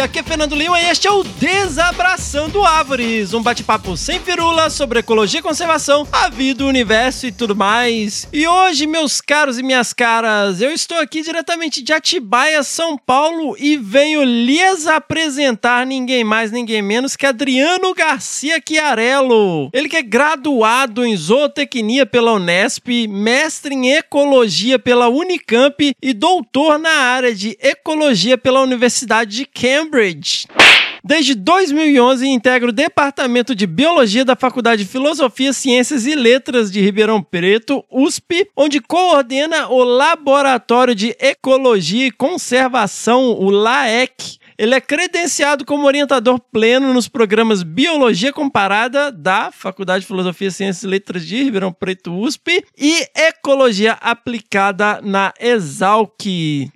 Aqui é Fernando Lima e este é o Desabraçando Árvores, um bate-papo sem firula sobre ecologia e conservação, a vida, o universo e tudo mais. E hoje, meus caros e minhas caras, eu estou aqui diretamente de Atibaia, São Paulo e venho lhes apresentar ninguém mais, ninguém menos que Adriano Garcia Chiarello. Ele que é graduado em zootecnia pela Unesp, mestre em ecologia pela Unicamp e doutor na área de ecologia pela Universidade de Cambridge. Desde 2011 integra o Departamento de Biologia da Faculdade de Filosofia, Ciências e Letras de Ribeirão Preto, USP, onde coordena o Laboratório de Ecologia e Conservação, o LAEC. Ele é credenciado como orientador pleno nos programas Biologia Comparada da Faculdade de Filosofia, Ciências e Letras de Ribeirão Preto, USP, e Ecologia Aplicada na Exalc,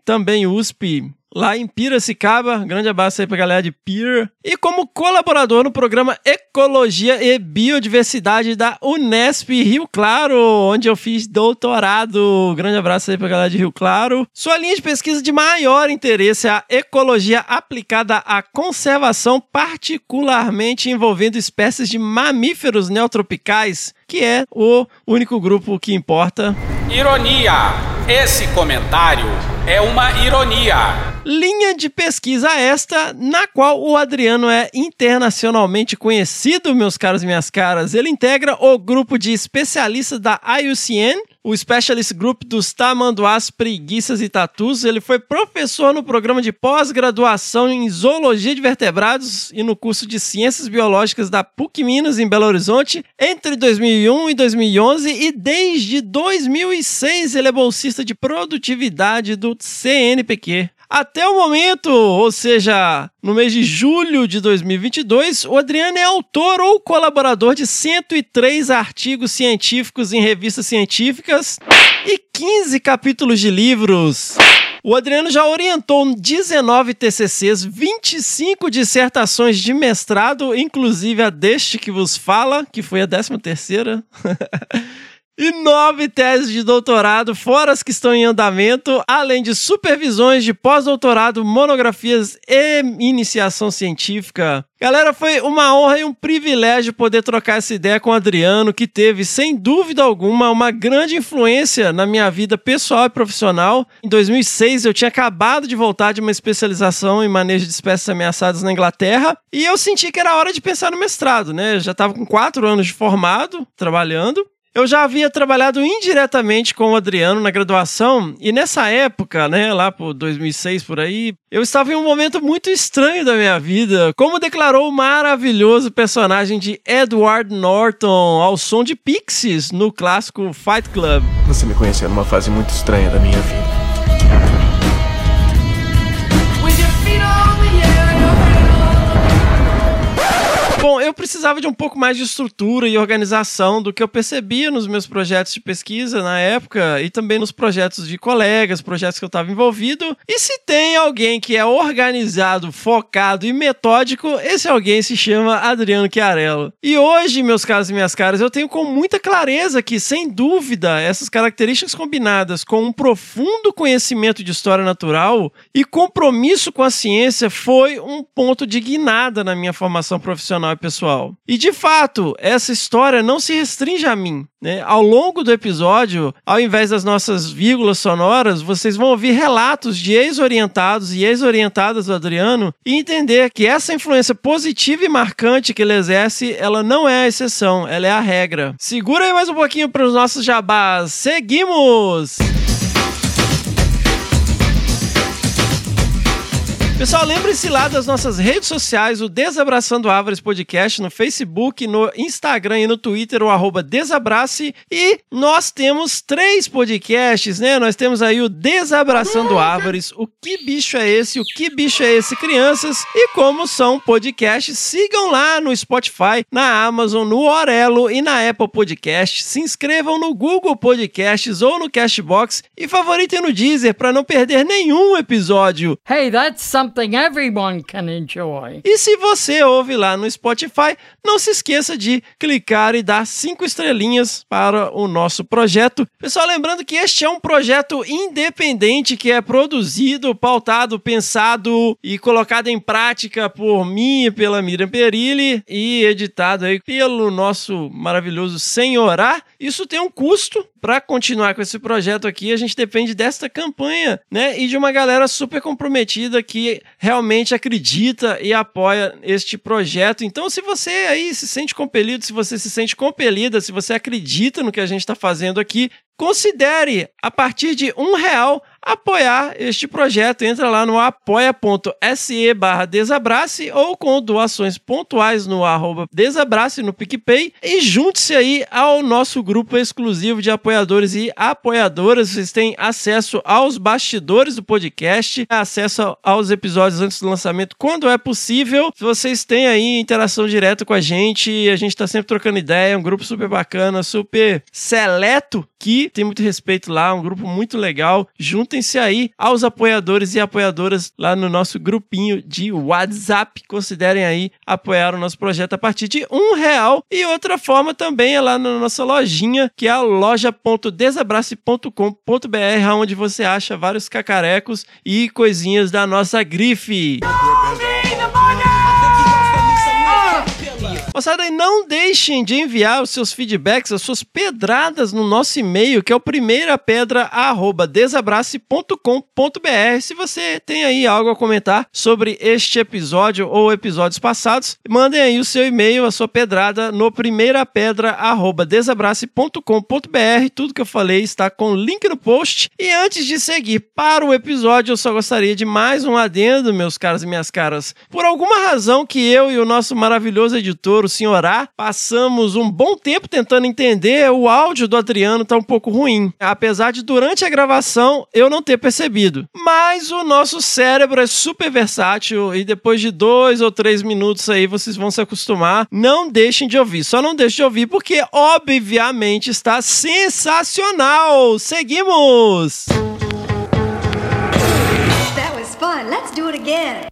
também USP lá em Piracicaba. Grande abraço aí pra galera de Pir. E como colaborador no programa Ecologia e Biodiversidade da Unesp Rio Claro, onde eu fiz doutorado. Grande abraço aí pra galera de Rio Claro. Sua linha de pesquisa de maior interesse é a ecologia aplicada à conservação, particularmente envolvendo espécies de mamíferos neotropicais, que é o único grupo que importa. Ironia! Esse comentário é uma ironia. Linha de pesquisa esta, na qual o Adriano é internacionalmente conhecido, meus caros e minhas caras. Ele integra o grupo de especialistas da IUCN, o Specialist Group dos tamanduás, preguiças e tatus. Ele foi professor no programa de pós-graduação em Zoologia de Vertebrados e no curso de Ciências Biológicas da PUC Minas, em Belo Horizonte, entre 2001 e 2011. E desde 2006 ele é bolsista de produtividade do CNPq. Até o momento, ou seja, no mês de julho de 2022, o Adriano é autor ou colaborador de 103 artigos científicos em revistas científicas e 15 capítulos de livros. O Adriano já orientou 19 TCCs, 25 dissertações de mestrado, inclusive a deste que vos fala, que foi a 13 terceira. E nove teses de doutorado, fora as que estão em andamento, além de supervisões de pós-doutorado, monografias e iniciação científica. Galera, foi uma honra e um privilégio poder trocar essa ideia com o Adriano, que teve, sem dúvida alguma, uma grande influência na minha vida pessoal e profissional. Em 2006, eu tinha acabado de voltar de uma especialização em manejo de espécies ameaçadas na Inglaterra e eu senti que era hora de pensar no mestrado, né? Eu já estava com quatro anos de formado, trabalhando. Eu já havia trabalhado indiretamente com o Adriano na graduação e nessa época, né, lá por 2006 por aí, eu estava em um momento muito estranho da minha vida, como declarou o maravilhoso personagem de Edward Norton ao som de Pixies no clássico Fight Club. Você me conheceu numa fase muito estranha da minha vida. Eu precisava de um pouco mais de estrutura e organização do que eu percebia nos meus projetos de pesquisa na época e também nos projetos de colegas, projetos que eu estava envolvido. E se tem alguém que é organizado, focado e metódico, esse alguém se chama Adriano Chiarello. E hoje, meus caros e minhas caras, eu tenho com muita clareza que, sem dúvida, essas características combinadas com um profundo conhecimento de história natural e compromisso com a ciência foi um ponto de guinada na minha formação profissional e pessoal. E de fato, essa história não se restringe a mim. Né? Ao longo do episódio, ao invés das nossas vírgulas sonoras, vocês vão ouvir relatos de ex-orientados e ex-orientadas do Adriano e entender que essa influência positiva e marcante que ele exerce, ela não é a exceção, ela é a regra. Segura aí mais um pouquinho para os nossos jabás. Seguimos! Pessoal, lembre-se lá das nossas redes sociais, o Desabraçando Árvores Podcast no Facebook, no Instagram e no Twitter, o arroba Desabrace. E nós temos três podcasts, né? Nós temos aí o Desabraçando Árvores, o Que Bicho é Esse, o Que Bicho é Esse Crianças. E como são podcasts, sigam lá no Spotify, na Amazon, no Orelo e na Apple Podcast. Se inscrevam no Google Podcasts ou no Cashbox e favoritem no Deezer para não perder nenhum episódio. Hey, that's something everyone can enjoy. E se você ouve lá no Spotify, não se esqueça de clicar e dar cinco estrelinhas para o nosso projeto. Pessoal, lembrando que este é um projeto independente que é produzido, pautado, pensado e colocado em prática por mim e pela Miriam Perilli e editado aí pelo nosso maravilhoso Senhorá. Isso tem um custo para continuar com esse projeto aqui. A gente depende desta campanha, né? E de uma galera super comprometida que realmente acredita e apoia este projeto. Então, se você aí se sente compelido, se você se sente compelida, se você acredita no que a gente está fazendo aqui, considere a partir de um real apoiar este projeto. Entra lá no apoia.se barra desabrace ou com doações pontuais no arroba desabrace no PicPay e junte-se aí ao nosso grupo exclusivo de apoiadores e apoiadoras. Vocês têm acesso aos bastidores do podcast, acesso aos episódios antes do lançamento quando é possível. Vocês têm aí interação direta com a gente, a gente tá sempre trocando ideia, é um grupo super bacana, super seleto que tem muito respeito lá, um grupo muito legal. Juntem-se aí aos apoiadores e apoiadoras lá no nosso grupinho de WhatsApp. Considerem aí apoiar o nosso projeto a partir de um real. E outra forma também é lá na nossa lojinha, que é a loja.desabrace.com.br, onde você acha vários cacarecos e coisinhas da nossa grife. Moçada, e não deixem de enviar os seus feedbacks, as suas pedradas no nosso e-mail, que é o primeirapedra@desabrace.com.br. Se você tem aí algo a comentar sobre este episódio ou episódios passados, mandem aí o seu e-mail, a sua pedrada no primeirapedra@desabrace.com.br. Tudo que eu falei está com link no post. E antes de seguir para o episódio, eu só gostaria de mais um adendo, meus caros e minhas caras. Por alguma razão que eu e o nosso maravilhoso editor, o Senhorá, passamos um bom tempo tentando entender, o áudio do Adriano tá um pouco ruim. Apesar de durante a gravação eu não ter percebido. Mas o nosso cérebro é super versátil e depois de dois ou três minutos aí vocês vão se acostumar. Não deixem de ouvir. Só não deixem de ouvir porque, obviamente, está sensacional. Seguimos! That was fun. Let's do it again.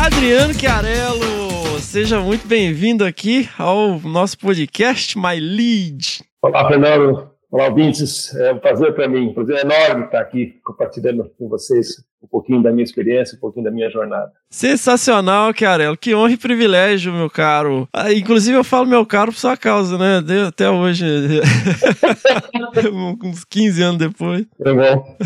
Adriano Chiarello, seja muito bem-vindo aqui ao nosso podcast My Lead. Olá, Fernando. Olá, ouvintes. É um prazer para mim, um prazer enorme estar aqui compartilhando com vocês um pouquinho da minha experiência, um pouquinho da minha jornada. Sensacional, Chiarello. Que honra e privilégio, meu caro. Ah, inclusive, eu falo meu caro por sua causa, né? De- até hoje. Uns 15 anos depois. É bom.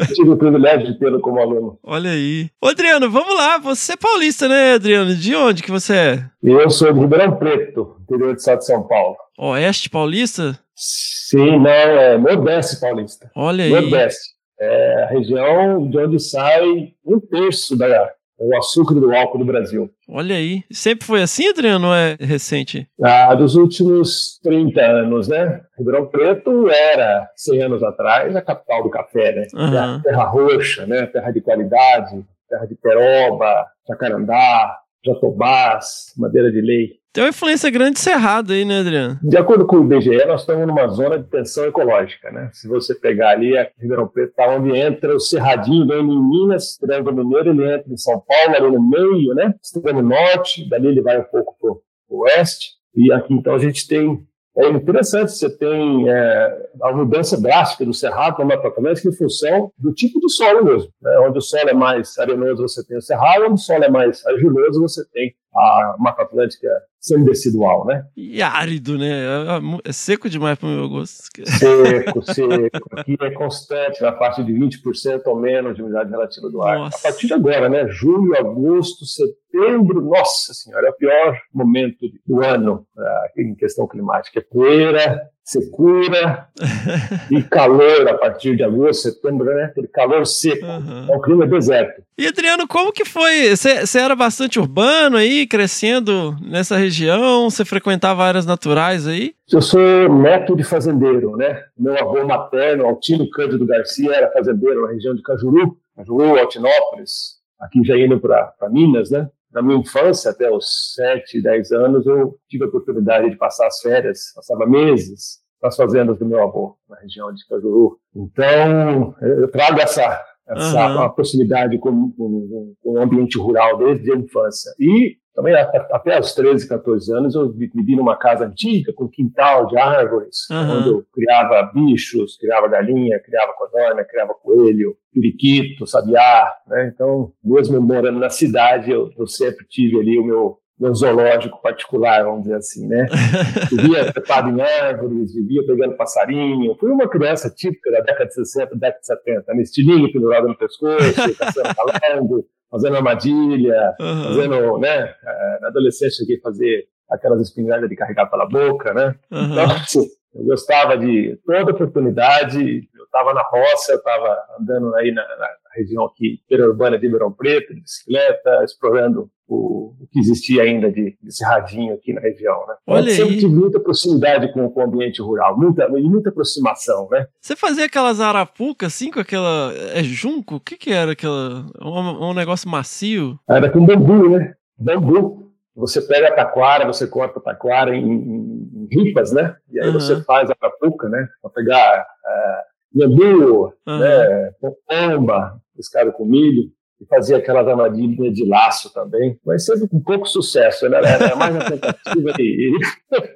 Eu tive o privilégio de tê-lo como aluno. Olha aí. Ô, Adriano, vamos lá. Você é paulista, né, Adriano? De onde que você é? Eu sou de Ribeirão Preto, interior do estado de São Paulo. Oeste paulista? Sim, não, é Nordeste Paulista. Olha aí. Nordeste. É a região de onde sai um terço da, do açúcar e do álcool do Brasil. Olha aí. Sempre foi assim, Adriano, ou é recente? Ah, dos últimos 30 anos, né? Ribeirão Preto era, 100 anos atrás, a capital do café, né? Aham. Terra roxa, né? Terra de qualidade, terra de peroba, jacarandá, jatobás, madeira de lei. Tem uma influência grande de Cerrado aí, né, Adriano? De acordo com o IBGE, nós estamos numa zona de tensão ecológica, né? Se você pegar ali, a Ribeirão Preto está onde entra o Cerradinho, vem em Minas, Triângulo Mineiro, ele entra em São Paulo, ali no meio, né? Extremo norte, dali ele vai um pouco para o oeste, e aqui então a gente tem é interessante, você tem é, a mudança drástica do Cerrado para o Mata Atlântica em função do tipo de solo mesmo. Né? Onde o solo é mais arenoso, você tem o Cerrado, onde o solo é mais argiloso, você tem a Mata Atlântica semidecidual, né? E árido, né? É- É seco demais pro meu gosto. Seco, seco. Aqui é constante, na faixa de 20% ou menos de umidade relativa do ar. Nossa. A partir de agora, né? Julho, agosto, setembro, nossa senhora, é o pior momento do ano ah, em questão climática. É poeira, secura e calor a partir de agosto, setembro, né? Aquele calor seco. Uhum. É um clima deserto. E Adriano, como que foi? Você era bastante urbano aí, crescendo nessa região? Você frequentava áreas naturais aí? Eu sou neto de fazendeiro, né? Meu avô materno, Altino Cândido Garcia, era fazendeiro na região de Cajuru, Cajuru, Altinópolis, aqui já indo para Minas, né? Na minha infância, até os 7, 10 anos, eu tive a oportunidade de passar as férias, passava meses nas fazendas do meu avô, na região de Cajuru. Então, eu trago essa, essa Uhum. proximidade com, com, com o ambiente rural desde a infância. E também até, até os 13, 14 anos eu vi- vivi numa casa antiga, com quintal de árvores, Uhum. onde eu criava bichos, criava galinha, criava codorna, criava coelho, periquito, sabiá, né? Então, mesmo morando na cidade, eu, eu sempre tive ali o meu meu zoológico particular, vamos dizer assim, né? Vivia trepado em árvores, vivia pegando passarinho. Fui uma criança típica da década de 60, década de 70, né? estilingue pendurado no pescoço, caçando calango, fazendo armadilha, Uhum. fazendo, né? eh, Na adolescência cheguei a fazer aquelas espingardas de carregar pela boca, né? Uhum. Então, assim, eu gostava de toda oportunidade. Eu estava na roça, eu estava andando aí na, na região aqui periurbana de Ribeirão Preto, de bicicleta, explorando o, o que existia ainda de, de cerradinho aqui na região, né? Olha eu sempre tive muita proximidade com, com o ambiente rural, muita, muita aproximação, né? Você fazia aquelas arapucas assim com aquela. É junco? O que que era aquela. Um, um negócio macio? Era com bambu, né? Bambu. Você pega a taquara, você corta a taquara em, em, ripas, né? E aí Uhum. você faz a papuca, né? Para pegar é, bambu, Uhum. né? pomba, pescado com milho, e fazia aquelas armadilhas de laço também, mas sempre com pouco sucesso, né? Era mais na tentativa de...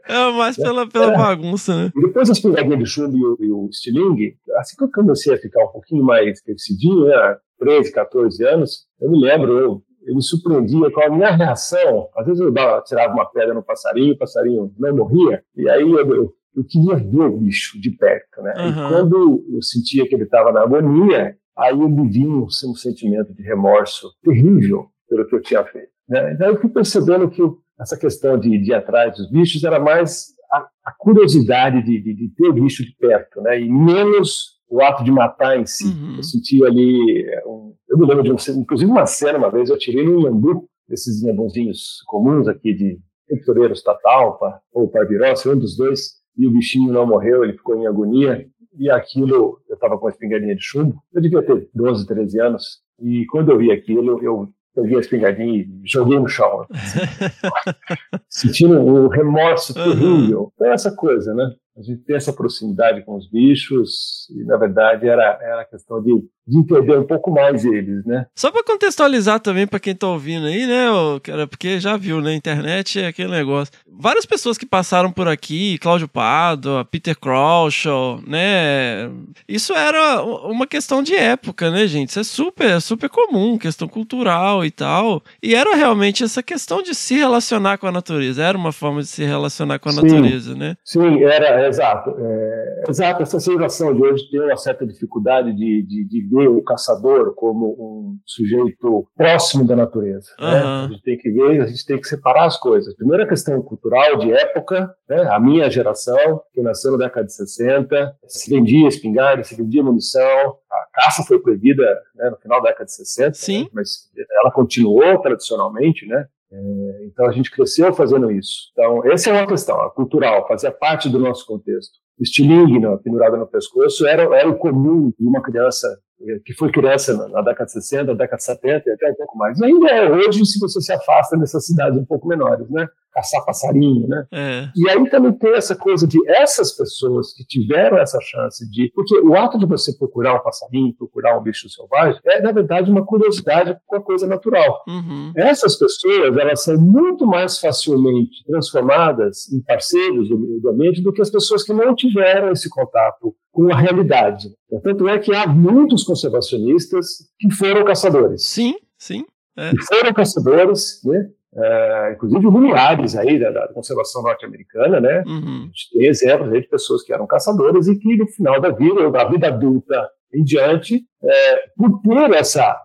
É mais pela, pela bagunça, né? E depois as pingadinhas de chumbo e o, e o estilingue, assim que eu comecei a ficar um pouquinho mais crescidinho, né, 13, 14 anos, eu me lembro, eu, eu me surpreendia com a minha reação. Às vezes eu tirava uma pedra no passarinho, o passarinho não morria, e aí eu, eu, eu queria ver o bicho de perto, né? Uhum. E quando eu sentia que ele estava na agonia, aí eu me vi um, um sentimento de remorso terrível pelo que eu tinha feito. Né? Então eu fui percebendo que essa questão de, de ir atrás dos bichos era mais a, a curiosidade de, de, de ter o bicho de perto, né? E menos o ato de matar em si. Uhum. Eu sentia ali, é, um, eu me lembro de um, inclusive uma cena uma vez eu tirei num iambu, desses iambunzinhos comuns aqui de Victoreiros Tatalpa ou Parvirossi, um dos dois, e o bichinho não morreu, ele ficou em agonia. E aquilo, eu estava com a espingardinha de chumbo, eu devia ter 12, 13 anos, e quando eu vi aquilo, eu peguei a espingardinha e joguei no chão. Sentindo um remorso terrível. Então, essa coisa, né? A gente tem essa proximidade com os bichos, e na verdade era, era a questão de, de entender um pouco mais eles, né? Só pra contextualizar também pra quem tá ouvindo aí, né, cara, porque já viu, né, internet é aquele negócio. Várias pessoas que passaram por aqui, Cláudio Pado, Peter Crouch, né, isso era uma questão de época, né, gente? Isso é super, super comum, questão cultural e tal. E era realmente essa questão de se relacionar com a natureza, era uma forma de se relacionar com a Sim. natureza, né? Sim, era exato. É, exato, essa civilização de hoje tem uma certa dificuldade de, de, de ver o caçador como um sujeito próximo da natureza. né? Aham. A gente tem que ver, a gente tem que separar as coisas. Primeiro, a questão cultural de época, né? a minha geração, que nasceu na década de 60, se vendia espingarda, se vendia munição, a caça foi proibida né, no final da década de 60, Sim. né? mas ela continuou tradicionalmente, né? É, Então a gente cresceu fazendo isso. Então essa é uma questão, a cultural, fazia parte do nosso contexto. Estilingue, né, pendurado no pescoço, era, era o comum de uma criança eh, que foi criança na, na década de 60, década de 70 e até um pouco mais. Ainda é hoje, se você se afasta nessas cidades um pouco menores, né? Caçar passarinho, né? É. E aí também tem essa coisa de essas pessoas que tiveram essa chance de. Porque o ato de você procurar um passarinho, procurar um bicho selvagem, é, na verdade, uma curiosidade com a coisa natural. Uhum. Essas pessoas, elas são muito mais facilmente transformadas em parceiros do meio ambiente do que as pessoas que não tiveram esse contato com a realidade. Tanto é que há muitos conservacionistas que foram caçadores. Sim, sim. É. Que foram caçadores, né? É, inclusive luminares aí da, da conservação norte-americana, né? Uhum. A gente tem exemplos aí de pessoas que eram caçadores e que no final da vida, ou da vida adulta em diante, é, por ter essa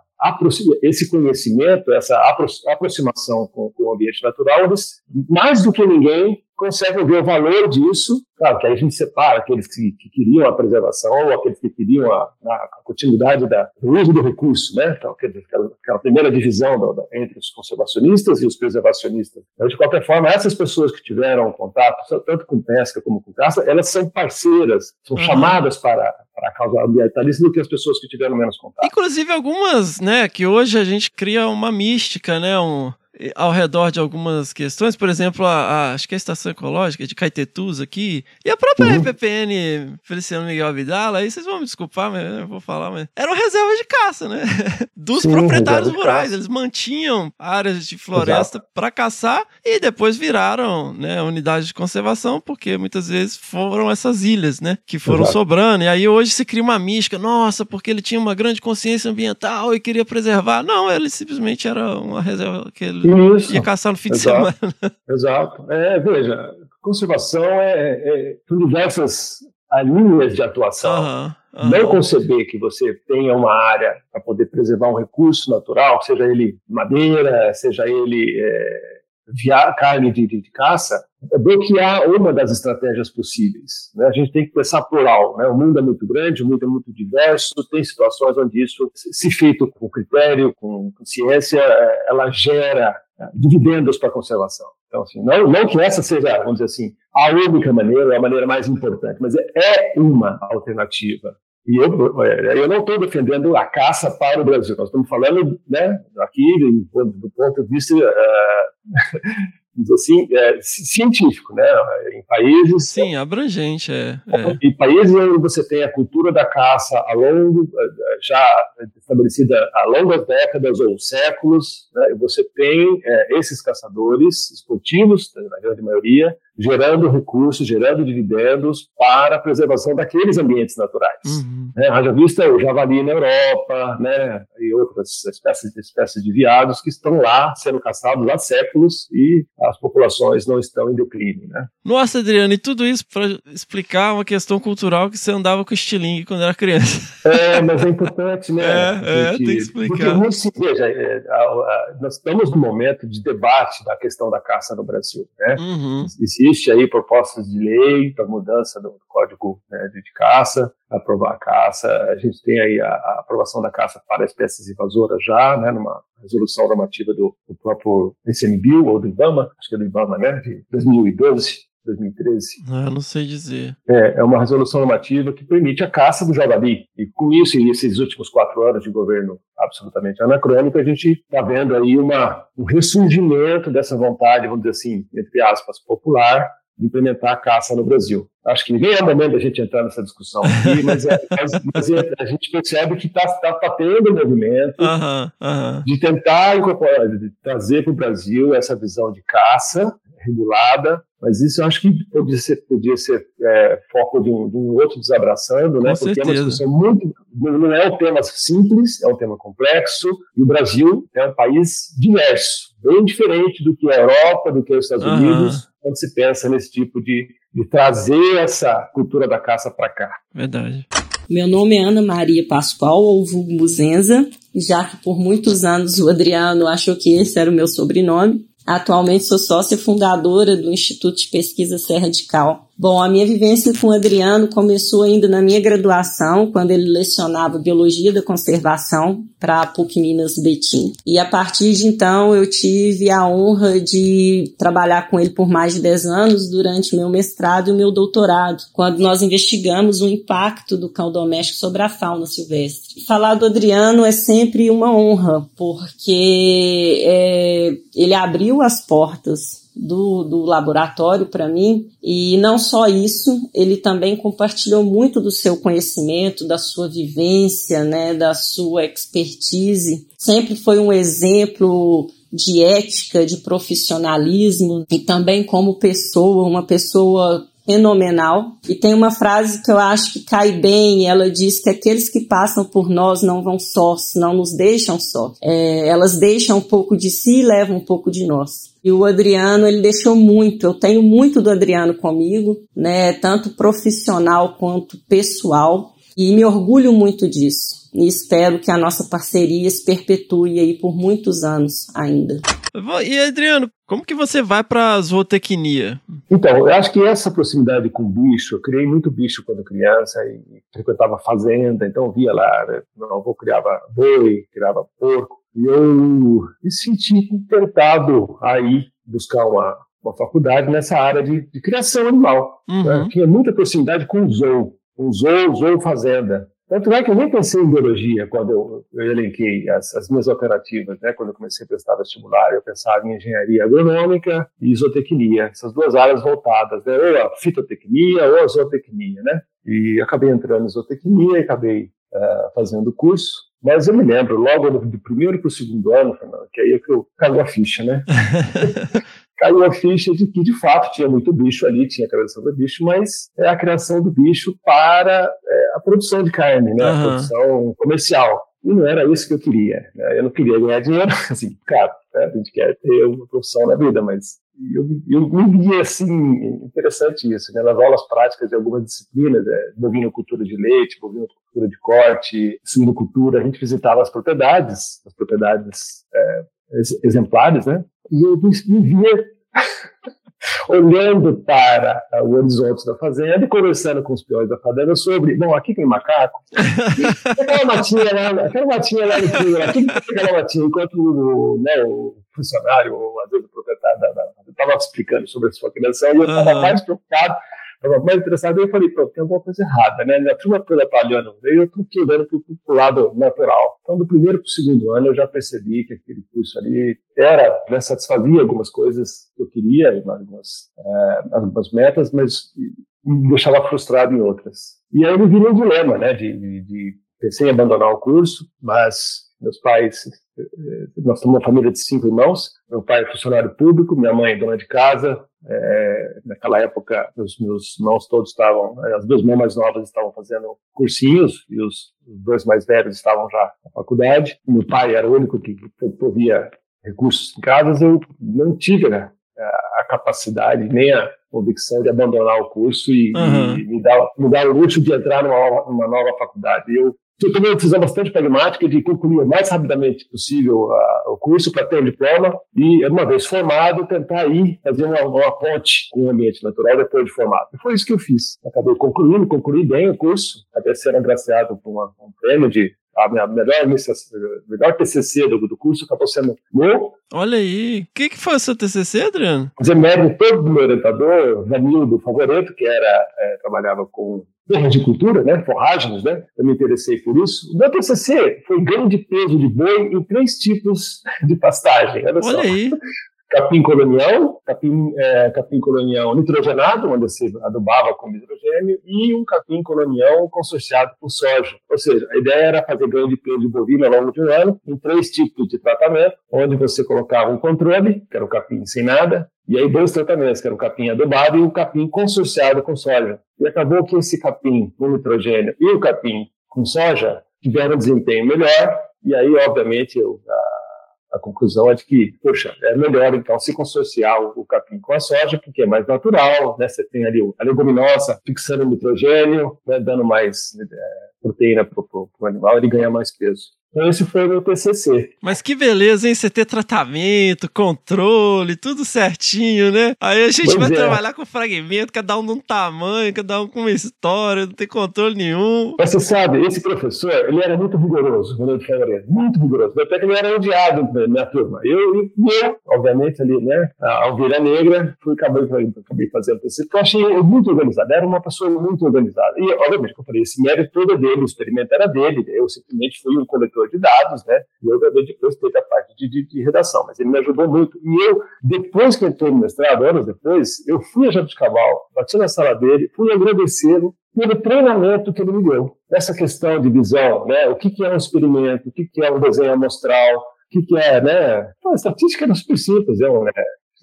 esse conhecimento, essa apro- aproximação com, com o ambiente natural, eles, mais do que ninguém, conseguem ver o valor disso. Claro que aí a gente separa aqueles que, que queriam a preservação ou aqueles que queriam a, a continuidade da, do uso do recurso, né? Então, aquela, aquela primeira divisão da, da, entre os conservacionistas e os preservacionistas. Então, de qualquer forma, essas pessoas que tiveram contato, tanto com pesca como com caça, elas são parceiras, são uhum. chamadas para, para a causa ambientalista do que as pessoas que tiveram menos contato. Inclusive algumas, né, que hoje a gente cria uma mística, né, um ao redor de algumas questões, por exemplo, a, a, acho que a Estação Ecológica de Caetetus aqui, e a própria uhum. RPPN Feliciano Miguel Vidal, aí vocês vão me desculpar, mas eu vou falar, mas eram reservas de caça, né? Dos Sim, proprietários rurais. Eles mantinham áreas de floresta para caçar e depois viraram né, unidades de conservação, porque muitas vezes foram essas ilhas, né? Que foram Exato. sobrando. E aí hoje se cria uma mística, nossa, porque ele tinha uma grande consciência ambiental e queria preservar. Não, ele simplesmente era uma reserva que ele isso. Ia caçar no fim Exato. de semana. Exato. É, veja, conservação é, é diversas linhas de atuação. Uhum, uhum. Não conceber que você tenha uma área para poder preservar um recurso natural, seja ele madeira, seja ele é, via, carne de, de, de, caça, é bloquear uma das estratégias possíveis. Né? A gente tem que pensar plural. Né? O mundo é muito grande, o mundo é muito diverso, tem situações onde isso, se feito com critério, com, ciência, é, ela gera é, dividendos para a conservação. Então, assim, não, não que essa seja, vamos dizer assim, a única maneira, a maneira mais importante, mas é uma alternativa. E eu, é, eu não estou defendendo a caça para o Brasil. Nós estamos falando, né, aqui do ponto de vista uh, assim, é, científico, né? Em países. Sim, abrangente, é, é. Em países onde você tem a cultura da caça a longo, já estabelecida há longas décadas ou séculos, né? você tem é, esses caçadores esportivos, na grande maioria, gerando recursos, gerando dividendos para a preservação daqueles ambientes naturais. Uhum. Né? Haja vista o javali na Europa, né? e outras espécies, espécies de viados que estão lá sendo caçados há séculos e as populações não estão em declínio. Né? Nossa, Adriano, e tudo isso para explicar uma questão cultural que você andava com estilingue quando era criança. É, mas é importante, né? É, é tem que explicar. Porque, se, veja, é, nós estamos no momento de debate da questão da caça no Brasil. Né? Uhum. Existe aí propostas de lei para mudança do Código né, de Caça, aprovar a caça. A gente tem aí a, a aprovação da caça para espécies invasoras já, né, numa resolução normativa do, do próprio ICMBio ou do IBAMA, acho que é do IBAMA, né, de 2012. 2013. Ah, não sei dizer. É, é uma resolução normativa que permite a caça do javali. E com isso, e esses últimos quatro anos de governo absolutamente anacrônico, a gente está vendo aí uma, um ressurgimento dessa vontade, vamos dizer assim, entre aspas, popular, de implementar a caça no Brasil. Acho que nem é o momento da gente entrar nessa discussão aqui, mas, é, mas, é, a gente percebe que está tá, tá tendo um movimento de tentar incorporar, de trazer para o Brasil essa visão de caça regulada, mas isso eu acho que podia ser, podia ser é, foco de um, de um, outro desabraçando, né? Porque certeza. é uma discussão muito. Não é um tema simples, é um tema complexo, e o Brasil é um país diverso, bem diferente do que a Europa, do que os Estados uhum. Unidos, quando se pensa nesse tipo de, de trazer essa cultura da caça para cá. Verdade. Meu nome é Ana Maria Pascoal, ou vulgo Muzenza, já que por muitos anos o Adriano achou que esse era o meu sobrenome. Atualmente sou sócia fundadora do Instituto de Pesquisa Serra de Cal, Bom, a minha vivência com o Adriano começou ainda na minha graduação, quando ele lecionava Biologia da Conservação para a PUC Minas Betim. E a partir de então eu tive a honra de trabalhar com ele por mais de 10 anos durante meu mestrado e meu doutorado, quando nós investigamos o impacto do cão doméstico sobre a fauna silvestre. Falar do Adriano é sempre uma honra, porque é, ele abriu as portas do, do laboratório para mim. E não só isso, ele também compartilhou muito do seu conhecimento, da sua vivência, né, da sua expertise. Sempre foi um exemplo de ética, de profissionalismo e também como pessoa, uma pessoa fenomenal. E tem uma frase que eu acho que cai bem, ela diz que aqueles que passam por nós não vão sós, não nos deixam só. É, elas deixam um pouco de si e levam um pouco de nós. E o Adriano, ele deixou muito. Eu tenho muito do Adriano comigo, né? Tanto profissional quanto pessoal. E me orgulho muito disso. E espero que a nossa parceria se perpetue aí por muitos anos ainda. E Adriano, como que você vai para zootecnia? Então, eu acho que essa proximidade com bicho, eu criei muito bicho quando criança e frequentava fazenda, então via lá, né? meu avô criava boi, criava porco, e eu me senti tentado aí buscar uma, uma faculdade nessa área de, de criação animal. Uhum. Né? Tinha muita proximidade com o zoo, o zoo, zoo fazenda. Tanto é que eu nem pensei em biologia quando eu, eu elenquei as, as, minhas alternativas, né? Quando eu comecei a prestar vestibular, eu pensava em engenharia agronômica e zootecnia, essas duas áreas voltadas, né? Ou a fitotecnia ou a zootecnia, né? E acabei entrando em zootecnia e acabei uh, fazendo o curso. Mas eu me lembro, logo do primeiro para o segundo ano, Fernando, que aí é que eu cago a ficha, né? caiu a ficha de que, de fato, tinha muito bicho ali, tinha a criação do bicho, mas é a criação do bicho para é, a produção de carne, né? Uhum. A produção comercial. E não era isso que eu queria. Né? Eu não queria ganhar dinheiro, assim, claro, né? a gente quer ter uma profissão na vida, mas eu, eu me via, assim, interessante isso, né? Nas aulas práticas de algumas disciplinas, é, bovinocultura de leite, bovinocultura de corte, suinocultura, a gente visitava as propriedades, as propriedades é, exemplares, né? E eu me via olhando para o horizonte da fazenda e conversando com os peões da fazenda sobre, bom, aqui tem macaco, aquela matinha lá, aquela matinha lá no fundo, aqui tem aquela matinha, enquanto o, né, o funcionário, ou às vezes o proprietário da, da estava explicando sobre a sua criação, e eu estava uhum. mais preocupado estava mais interessado, eu falei, pô, tem alguma coisa errada, né? A turma toda trabalhando, eu estou querendo para o lado natural. Então, do primeiro para o segundo ano, eu já percebi que aquele curso ali era, né, satisfazia algumas coisas que eu queria, algumas, é, algumas metas, mas me deixava frustrado em outras. E aí eu vi num dilema, né, de, de, de pensei em abandonar o curso, mas meus pais, nós somos uma família de cinco irmãos, meu pai é funcionário público, minha mãe é dona de casa, é, naquela época, os meus irmãos todos estavam, as duas irmãs mais novas estavam fazendo cursinhos e os, dois mais velhos estavam já na faculdade. Meu pai era o único que provia recursos em casa. Eu não tive né, a capacidade nem a convicção de abandonar o curso e, uhum. e me, dar, me dar o luxo de entrar numa, numa nova faculdade. Eu eu tomei uma decisão bastante pragmática de concluir o mais rapidamente possível uh, o curso para ter um diploma e, uma vez formado, tentar ir fazer uma, uma, ponte com o ambiente natural depois de formado. E foi isso que eu fiz. Acabei concluindo, concluí bem o curso, até sendo agraciado por uma, um prêmio de a minha melhor, melhor TCC do, do curso acabou sendo meu. Olha aí, o que, que foi o seu TCC, Adriano? Fazer mérito todo do meu orientador, Vanildo Favoreto, que era, é, trabalhava com terras de cultura, né, forragens, né, eu me interessei por isso. O meu TCC foi ganho de peso de boi em três tipos de pastagem. Olha, Olha aí capim colonial, capim, é, capim colonial nitrogenado, onde se adubava com hidrogênio, e um capim colonial consorciado por soja. Ou seja, a ideia era fazer ganho de peso de bovino ao longo de um ano, em três tipos de tratamento, onde você colocava um controle, que era o capim sem nada, e aí dois tratamentos, que era o capim adubado e o capim consorciado com soja. E acabou que esse capim com nitrogênio e o capim com soja tiveram um desempenho melhor, e aí, obviamente, eu, a conclusão é de que, poxa, é melhor então se consorciar o, o capim com a soja, porque é mais natural, né? Você tem ali a leguminosa fixando o nitrogênio, né? dando mais é, proteína para o animal, ele ganha mais peso. Então, esse foi o meu TCC. Mas que beleza, hein? Você ter tratamento, controle, tudo certinho, né? Aí a gente pois vai é. trabalhar com fragmento, cada um num tamanho, cada um com uma história, não tem controle nenhum. Mas você sabe, esse professor, ele era muito rigoroso quando ele muito rigoroso. Até que ele era odiado na turma. Eu, eu, obviamente, ali, né, a Alveira Negra, fui, acabei, acabei fazendo TCC, porque eu achei muito organizado. Era uma pessoa muito organizada. E, obviamente, como eu falei, esse mérito todo é dele, o experimento era dele. Eu simplesmente fui um coletor de dados, né? E eu acabei depois ter a parte de, de, de, redação, mas ele me ajudou muito. E eu, depois que entrei no mestrado, anos depois, eu fui a Jabuticabal, bati na sala dele, fui agradecê-lo pelo treinamento que ele me deu. Essa questão de visão, né? O que, que é um experimento, o que, que é um desenho amostral, o que, que é, né? a estatística é super simples, é um, né?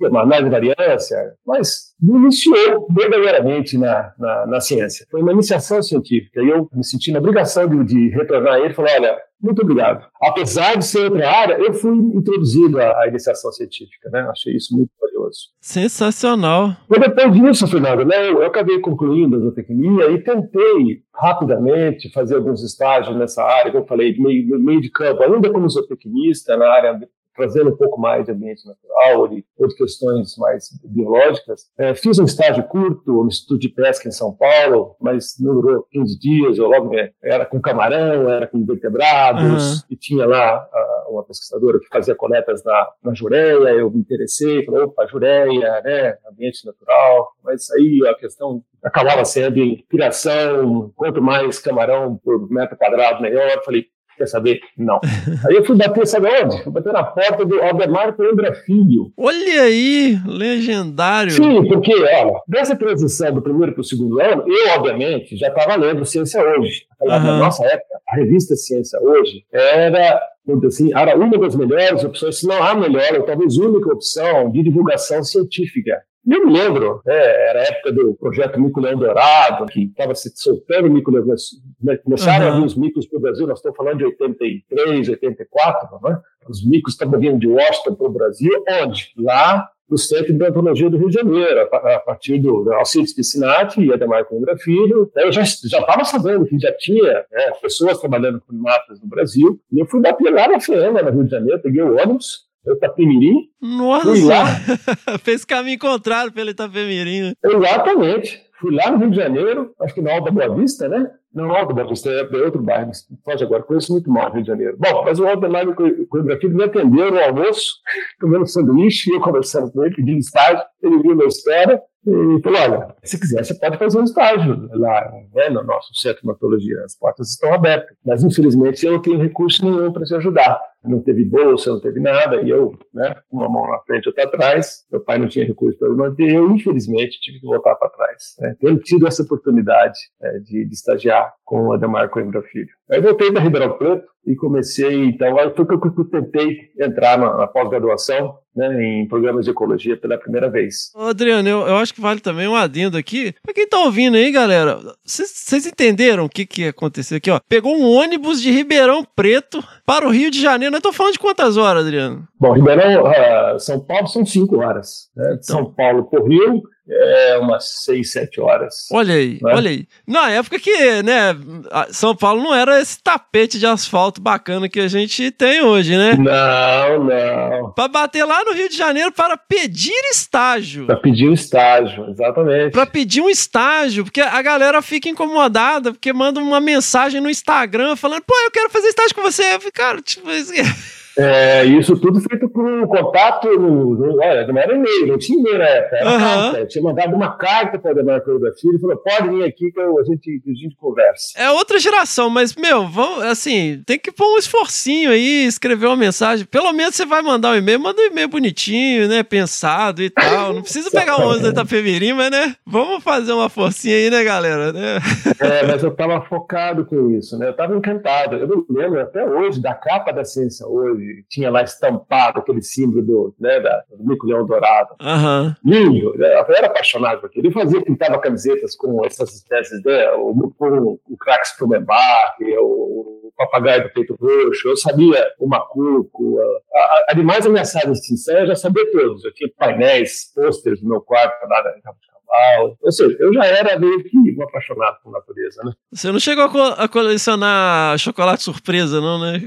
Uma análise de variância, mas me iniciou verdadeiramente na, na, na, ciência. Foi uma iniciação científica e eu me senti na obrigação de, de retornar a ele e falar, olha, muito obrigado. Apesar de ser outra área, eu fui introduzido à, à iniciação científica, né? Achei isso muito valioso. Sensacional. Mas depois disso, Fernando, né, eu acabei concluindo a zootecnia e tentei rapidamente fazer alguns estágios nessa área, como eu falei, meio, meio de campo, ainda como zootecnista, na área trazendo um pouco mais de ambiente natural, de outras questões mais biológicas. É, fiz um estágio curto no Instituto de Pesca em São Paulo, mas não durou 15 dias. Eu logo é, era com camarão, era com vertebrados, uhum. e tinha lá uh, uma pesquisadora que fazia coletas na, na Jureia. Eu me interessei, falei, opa, Jureia, né, ambiente natural. Mas aí a questão acabava sendo em criação, quanto mais camarão por metro quadrado melhor. Falei, Quer saber? Não. Aí eu fui bater, sabe onde? Fui bater na porta do Aldemar Coimbra Filho. Olha aí, legendário. Sim, porque, olha, dessa transição do primeiro para o segundo ano, eu, obviamente, já estava lendo Ciência Hoje. Na uhum. nossa época, a revista Ciência Hoje era assim, era uma das melhores opções, se não a melhor, ou talvez única opção de divulgação científica eu me lembro, né, era a época do projeto Mico Leão Dourado, que estava se soltando o Mico Leão, né, começaram uhum. a vir os micos para o Brasil, nós estamos falando de 83, 84, né? os micos estavam vindo de Washington para o Brasil, onde? Lá no Centro de Antologia do Rio de Janeiro, a, partir do, Alcides Piscinati e Ademar Coimbra Filho. Né, eu já estava sabendo que já tinha né, pessoas trabalhando com matas no Brasil, e eu fui bater lá na FEAMA, no Rio de Janeiro, peguei o ônibus, Itapemirim. Nossa! Fui lá. Fez caminho contrário pelo Itapemirim. Exatamente. Fui lá no Rio de Janeiro, acho que na Alta Boa Vista, né? Não, na Alta Boa Vista, é, é outro bairro, pode agora, conheço muito mal o Rio de Janeiro. Bom, mas o Aldemar e o Coimbra Filho me atenderam no almoço, comendo sanduíche, e eu conversando com ele, pedindo estágio, ele viu minha história, e falou: olha, se quiser, você pode fazer um estágio lá né, no nosso centro de hematologia. As portas estão abertas. Mas, infelizmente, eu não tenho recurso nenhum para te ajudar. Não teve bolsa, não teve nada. E eu, né, uma mão na frente outra atrás. Meu pai não tinha recurso para me manter. Eu, infelizmente, tive que voltar para trás. Né, tendo tido essa oportunidade é, de, de, estagiar com o Ademar Coimbra Filho. Aí voltei da Ribeirão Preto e comecei, então, aí foi que eu tentei entrar na, na pós-graduação né, em programas de ecologia pela primeira vez. Ô, Adriano, eu, eu acho que vale também um adendo aqui. Pra quem tá ouvindo aí, galera, vocês entenderam o que, que aconteceu aqui, ó? Pegou um ônibus de Ribeirão Preto para o Rio de Janeiro. Eu tô falando de quantas horas, Adriano? Bom, Ribeirão, uh, São Paulo são cinco horas. Né? Então, São Paulo por Rio, é, umas seis, sete horas. Olha aí, né? olha aí. Na época que, né, São Paulo não era esse tapete de asfalto bacana que a gente tem hoje, né? Não, não. Para bater lá no Rio de Janeiro para pedir estágio. Para pedir um estágio, exatamente. Para pedir um estágio, porque a galera fica incomodada, porque manda uma mensagem no Instagram falando, pô, eu quero fazer estágio com você. Eu fico, cara, tipo... É, isso tudo feito por um contato, olha, não era e-mail, não tinha e-mail na época, era uhum. carta. Tinha mandado uma carta para o Coelho da Filha e falou: pode vir aqui que a, gente, a gente conversa. É outra geração, mas, meu, vamos, assim, tem que pôr um esforcinho aí, escrever uma mensagem. Pelo menos você vai mandar um e-mail, manda um e-mail bonitinho, né? Pensado e tal. Não precisa pegar o 11 da Itapemirim, mas, né? Vamos fazer uma forcinha aí, né, galera? Né? É, mas eu tava focado com isso, né? Eu tava encantado. Eu me lembro até hoje da capa da ciência hoje tinha lá estampado aquele símbolo do, né, da, do Mico Leão Dourado. Uhum. Lindo, né? eu era apaixonado por aquilo. Ele fazia, pintava camisetas com essas espécies, né, o, o, o Crax Promembar, o, o papagaio do peito roxo, eu sabia o macuco, a, a, animais ameaçados de extinção, eu já sabia todos. Eu tinha painéis, pôsteres no meu quarto, lá ou seja, eu já era meio que um apaixonado por natureza, né? Você não chegou a, co a colecionar chocolate surpresa, não, né?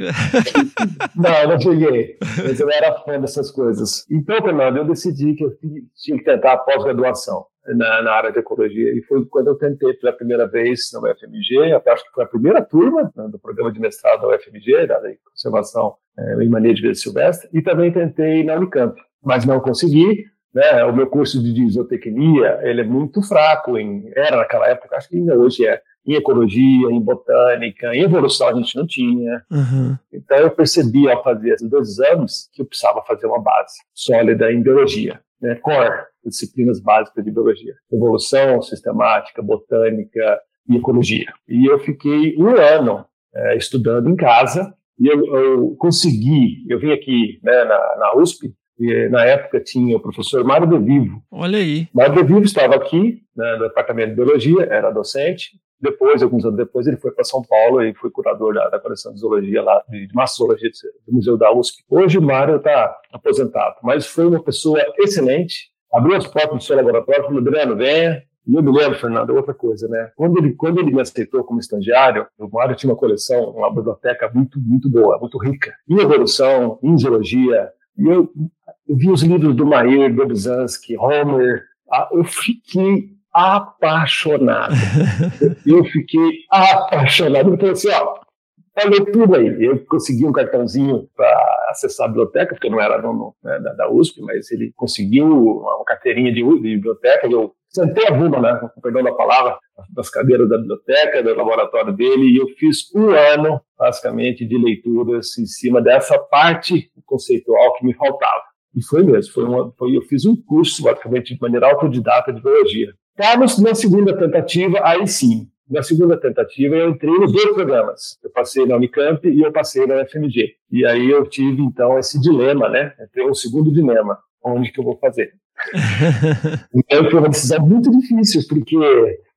não, não cheguei. Mas eu era fã dessas coisas. Então, Fernando, eu decidi que eu tinha que tentar a pós-graduação. Na, na, área de ecologia. E foi quando eu tentei pela primeira vez na UFMG, acho que foi a primeira turma né, do programa de mestrado da UFMG, da conservação é, em mania de vida silvestre, e também tentei na Unicamp, mas não consegui. Né? O meu curso de zootecnia ele é muito fraco, em, era naquela época, acho que ainda hoje é, em ecologia, em botânica, em evolução a gente não tinha. Uhum. Então eu percebi ao fazer esses dois exames que eu precisava fazer uma base sólida em biologia, né? core, disciplinas básicas de biologia, evolução sistemática, botânica e ecologia. E eu fiquei um ano é, estudando em casa e eu, eu, consegui, eu vim aqui né, na, na USP e, na época tinha o professor Mário De Vivo. Olha aí. Mário De Vivo estava aqui, né, no departamento de biologia, era docente. Depois, alguns anos depois, ele foi para São Paulo e foi curador da, da coleção de zoologia lá, de, zoologia do Museu da USP. Hoje o Mário está aposentado, mas foi uma pessoa excelente. Abriu as portas do seu laboratório, falou: Adriano, venha, E eu me lembro, Fernando, outra coisa, né? Quando ele, quando ele me aceitou como estagiário, o Mário tinha uma coleção, uma biblioteca muito, muito boa, muito rica, em evolução, em geologia. E eu, eu vi os livros do Mair, Dobzhansky, Homer. Eu fiquei apaixonado. eu fiquei apaixonado. Eu falei assim, ó, falei tudo aí. Eu consegui um cartãozinho para acessar a biblioteca, porque eu não era aluno né, da, da, USP, mas ele conseguiu uma carteirinha de, de biblioteca. Eu sentei a bunda, né, com perdão da palavra, das cadeiras da biblioteca, do laboratório dele, e eu fiz um ano, basicamente, de leituras em cima dessa parte conceitual que me faltava. E foi mesmo, foi uma, foi, eu fiz um curso, basicamente, de maneira autodidata de biologia. Carlos, na segunda tentativa, aí sim, na segunda tentativa eu entrei nos dois programas. Eu passei na Unicamp e eu passei na FMG. E aí eu tive, então, esse dilema, né? Entrei um segundo dilema. Onde que eu vou fazer? então foi uma decisão muito difícil, porque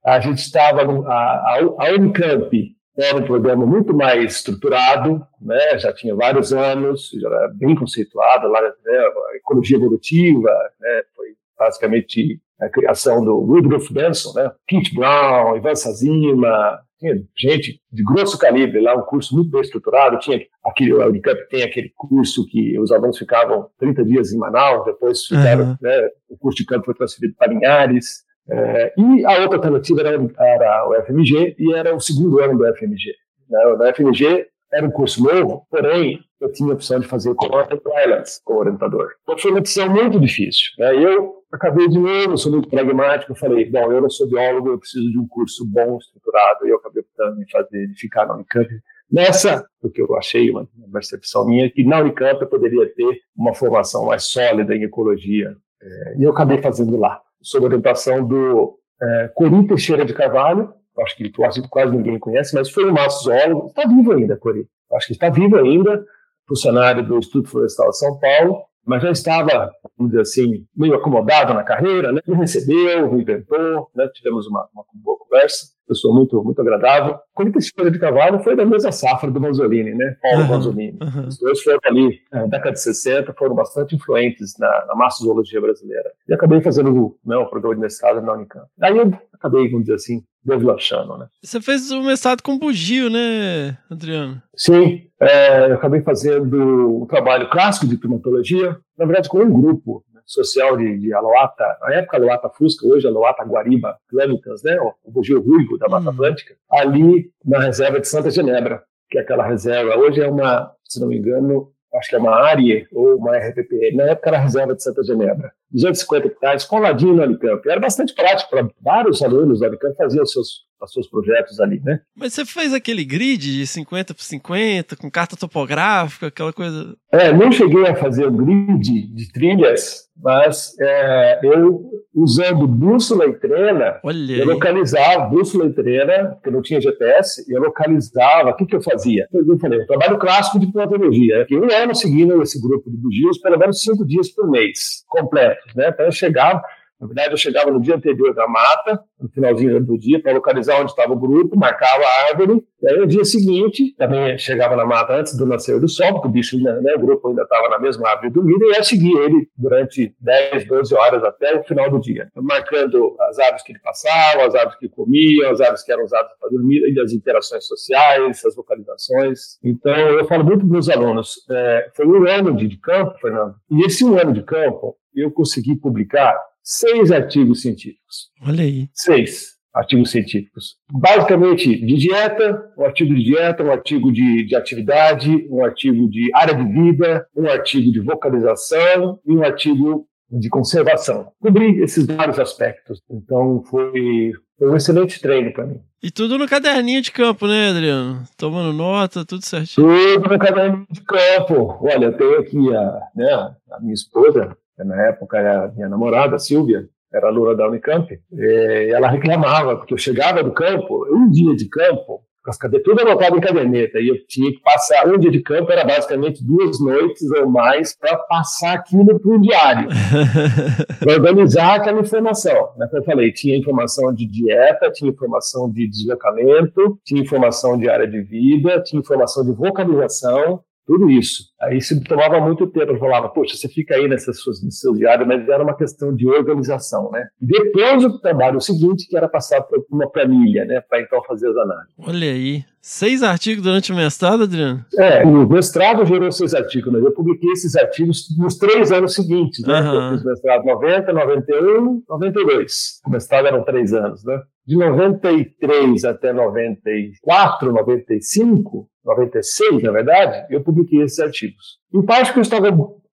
a gente estava, a, a Unicamp era um programa muito mais estruturado, né? já tinha vários anos, já era bem conceituado, lá, né? a ecologia evolutiva, né? foi basicamente a criação do Rudolf Benson, né? Kit Brown, Ivan Sazima, tinha gente de grosso calibre lá, um curso muito bem estruturado, tinha aquele, a Unicamp tem aquele curso que os alunos ficavam 30 dias em Manaus, depois ficaram, uhum. né, o curso de campo foi transferido para Linhares, é, e a outra alternativa era, era, o FMG, e era o segundo ano do FMG. Né? O FMG era um curso novo, porém eu tinha a opção de fazer o Islands como orientador. Então foi uma decisão muito difícil. Né? Eu acabei de novo, sou muito pragmático, falei, bom, eu não sou biólogo, eu preciso de um curso bom, estruturado, e eu acabei optando em fazer, de ficar na Unicamp. Nessa, porque eu achei uma, uma percepção minha, que na Unicamp eu poderia ter uma formação mais sólida em ecologia, é, e eu acabei fazendo lá, sob orientação do é, Cori Teixeira de Carvalho, acho que quase, quase ninguém conhece, mas foi um zoólogo, está vivo ainda, Cori, acho que está vivo ainda, funcionário do Instituto Florestal de São Paulo, mas já estava, vamos dizer assim, meio acomodado na carreira, né? me recebeu, me inventou, né? tivemos uma, uma boa conversa, pessoa muito, muito agradável. Quando Escolha de Cavalo foi da mesma safra do Manzolini, né? Paulo uhum, Manzolini. Uhum. Os dois foram ali, na década de 60, foram bastante influentes na, na massozoologia brasileira. E acabei fazendo né, o programa de mestrado na Unicamp. Aí eu acabei, vamos dizer assim, deslanchando, né? Você fez o mestrado com bugio, né, Adriano? Sim, é, eu acabei fazendo um trabalho clássico de primatologia, na verdade com um grupo social de, de Aloata, na época Aloata Fusca, hoje Aloata Guariba Clâmicas, né, o bugio ruivo da Mata uhum. Atlântica, ali na reserva de Santa Genebra, que é aquela reserva, hoje é uma, se não me engano, acho que é uma ARIE ou uma RPP, na época era a reserva de Santa Genebra, 250 hectares, coladinho no Alicamp. Era bastante prático para vários alunos do Alicamp fazer os seus os seus projetos ali, né? Mas você fez aquele grid de 50 por 50, com carta topográfica, aquela coisa. É, não cheguei a fazer o grid de trilhas, mas é, eu, usando bússola e trena, Olha eu localizava bússola e trena, porque não tinha GPS, eu localizava, o que, que eu fazia? Eu falei, trabalho clássico de plantologia, que um ano seguindo esse grupo de bugios, pelo menos cinco dias por mês, completos, né? Então eu chegava, na verdade, eu chegava no dia anterior da mata, no finalzinho do dia, para localizar onde estava o grupo, marcava a árvore, e aí no dia seguinte, também chegava na mata antes do nascer do sol, porque o bicho, né, o grupo ainda estava na mesma árvore dormindo, e ia seguir ele durante 10, 12 horas até o final do dia, marcando as árvores que ele passava, as árvores que comia, as árvores que eram usadas para dormir, e as interações sociais, as localizações. Então, eu falo muito para os alunos, é, foi um ano de campo, Fernando, e esse um ano de campo, eu consegui publicar seis artigos científicos. Olha aí. Seis artigos científicos. Basicamente de dieta, um artigo de dieta, um artigo de, de atividade, um artigo de área de vida, um artigo de vocalização e um artigo de conservação. Cobri esses vários aspectos. Então foi, foi um excelente treino para mim. E tudo no caderninho de campo, né, Adriano? Tomando nota, tudo certinho. Tudo no caderninho de campo. Olha, eu tenho aqui a, né, a minha esposa, na época a minha namorada, Silvia, era aluna da Unicamp, e ela reclamava, porque eu chegava do campo, um dia de campo, com as cadeiras tudo anotado em caderneta, e eu tinha que passar, um dia de campo era basicamente duas noites ou mais para passar aquilo para o diário, para organizar aquela informação. Né? Como eu falei, tinha informação de dieta, tinha informação de deslocamento, tinha informação de área de vida, tinha informação de vocalização, tudo isso. Aí se tomava muito tempo, eu falava, poxa, você fica aí nessas seus diários, mas era uma questão de organização, né? Depois o trabalho seguinte, que era passar por uma planilha, né, para então fazer as análises. Olha aí. Seis artigos durante o mestrado, Adriano? É, o mestrado gerou seis artigos, mas eu publiquei esses artigos nos três anos seguintes, né? Aham. Eu fiz mestrado 90, 91, 92. O mestrado eram três anos, né? De 93 até 94, 95, 96, na verdade, eu publiquei esses artigos. Em parte porque eu estava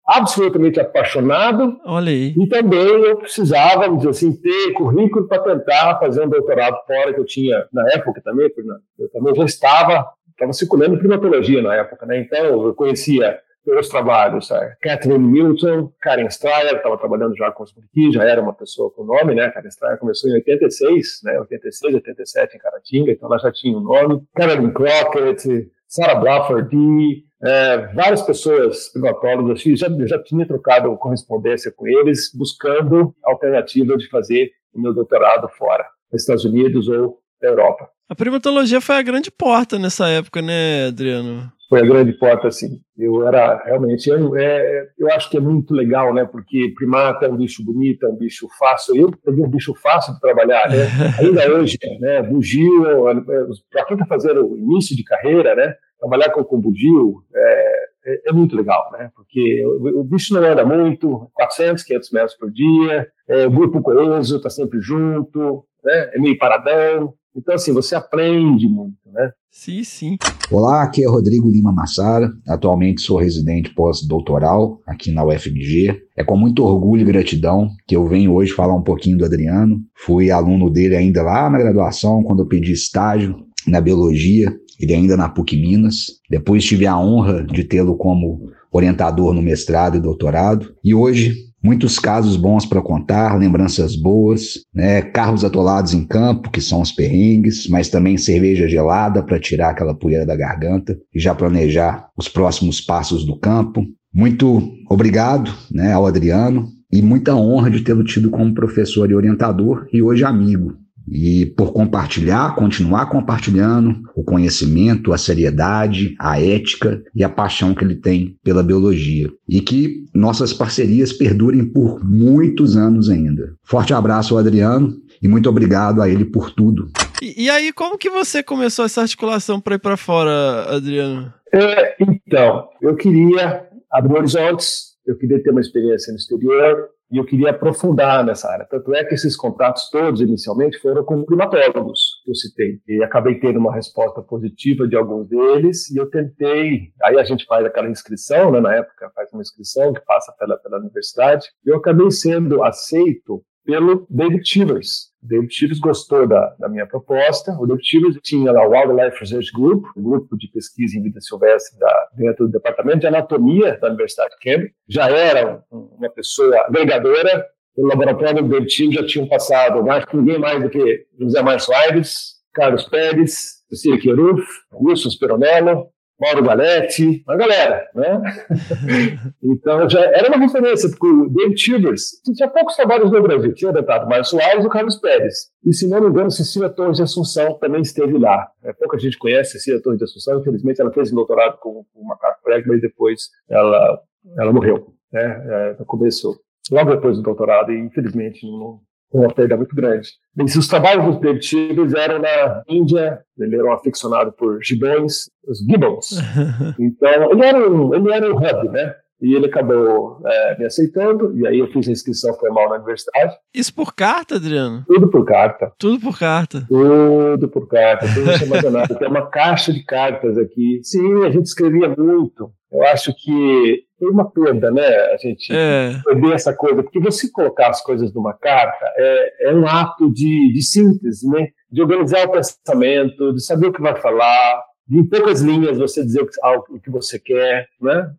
absolutamente apaixonado Olha aí. e também eu precisava, vamos dizer assim, ter currículo para tentar fazer um doutorado fora que eu tinha na época também, porque eu também já estava, estava circulando primatologia na época, né? Então eu conhecia pelos trabalhos, a Catherine Milton, Karen Stryer, estava trabalhando já com os aqui, já era uma pessoa com nome, né? Karen Stryer começou em 86, né? 86, 87 em Caratinga, então ela já tinha um nome. Carolyn Crockett, Sarah Blaffer, é, várias pessoas primatólogas, assim, já, já tinha trocado correspondência com eles, buscando alternativa de fazer o meu doutorado fora, nos Estados Unidos ou na Europa. A primatologia foi a grande porta nessa época, né, Adriano? Foi a grande porta, assim. Eu era realmente, eu, é, eu acho que é muito legal, né? Porque primata é um bicho bonito, é um bicho fácil. Eu peguei um bicho fácil de trabalhar, né? Ainda hoje, né? Bugio, para quem está fazendo o início de carreira, né? Trabalhar com, com bugio é, é, é muito legal, né? Porque o, o, bicho não anda muito, 400, 500 metros por dia, é, o grupo coeso está sempre junto, né? É meio paradão. Então, assim, você aprende muito, né? Sim, sim. Olá, aqui é Rodrigo Lima Massara. Atualmente sou residente pós-doutoral aqui na UFMG. É com muito orgulho e gratidão que eu venho hoje falar um pouquinho do Adriano. Fui aluno dele ainda lá na graduação, quando eu pedi estágio na biologia, ele ainda na PUC Minas. Depois tive a honra de tê-lo como orientador no mestrado e doutorado. E hoje Muitos casos bons para contar, lembranças boas, né? carros atolados em campo, que são os perrengues, mas também cerveja gelada para tirar aquela poeira da garganta e já planejar os próximos passos do campo. Muito obrigado né, ao Adriano e muita honra de tê-lo tido como professor e orientador e hoje amigo e por compartilhar, continuar compartilhando o conhecimento, a seriedade, a ética e a paixão que ele tem pela biologia. E que nossas parcerias perdurem por muitos anos ainda. Forte abraço ao Adriano e muito obrigado a ele por tudo. E, e aí, como que você começou essa articulação para ir para fora, Adriano? É, então, eu queria abrir horizontes, eu queria ter uma experiência no exterior, e eu queria aprofundar nessa área. Tanto é que esses contatos todos, inicialmente, foram com primatólogos que eu citei. E acabei tendo uma resposta positiva de alguns deles, e eu tentei. Aí a gente faz aquela inscrição, né, na época, faz uma inscrição que passa pela, pela universidade. E eu acabei sendo aceito pelo David Chivers. O David Chivers gostou da, da, minha proposta. O David Chivers tinha lá o Wildlife Research Group, um grupo de pesquisa em vida silvestre da, dentro do departamento de anatomia da Universidade de Cambridge. Já era um, uma pessoa agregadora. No laboratório do David Chivers já tinham passado mais que ninguém mais do que José Márcio Aires, Carlos Pérez, Cecília Queruf, Wilson Speronello, Mauro Galetti, uma galera, né? então já era uma referência, porque o David Chivers tinha poucos trabalhos no Brasil, tinha adaptado Mário Soares e o Carlos Pérez. E se não me engano, Cecília Torres de Assunção também esteve lá. É, pouca gente conhece Cecília Torres de Assunção, infelizmente ela fez um doutorado com, com o Macaco Prego, mas depois ela, ela morreu, né? É, no começo, logo depois do doutorado, e infelizmente não, uma perda muito grande. os trabalhos do David eram na Índia, ele era um aficionado por gibões, os gibbons. Então, ele era um, ele era um hub, né? E ele acabou é, me aceitando, e aí eu fiz a inscrição formal na universidade. Isso por carta, Adriano? Tudo por carta. Tudo por carta. Tudo por carta, tudo armazenado. Tem uma caixa de cartas aqui. Sim, a gente escrevia muito. Eu acho que foi uma perda, né? A gente é. perder essa coisa, porque você colocar as coisas numa carta é, é um ato de, de síntese, né? De organizar o pensamento, de saber o que vai falar, de em poucas linhas você dizer o que, o que você quer, né?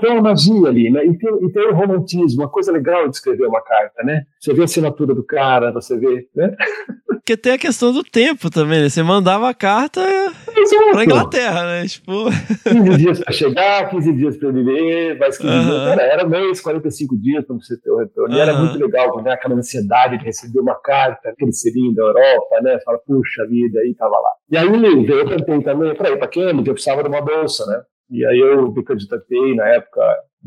Tem uma magia ali, né? E tem, e tem um romantismo, uma coisa legal de escrever uma carta, né? Você vê a assinatura do cara, você vê, né? Porque tem a questão do tempo também, né? Você mandava a carta Exato. pra Inglaterra, né? Tipo... 15 dias pra chegar, 15 dias pra ele ler, mais 15 dias. Cara, era mês, 45 dias pra você ter o retorno. E era muito legal, né? Aquela ansiedade de receber uma carta, aquele selinho da Europa, né? Fala, puxa vida, aí tava lá. E aí eu tentei também, ir para Cambridge, eu precisava de uma bolsa, né? E aí eu me candidatei, na época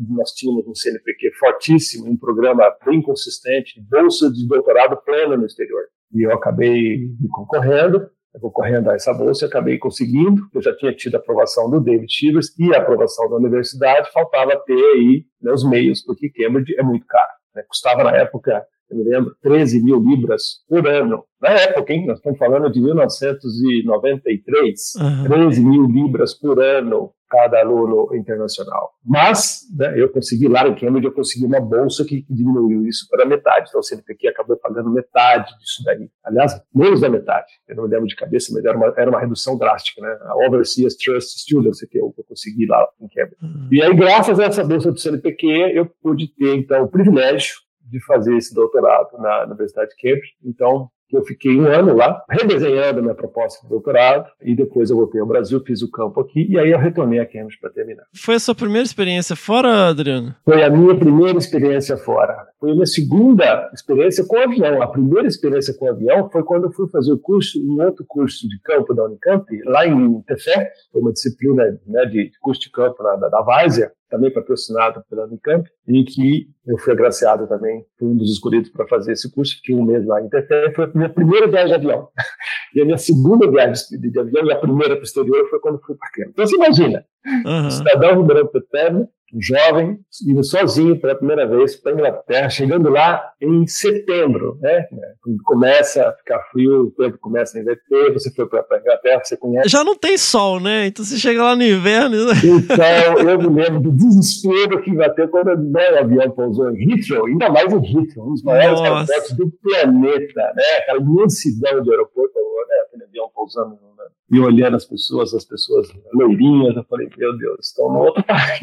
nós tínhamos um CNPq fortíssimo, um programa bem consistente, bolsa de doutorado plena no exterior. E eu acabei concorrendo, concorrendo a essa bolsa, acabei conseguindo. Eu já tinha tido a aprovação do David Chivers e a aprovação da universidade, faltava ter aí né, os meios, porque Cambridge é muito caro. Né? Custava na época eu me lembro, 13 mil libras por ano. Na época, hein? Nós estamos falando de 1993, uhum. 13 mil libras por ano cada aluno internacional. Mas, né, eu consegui lá em Cambridge, eu consegui uma bolsa que, diminuiu isso para metade. Então, o CNPq acabou pagando metade disso daí. Aliás, menos da metade. Eu não me lembro de cabeça, mas era uma, era uma redução drástica, né? A Overseas Trust Students, que eu, que eu consegui lá em Cambridge. Uhum. E aí, graças a essa bolsa do CNPq, eu pude ter, então, o privilégio de fazer esse doutorado na Universidade de Cambridge. Então, eu fiquei um ano lá, redesenhando a minha proposta de doutorado, e depois eu voltei ao Brasil, fiz o campo aqui, e aí eu retornei a Cambridge para terminar. Foi a sua primeira experiência fora, Adriano? Foi a minha primeira experiência fora. Foi a minha segunda experiência com avião. A primeira experiência com avião foi quando eu fui fazer o curso, um outro curso de campo da Unicamp, lá em Tefé, foi uma disciplina né, de curso de campo da, da Várzea, também patrocinado pela Unicamp, em que eu fui agraciado também, fui um dos escolhidos para fazer esse curso, fiquei um mês lá em Tefé, foi a minha primeira viagem de avião. E a minha segunda viagem de, avião, e a primeira para o exterior, foi quando fui para Quênia. Então você imagina, uhum. cidadão eterno, um jovem, indo sozinho pela primeira vez para a Inglaterra, chegando lá em setembro, né? Quando começa a ficar frio, o tempo começa a inverter, você foi para a Inglaterra, você conhece. Já não tem sol, né? Então você chega lá no inverno. Né? Então, eu me lembro do desespero que vai ter quando o avião pousou em Heathrow, ainda mais em Heathrow, um dos maiores aeroportos do planeta, né? Aquela imensidão de aeroporto, né? Aquele avião pousando no e olhando as pessoas, as pessoas loirinhas, eu falei, meu Deus, estão no outro país.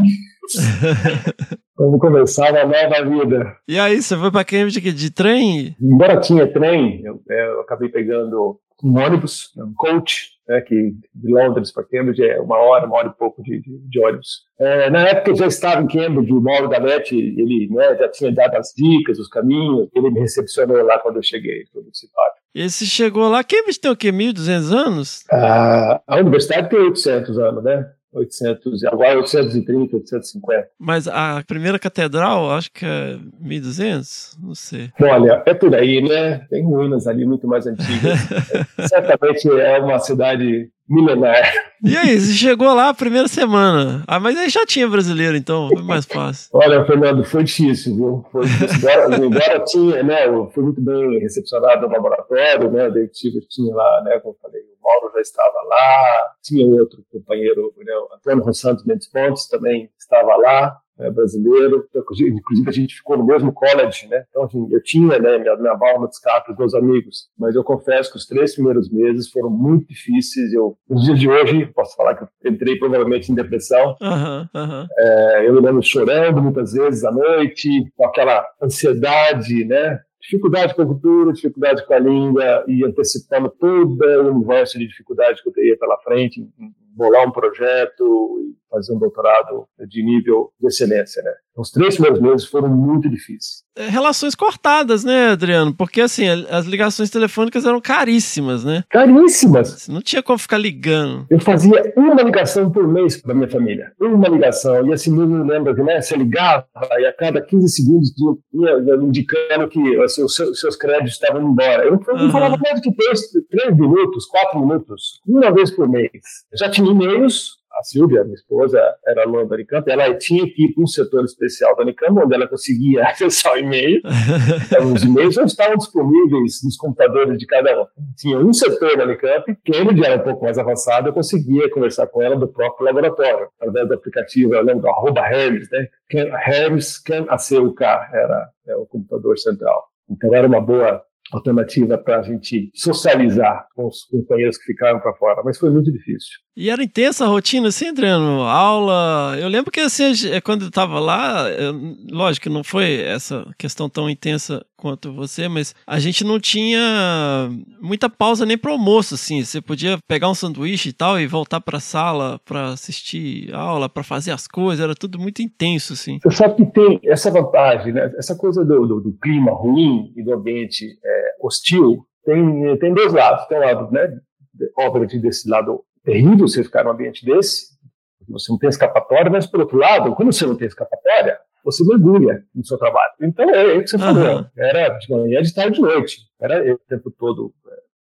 Vamos começar uma nova vida. E aí, você foi para Cambridge de, de trem? Embora tinha trem, eu, eu acabei pegando um ônibus, um coach, né, que de Londres para Cambridge é uma hora, uma hora e pouco de, de, de ônibus. É, na época eu já estava em Cambridge, o Mauro Galete, ele né, já tinha dado as dicas, os caminhos, ele me recepcionou lá quando eu cheguei, foi muito simpático. E você chegou lá, Cambridge tem o quê, 1.200 anos? Ah, a universidade tem 800 anos, né? 800, agora 830, 850. Mas a primeira catedral, acho que é 1200, não sei. Olha, é por aí, né? Tem ruínas ali muito mais antigas. Certamente é uma cidade milenar. E aí, você chegou lá a primeira semana. Ah, mas aí já tinha brasileiro, então foi mais fácil. Olha, Fernando, foi difícil, viu? Foi difícil. Embora, embora tinha, né? Eu fui muito bem recepcionado no laboratório, né? O David tinha lá, né? Como eu falei, Mauro já estava lá, tinha outro companheiro, né, o Antônio Santos Mendes Pontes também estava lá, né, brasileiro, inclusive a gente ficou no mesmo college, né? Então, assim, eu tinha né, minha, minha válvula de escape, os meus amigos, mas eu confesso que os três primeiros meses foram muito difíceis. Eu, nos dias de hoje, posso falar que eu entrei provavelmente em depressão. Uhum, uhum. É, eu me lembro chorando muitas vezes à noite, com aquela ansiedade, né? dificuldade com a cultura, dificuldade com a língua e antecipando todo o universo de dificuldade que eu teria pela frente em bolar um projeto fazer um doutorado de nível de excelência, né? Os três primeiros meses foram muito difíceis. É, relações cortadas, né, Adriano? Porque, assim, as ligações telefônicas eram caríssimas, né? Caríssimas! Você não tinha como ficar ligando. Eu fazia uma ligação por mês para minha família. Uma ligação. E assim, não lembra que, né, você ligava e a cada 15 segundos tinha indicando que assim, os seus, seus créditos estavam embora. Eu não uhum. falava mais do que três, três minutos, quatro minutos, uma vez por mês. Eu já tinha e-mails a Silvia, minha esposa, era aluna da Unicamp, ela tinha que ir para um setor especial da Unicamp, onde ela conseguia acessar o e-mail. Então, os e-mails já estavam disponíveis nos computadores de cada um. Tinha um setor da Unicamp, já era um pouco mais avançado, eu conseguia conversar com ela do próprio laboratório, através do aplicativo, eu lembro arroba Hermes, né? Hermes Can ACUK era é, o computador central. Então era uma boa alternativa para a gente socializar com os companheiros que ficaram para fora, mas foi muito difícil. E era intensa a rotina, assim, Adriano? Aula. Eu lembro que, assim, quando eu estava lá, eu, lógico não foi essa questão tão intensa quanto você, mas a gente não tinha muita pausa nem para almoço, assim. Você podia pegar um sanduíche e tal e voltar para a sala para assistir aula, para fazer as coisas, era tudo muito intenso, assim. Você sabe que tem essa vantagem, né? Essa coisa do, do, do clima ruim e do ambiente é, hostil tem, tem dois lados. Tem um lado, né? Obviamente, desse lado terrível você ficar num ambiente desse, você não tem escapatória, mas por outro lado, quando você não tem escapatória, você mergulha no seu trabalho. Então é o que você falou. Era de manhã, de tarde, de noite. Era o tempo todo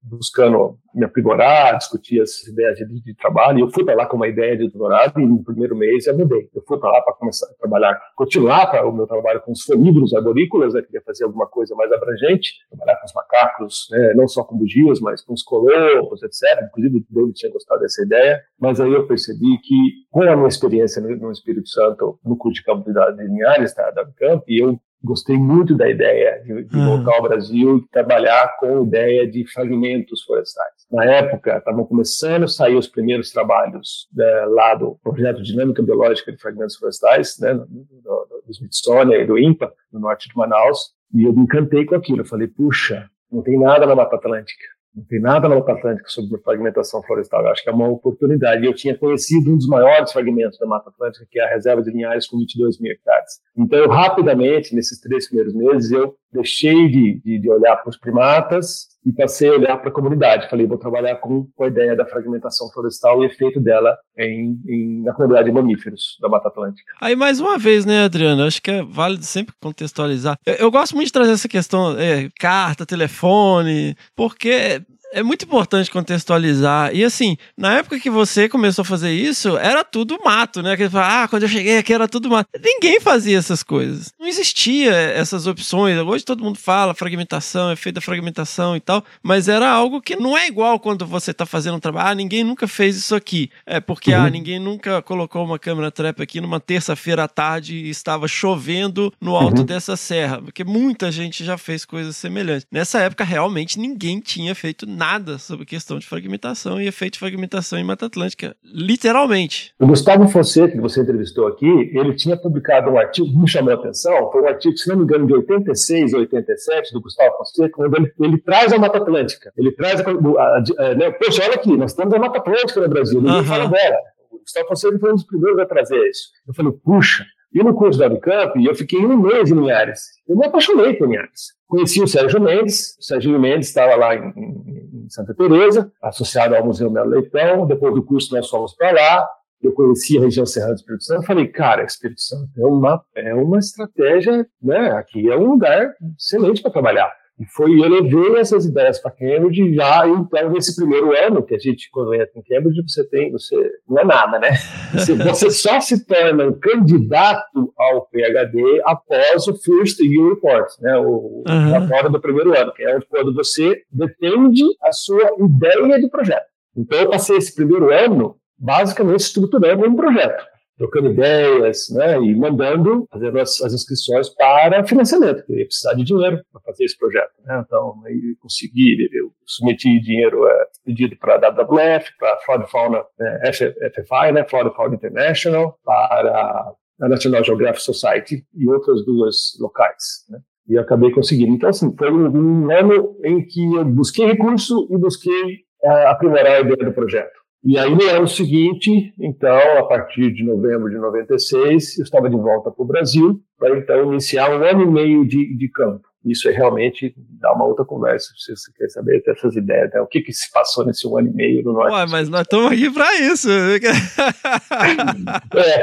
buscando me aprimorar, discutir as ideias de, de trabalho. Eu fui para lá com uma ideia de doutorado e no primeiro mês eu mudei. Eu fui para lá para começar a trabalhar, continuar para o meu trabalho com os folívoros arborícolas, né, queria fazer alguma coisa mais abrangente, trabalhar com os macacos, né, não só com bugios, mas com os colobos, etc. Inclusive o David tinha gostado dessa ideia, mas aí eu percebi que com a minha experiência no, no Espírito Santo, no curso de campo de Linhares, tá, da Unicamp, eu gostei muito da ideia de, de uhum. voltar ao Brasil e trabalhar com a ideia de fragmentos florestais. Na época, estavam começando a sair os primeiros trabalhos né, lá do projeto Dinâmica Biológica de Fragmentos Florestais, né, do, do, do Smithsonian e do INPA, no norte de Manaus, e eu me encantei com aquilo. Eu falei, puxa, não tem nada na Mata Atlântica. Não tem nada na Mata sobre fragmentação florestal. Eu acho que é uma oportunidade. Eu tinha conhecido um dos maiores fragmentos da Mata Atlântica, que é a reserva de Linhares, com 22 mil hectares. Então, eu rapidamente, nesses três primeiros meses, eu deixei de, de, de olhar para os primatas e passei a olhar para a comunidade. Falei, vou trabalhar com, com, a ideia da fragmentação florestal e o efeito dela em, em, na comunidade de mamíferos da Mata Atlântica. Aí, mais uma vez, né, Adriano? Acho que é válido sempre contextualizar. Eu, eu gosto muito de trazer essa questão, é, carta, telefone, porque é muito importante contextualizar. E assim, na época que você começou a fazer isso, era tudo mato, né? Que ah, quando eu cheguei aqui era tudo mato. Ninguém fazia essas coisas. Não existia essas opções. Hoje todo mundo fala fragmentação, efeito da fragmentação e tal, mas era algo que não é igual quando você está fazendo um trabalho. Ah, ninguém nunca fez isso aqui. É porque ah, uhum. ah, ninguém nunca colocou uma câmera trap aqui numa terça-feira à tarde e estava chovendo no alto uhum. dessa serra. Porque muita gente já fez coisas semelhantes. Nessa época, realmente, ninguém tinha feito nada nada sobre questão de fragmentação e efeito de fragmentação em Mata Atlântica, literalmente. O Gustavo Fonseca, que você entrevistou aqui, ele tinha publicado um artigo que me chamou a atenção, foi um artigo, se não me engano, de 86 ou 87, do Gustavo Fonseca, onde ele, ele traz a Mata Atlântica. Ele traz a, a, a, né, Poxa, olha aqui, nós temos a Mata Atlântica no Brasil, ninguém uhum. fala dela. O Gustavo Fonseca foi um dos primeiros a trazer isso. Eu falei, puxa, e no curso da Unicamp, eu fiquei um mês em Linhares. Eu me apaixonei por Linhares. Conheci o Sérgio Mendes, o Sérgio Mendes estava lá em, em, em Santa Teresa, associado ao Museu Melo Leitão. Depois do curso nós fomos para lá. Eu conheci a região Serrana do Espírito Santo. Falei, cara, Espírito Santo é uma, é uma estratégia, né? Aqui é um lugar excelente para trabalhar. E foi, eu levei essas ideias para Cambridge já, então, nesse primeiro ano, que a gente, quando entra em Cambridge, você tem, você não é nada, né? Você, você só se torna um candidato ao PhD após o First Year Report, né? O uhum. relatório do primeiro ano, que é quando você defende a sua ideia de projeto. Então, eu passei esse primeiro ano basicamente estruturando um projeto trocando ideias, né, e mandando, fazendo as, as, inscrições para financiamento, que ia precisar de dinheiro para fazer esse projeto. Né? Então, aí consegui, eu submeti dinheiro é, pedido para a WWF, para a Flora Fauna né, FFI, né, Flora Fauna International, para a National Geographic Society e outras duas locais. Né? E acabei conseguindo. Então, assim, foi um, um ano em que eu busquei recurso e busquei é, aprimorar a ideia do projeto. E aí, no ano seguinte, então, a partir de novembro de 96, eu estava de volta para o Brasil, para então iniciar um ano e meio de, de campo. Isso é realmente dá uma outra conversa, se você quer saber essas ideias, né? o que, que se passou nesse um ano e meio no Norte. Ué, mas nós estamos aqui para isso. é,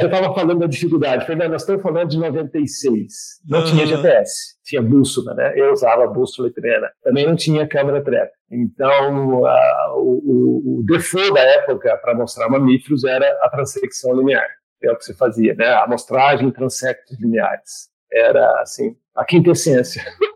eu estava falando da dificuldade. Fernando, nós estamos falando de 96. Não uhum. tinha GPS, tinha bússola, né? Eu usava bússola e trena. Também não tinha câmera trap. Então, a, o, o default da época para mostrar mamíferos era a transecção linear. É o que se fazia, né? A amostragem transectos lineares. Era, assim, a quintessência.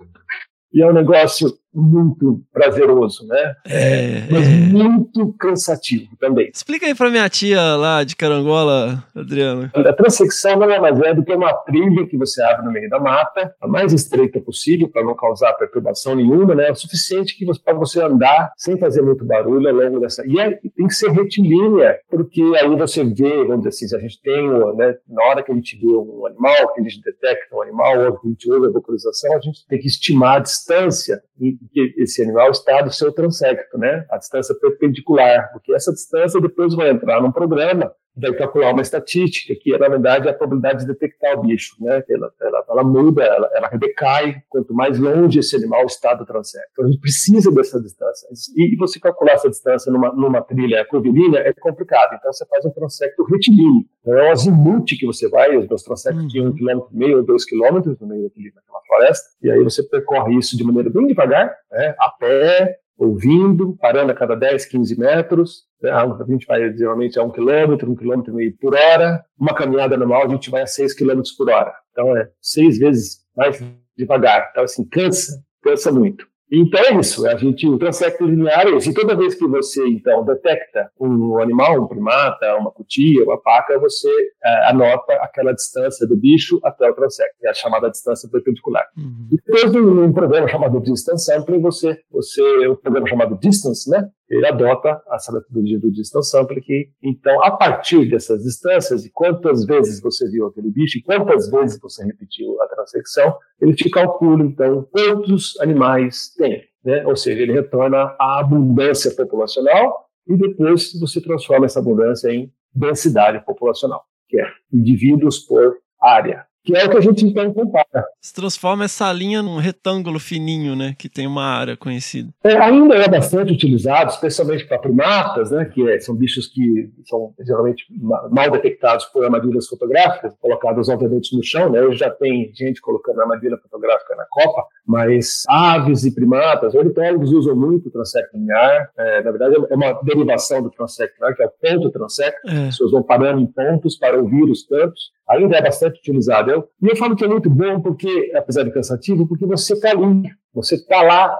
e é um negócio muito prazeroso, né? É, mas é. muito cansativo também. Explica aí para minha tia lá de Carangola, Adriano. A transecção não é mais é do que uma trilha que você abre no meio da mata, a mais estreita possível para não causar perturbação nenhuma, né? É o suficiente que para você andar sem fazer muito barulho ao longo dessa. E é, tem que ser retilínea, porque aí você vê, vamos dizer assim, se a gente tem, né, na hora que a gente vê um animal, que a gente detecta um animal, ou que a gente ouve a vocalização, a gente tem que estimar a distância que esse animal está do seu transecto, né? A distância perpendicular, porque essa distância depois vai entrar num programa vai calcular uma estatística, que é, na verdade, a probabilidade de detectar o bicho. Né? Ela, ela, ela muda, ela, ela decai quanto mais longe esse animal está do transecto. Então, a gente precisa dessa distância. E você calcular essa distância numa, numa trilha curvilínea é complicado. Então, você faz um transecto retilíneo. Então, é um azimuth que você vai, os meus transectos uhum. de um quilômetro e meio ou dois quilômetros no meio daquele, daquela floresta, e aí você percorre isso de maneira bem devagar, né? a pé, ouvindo, parando a cada 10, 15 metros. Né? A gente vai geralmente a um quilômetro, um quilômetro e meio por hora. Uma caminhada normal a gente vai a 6 quilômetros por hora. Então é seis vezes mais devagar. Então assim, cansa, cansa muito. Então é isso, a gente, o transecto linear é isso. E toda vez que você, então, detecta um animal, um primata, uma cutia, uma paca, você é, anota aquela distância do bicho até o transecto, é a chamada distância perpendicular. Uhum. E depois, num programa chamado Distance Sampling, você, você, o programa chamado Distance, né, ele adota essa metodologia do distance sampling, então, a partir dessas distâncias e quantas vezes você viu aquele bicho e quantas vezes você repetiu a transecção, ele te calcula, então, quantos animais tem. Né? Ou seja, ele retorna a abundância populacional e depois você transforma essa abundância em densidade populacional, que é indivíduos por área que é o que a gente então compara. Se transforma essa linha num retângulo fininho, né, que tem uma área conhecida. É, ainda é bastante utilizado, especialmente para primatas, né, que é, são bichos que são geralmente mal detectados por armadilhas fotográficas, colocadas obviamente no chão, né, hoje já tem gente colocando armadilha fotográfica na copa, mas aves e primatas, ornitólogos usam muito o transecto linear, é, na verdade é uma derivação do transecto linear, que é o ponto transecto, é. as pessoas vão parando em pontos para ouvir os cantos, ainda é bastante utilizado. Eu, e eu falo que é muito bom, porque, apesar de cansativo, porque você está ali, você está lá.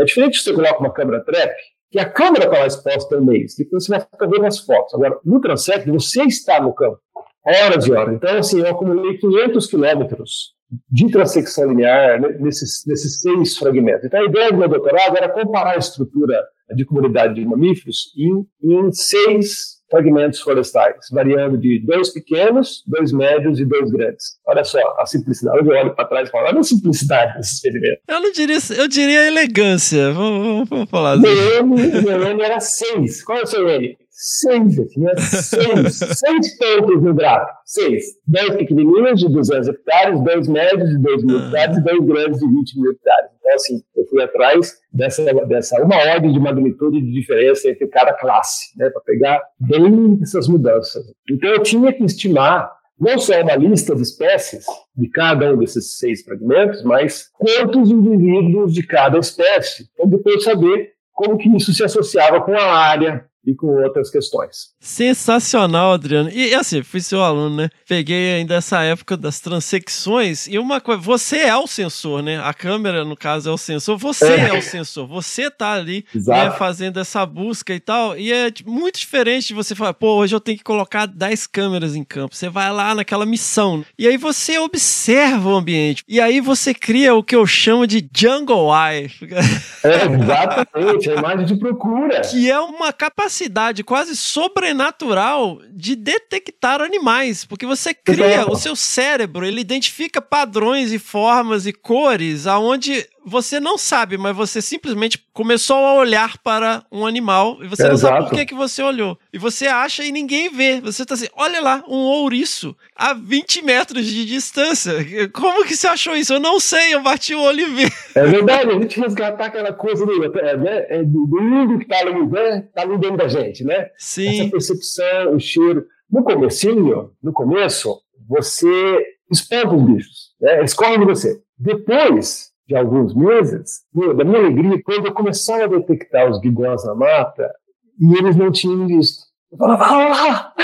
É diferente se você coloca uma câmera trap, que a câmera está lá exposta mês, depois você vai ficar vendo as fotos. Agora, no Transect, você está no campo, horas e horas. Então, assim, eu acumulei 500 quilômetros de transecção linear nesses, nesses seis fragmentos. Então, a ideia do meu doutorado era comparar a estrutura de comunidade de mamíferos em, em seis fragmentos florestais, variando de dois pequenos, dois médios e dois grandes. Olha só a simplicidade. Eu olho para trás e falo, olha a simplicidade desse experimento. Eu não diria, eu diria elegância. Vamos, vamos, vamos falar assim. Meu N era seis. Qual é o seu N? Seis, eu tinha seis, seis pontos no gráfico, seis. Dois pequenininhos de 200 hectares, dois médios de 2 mil hectares e dois grandes de 20 mil hectares. Então, assim, eu fui atrás dessa, dessa uma ordem de magnitude de diferença entre cada classe, né, para pegar bem essas mudanças. Então, eu tinha que estimar não só uma lista de espécies de cada um desses seis fragmentos, mas quantos indivíduos de cada espécie, para depois saber como que isso se associava com a área, e com outras questões. Sensacional, Adriano. E assim, fui seu aluno, né? Peguei ainda essa época das transecções e uma coisa, você é o sensor, né? A câmera, no caso, é o sensor, você é, é o sensor, você tá ali né, fazendo essa busca e tal. E é muito diferente de você falar, pô, hoje eu tenho que colocar 10 câmeras em campo. Você vai lá naquela missão e aí você observa o ambiente. E aí você cria o que eu chamo de Jungle Eye. É, exatamente, a imagem de procura. Que é uma capacidade capacidade quase sobrenatural de detectar animais, porque você cria o seu cérebro, ele identifica padrões e formas e cores aonde você não sabe, mas você simplesmente começou a olhar para um animal e você é não exato. sabe por que, que você olhou. E você acha e ninguém vê. Você está assim, olha lá, um ouriço a 20 metros de distância. Como que você achou isso? Eu não sei, eu bati o olho e vi. É verdade, a gente resgatar aquela coisa do, é, né, é do, mundo que está ali, né, tá ali dentro da gente, né? Sim. Essa percepção, o cheiro. No comecinho, no começo, você espanta os bichos, né? eles correm de você. Depois, de alguns meses, da minha alegria, quando eu começava a detectar os bigós na mata e eles não tinham visto. Eu falava, ah lá!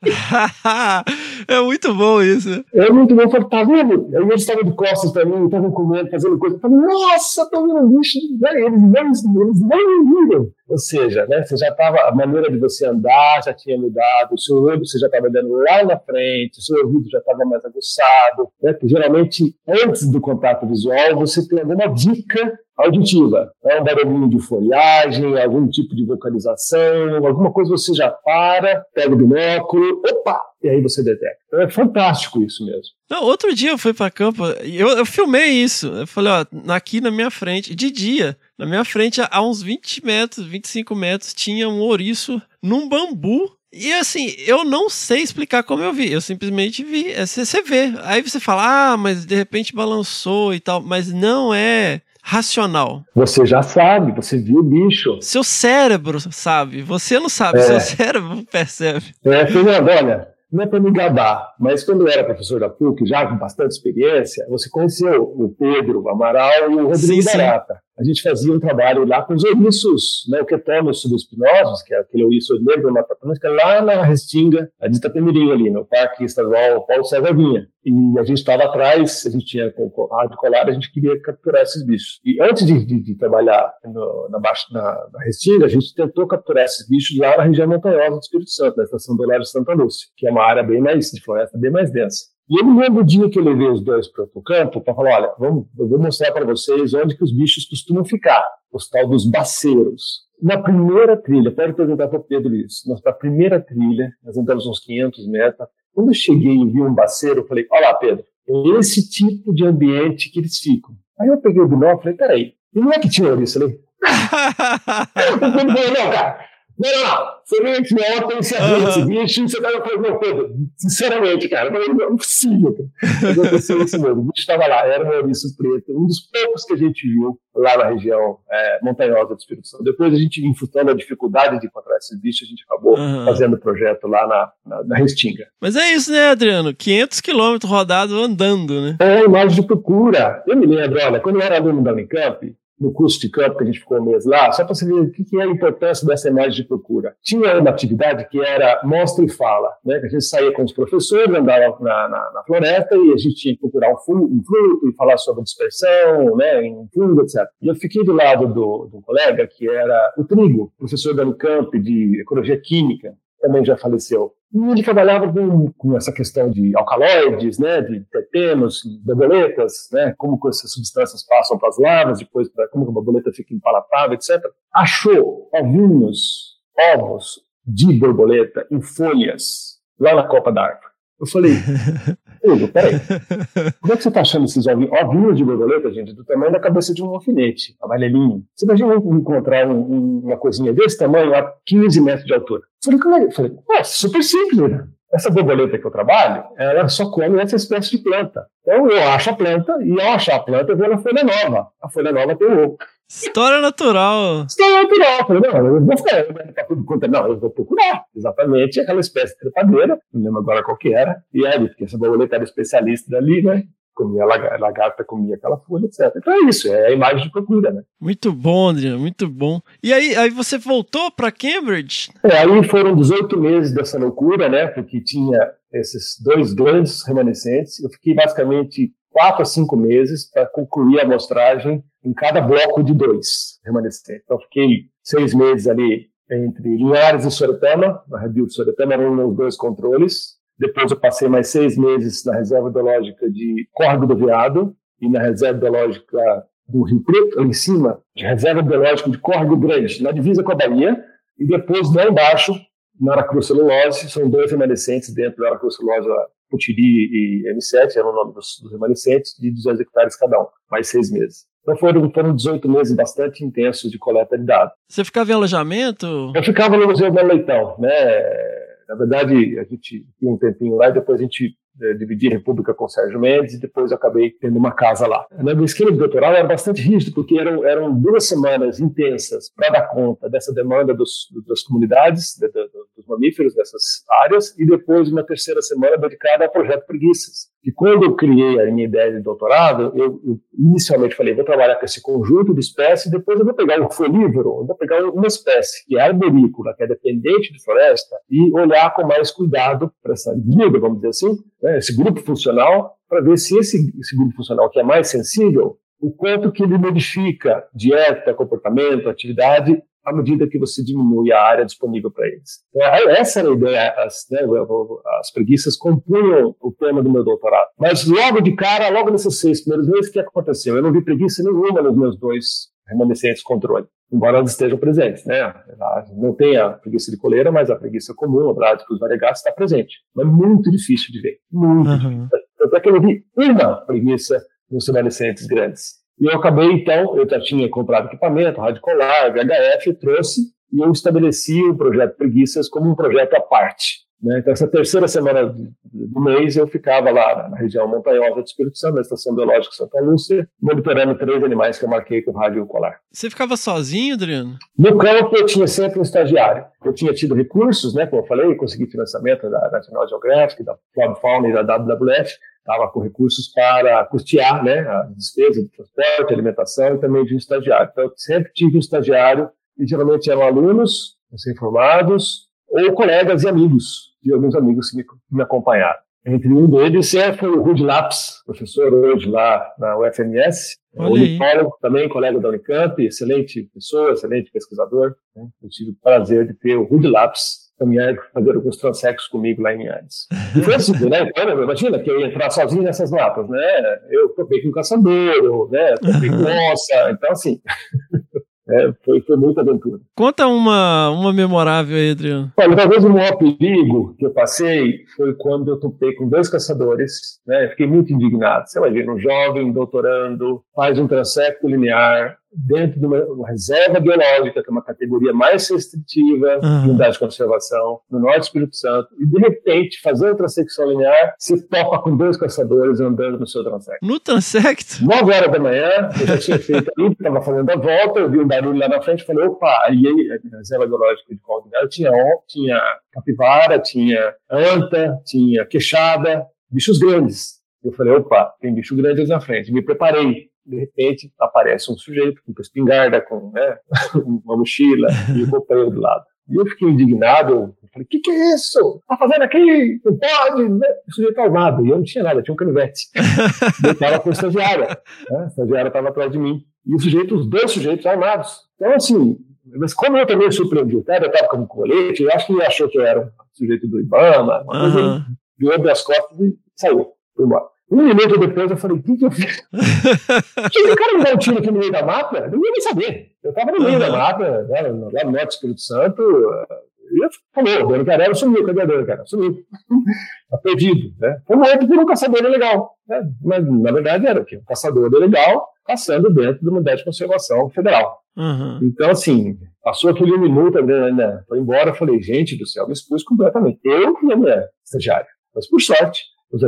é muito bom isso. É muito bom. Eu falei, tá vendo? Aí eles estavam de costas pra mim, estavam comendo, fazendo coisa. Eu falei, nossa, tô vendo um bicho. Eles não, eles não viram. Ou seja, né, você já estava, a maneira de você andar já tinha mudado, o seu olho você já estava andando lá na frente, o seu ouvido já estava mais aguçado. Né, geralmente, antes do contato visual, você tem alguma dica auditiva. Né, um barulhinho de folhagem, algum tipo de vocalização, alguma coisa você já para, pega o binóculo, opa, e aí você detecta. Então é fantástico isso mesmo. Não, outro dia eu fui para campo, eu, eu filmei isso. Eu falei, ó, aqui na minha frente, de dia, na minha frente, a uns 20 metros, 25 metros, tinha um ouriço num bambu E assim, eu não sei explicar como eu vi. Eu simplesmente vi. É, Você você vê. Aí você fala, ah, mas de repente balançou e tal. Mas não é racional. Você já sabe, você viu o bicho. Seu cérebro sabe. Você não sabe, É. seu cérebro percebe. É, Fernando, olha, não é para me gabar, mas quando eu era professor da PUC, já com bastante experiência, você conheceu o Pedro Amaral e o Rodrigo Sim, sim. A gente fazia um trabalho lá com os ouriços, né, o Ketônus subespinosos, que é aquele ouriço negro matapanústica, lá na Restinga, a de Itapemirim, ali no Parque Estadual Paulo César Vinha. E a gente estava atrás, a gente tinha rádio colar, a gente queria capturar esses bichos. E antes de, de- de trabalhar no- na, baixa, na, na Restinga, a gente tentou capturar esses bichos lá na região montanhosa do Espírito Santo, na estação do Lério Santa Lúcia, que é uma área bem mais de floresta, bem mais densa. E eu me o dia que eu levei os dois para o campo para falar: olha, vamos, eu vou mostrar para vocês onde que os bichos costumam ficar, os tal dos baceiros. Na primeira trilha, pode perguntar para o Pedro isso, na primeira trilha, nós andamos uns 500 metros. Quando eu cheguei e vi um baceiro, eu falei: olha lá, Pedro, é esse tipo de ambiente que eles ficam. Aí eu peguei o binóculo e falei: peraí, e não é que tinha isso ali? Eu falei, não, cara. Não, não, não. Você veio aqui ontem, você abriu esse bicho e você tava falando, não, Pedro, sinceramente, cara, não, não é possível. Mas aconteceu isso mesmo. O bicho estava lá, era um ouriço preto, um dos poucos que a gente viu lá na região é, montanhosa do Espírito Santo. Depois a gente, enfrentando a dificuldade de encontrar esses bichos, a gente acabou Aham. fazendo o projeto lá na, na, na Restinga. Mas é isso, né, Adriano? 500 quilômetros rodado andando, né? É, imagem de procura. Eu me lembro, olha, quando eu era aluno da Unicamp, no curso de campo que a gente ficou um mês lá, só para você ver o que é a importância dessa imagem de procura. Tinha uma atividade que era mostra e fala, né? Que a gente saía com os professores, andava na, na, na floresta e a gente tinha que procurar um, fu- um fruto e falar sobre dispersão, né? Em fungo, etc. E eu fiquei do lado do, do colega que era o Trigo, professor da Unicamp de Ecologia Química, também já faleceu. E ele trabalhava com, com essa questão de alcaloides, né, de terpenos, borboletas, né, como essas substâncias passam para as larvas, depois pra, como a borboleta fica impalatável, etc. Achou ovinhos, ovos de borboleta em folhas lá na copa da árvore. Eu falei, Hugo, peraí, como é que você está achando esses ovinhos? De borboleta, gente, do tamanho da cabeça de um alfinete, amarelinho. Você imagina encontrar um- um- uma coisinha desse tamanho a 15 metros de altura. Eu falei, como é? Eu falei, nossa, super simples, né? Essa borboleta que eu trabalho, ela só come essa espécie de planta. Então eu acho a planta, e ao achar a planta, eu vou na folha nova. A folha nova tem o ovo. História natural. História natural. Falei, não, eu vou ficar, eu vou tudo quanto Não, eu vou procurar exatamente aquela espécie de trepadeira, não lembro agora qual que era, e aí, porque essa borboleta era especialista dali, né? Comia lagarta, lagarta comia aquela folha, etc. Então é isso, é a imagem de procura, né? Muito bom, Adriano, muito bom. E aí, aí você voltou para Cambridge? É, aí foram 18 meses dessa loucura, né? Porque tinha esses dois grandes remanescentes. Eu fiquei basicamente quatro a cinco meses para concluir a amostragem em cada bloco de dois remanescentes. Então, fiquei seis meses ali entre Linhares e Soretama, na Rebio de Soretama eram os dois controles. Depois eu passei mais seis meses na reserva biológica de Córrego do Veado e na reserva biológica do Rio Preto, ali em cima, de reserva biológica de Córrego Grande, na divisa com a Bahia, e depois lá embaixo, na Aracruz-Celulose, são dois remanescentes dentro da Aracruz-Celulose, a Putiri e M7, era o nome dos, dos remanescentes, de 200 hectares cada um, mais seis meses. Então foram, foram 18 meses bastante intensos de coleta de dados. Você ficava em alojamento? Eu ficava no Museu do Leitão, né? Na verdade, a gente tinha um tempinho lá e depois a gente dividi a República com o Sérgio Mendes e depois acabei tendo uma casa lá. Na minha esquema de doutorado era bastante rígido, porque eram, eram duas semanas intensas para dar conta dessa demanda dos, das comunidades, de, de, dos mamíferos dessas áreas, e depois uma terceira semana dedicada ao projeto Preguiças. E quando eu criei a minha ideia de doutorado, eu, eu inicialmente falei, vou trabalhar com esse conjunto de espécies, depois eu vou pegar um folívoro, vou pegar uma espécie que é arborícola, que é dependente de floresta, e olhar com mais cuidado para essa guia, vamos dizer assim, né, esse grupo funcional, para ver se esse, esse grupo funcional que é mais sensível, o quanto que ele modifica dieta, comportamento, atividade, à medida que você diminui a área disponível para eles. Então, essa era a ideia, as, né, as preguiças compunham o tema do meu doutorado. Mas logo de cara, logo nesses seis primeiros meses, o que aconteceu? Eu não vi preguiça nenhuma nos meus dois remanescentes controle, embora elas estejam presentes, né? Não tem a preguiça de coleira, mas a preguiça comum, a Bradicus variegatus, está presente. Mas muito difícil de ver, muito uhum. difícil. Até que eu não vi uma preguiça nos remanescentes grandes. E eu acabei, então, eu já tinha comprado equipamento, rádio colar, VHF, trouxe, e eu estabeleci o projeto Preguiças como um projeto à parte. Né? Então, essa terceira semana do mês, eu ficava lá na região montanhosa do Espírito Santo, na Estação Biológica Santa Lúcia, monitorando três animais que eu marquei com rádio colar. Você ficava sozinho, Adriano? No campo, eu tinha sempre um estagiário. Eu tinha tido recursos, né, como eu falei, consegui financiamento da National Geographic, da Club Fauna e da WWF, estava com recursos para custear né, a despesa de transporte, alimentação e também de um estagiário. Então, eu sempre tive um estagiário, e geralmente eram alunos, recém-formados, ou colegas e amigos, de alguns amigos que me, me acompanharam. Entre um deles é, foi o Rudy Laps, professor hoje lá na UFMS, unicólogo, também colega da Unicamp, excelente pessoa, excelente pesquisador. Né? Eu tive o prazer de ter o Rudy Laps caminhar fazer alguns transecos comigo lá em Linhares. E foi assim, né? Imagina que eu ia entrar sozinho nessas mapas, né? Eu topei com um caçador, né? Topei com onça, então assim... É, foi, foi muita aventura. Conta uma, uma memorável aí, Adriano. Olha, talvez o maior perigo que eu passei foi quando eu topei com dois caçadores, né? Fiquei muito indignado. Você vai ver, um jovem doutorando, faz um transecto linear, dentro de uma, reserva biológica, que é uma categoria mais restritiva uhum. de unidade de conservação, no norte do Espírito Santo, e de repente, fazendo transecção linear, se topa com dois caçadores andando no seu transecto. No transecto? 9 horas da manhã, eu já tinha feito ali, estava fazendo a volta, eu vi um barulho lá na frente, falei, opa, aí a reserva biológica de Caldinal tinha, tinha capivara, tinha anta, tinha queixada, bichos grandes. Eu falei, opa, tem bicho grande ali na frente. Me preparei de repente aparece um sujeito com uma espingarda, com né, uma mochila e o companheiro do lado. E eu fiquei indignado, eu falei, o que, que é isso? Tá fazendo aqui? Não pode! Né? O sujeito armado, e eu não tinha nada, tinha um canivete. eu estava com a estagiária, né? a estagiária estava atrás de mim. E o sujeito, os dois sujeitos armados. Então, assim, mas como eu também surpreendi o cara, eu estava com um colete, eu acho que ele achou que eu era um sujeito do Ibama, uma coisa, uhum. virou as costas e saiu, foi embora. Um minuto depois eu falei, o que, que eu fiz? que o cara me dá um tiro aqui no meio da mata? Eu não ia nem saber. Eu estava no meio uhum. da mata, né, lá no Norte do Espírito Santo, e eu falei, o Dano Carela sumiu, cadê o Dano Carela? Sumiu. Está perdido, né? Foi morto por um caçador ilegal. Né? Mas, na verdade, era um caçador ilegal caçando dentro de uma unidade de conservação federal. Uhum. Então, assim, passou aquele minuto, né, né, foi embora, eu falei, gente do céu, me expus completamente. Eu e a minha estagiária. Mas, por sorte, os,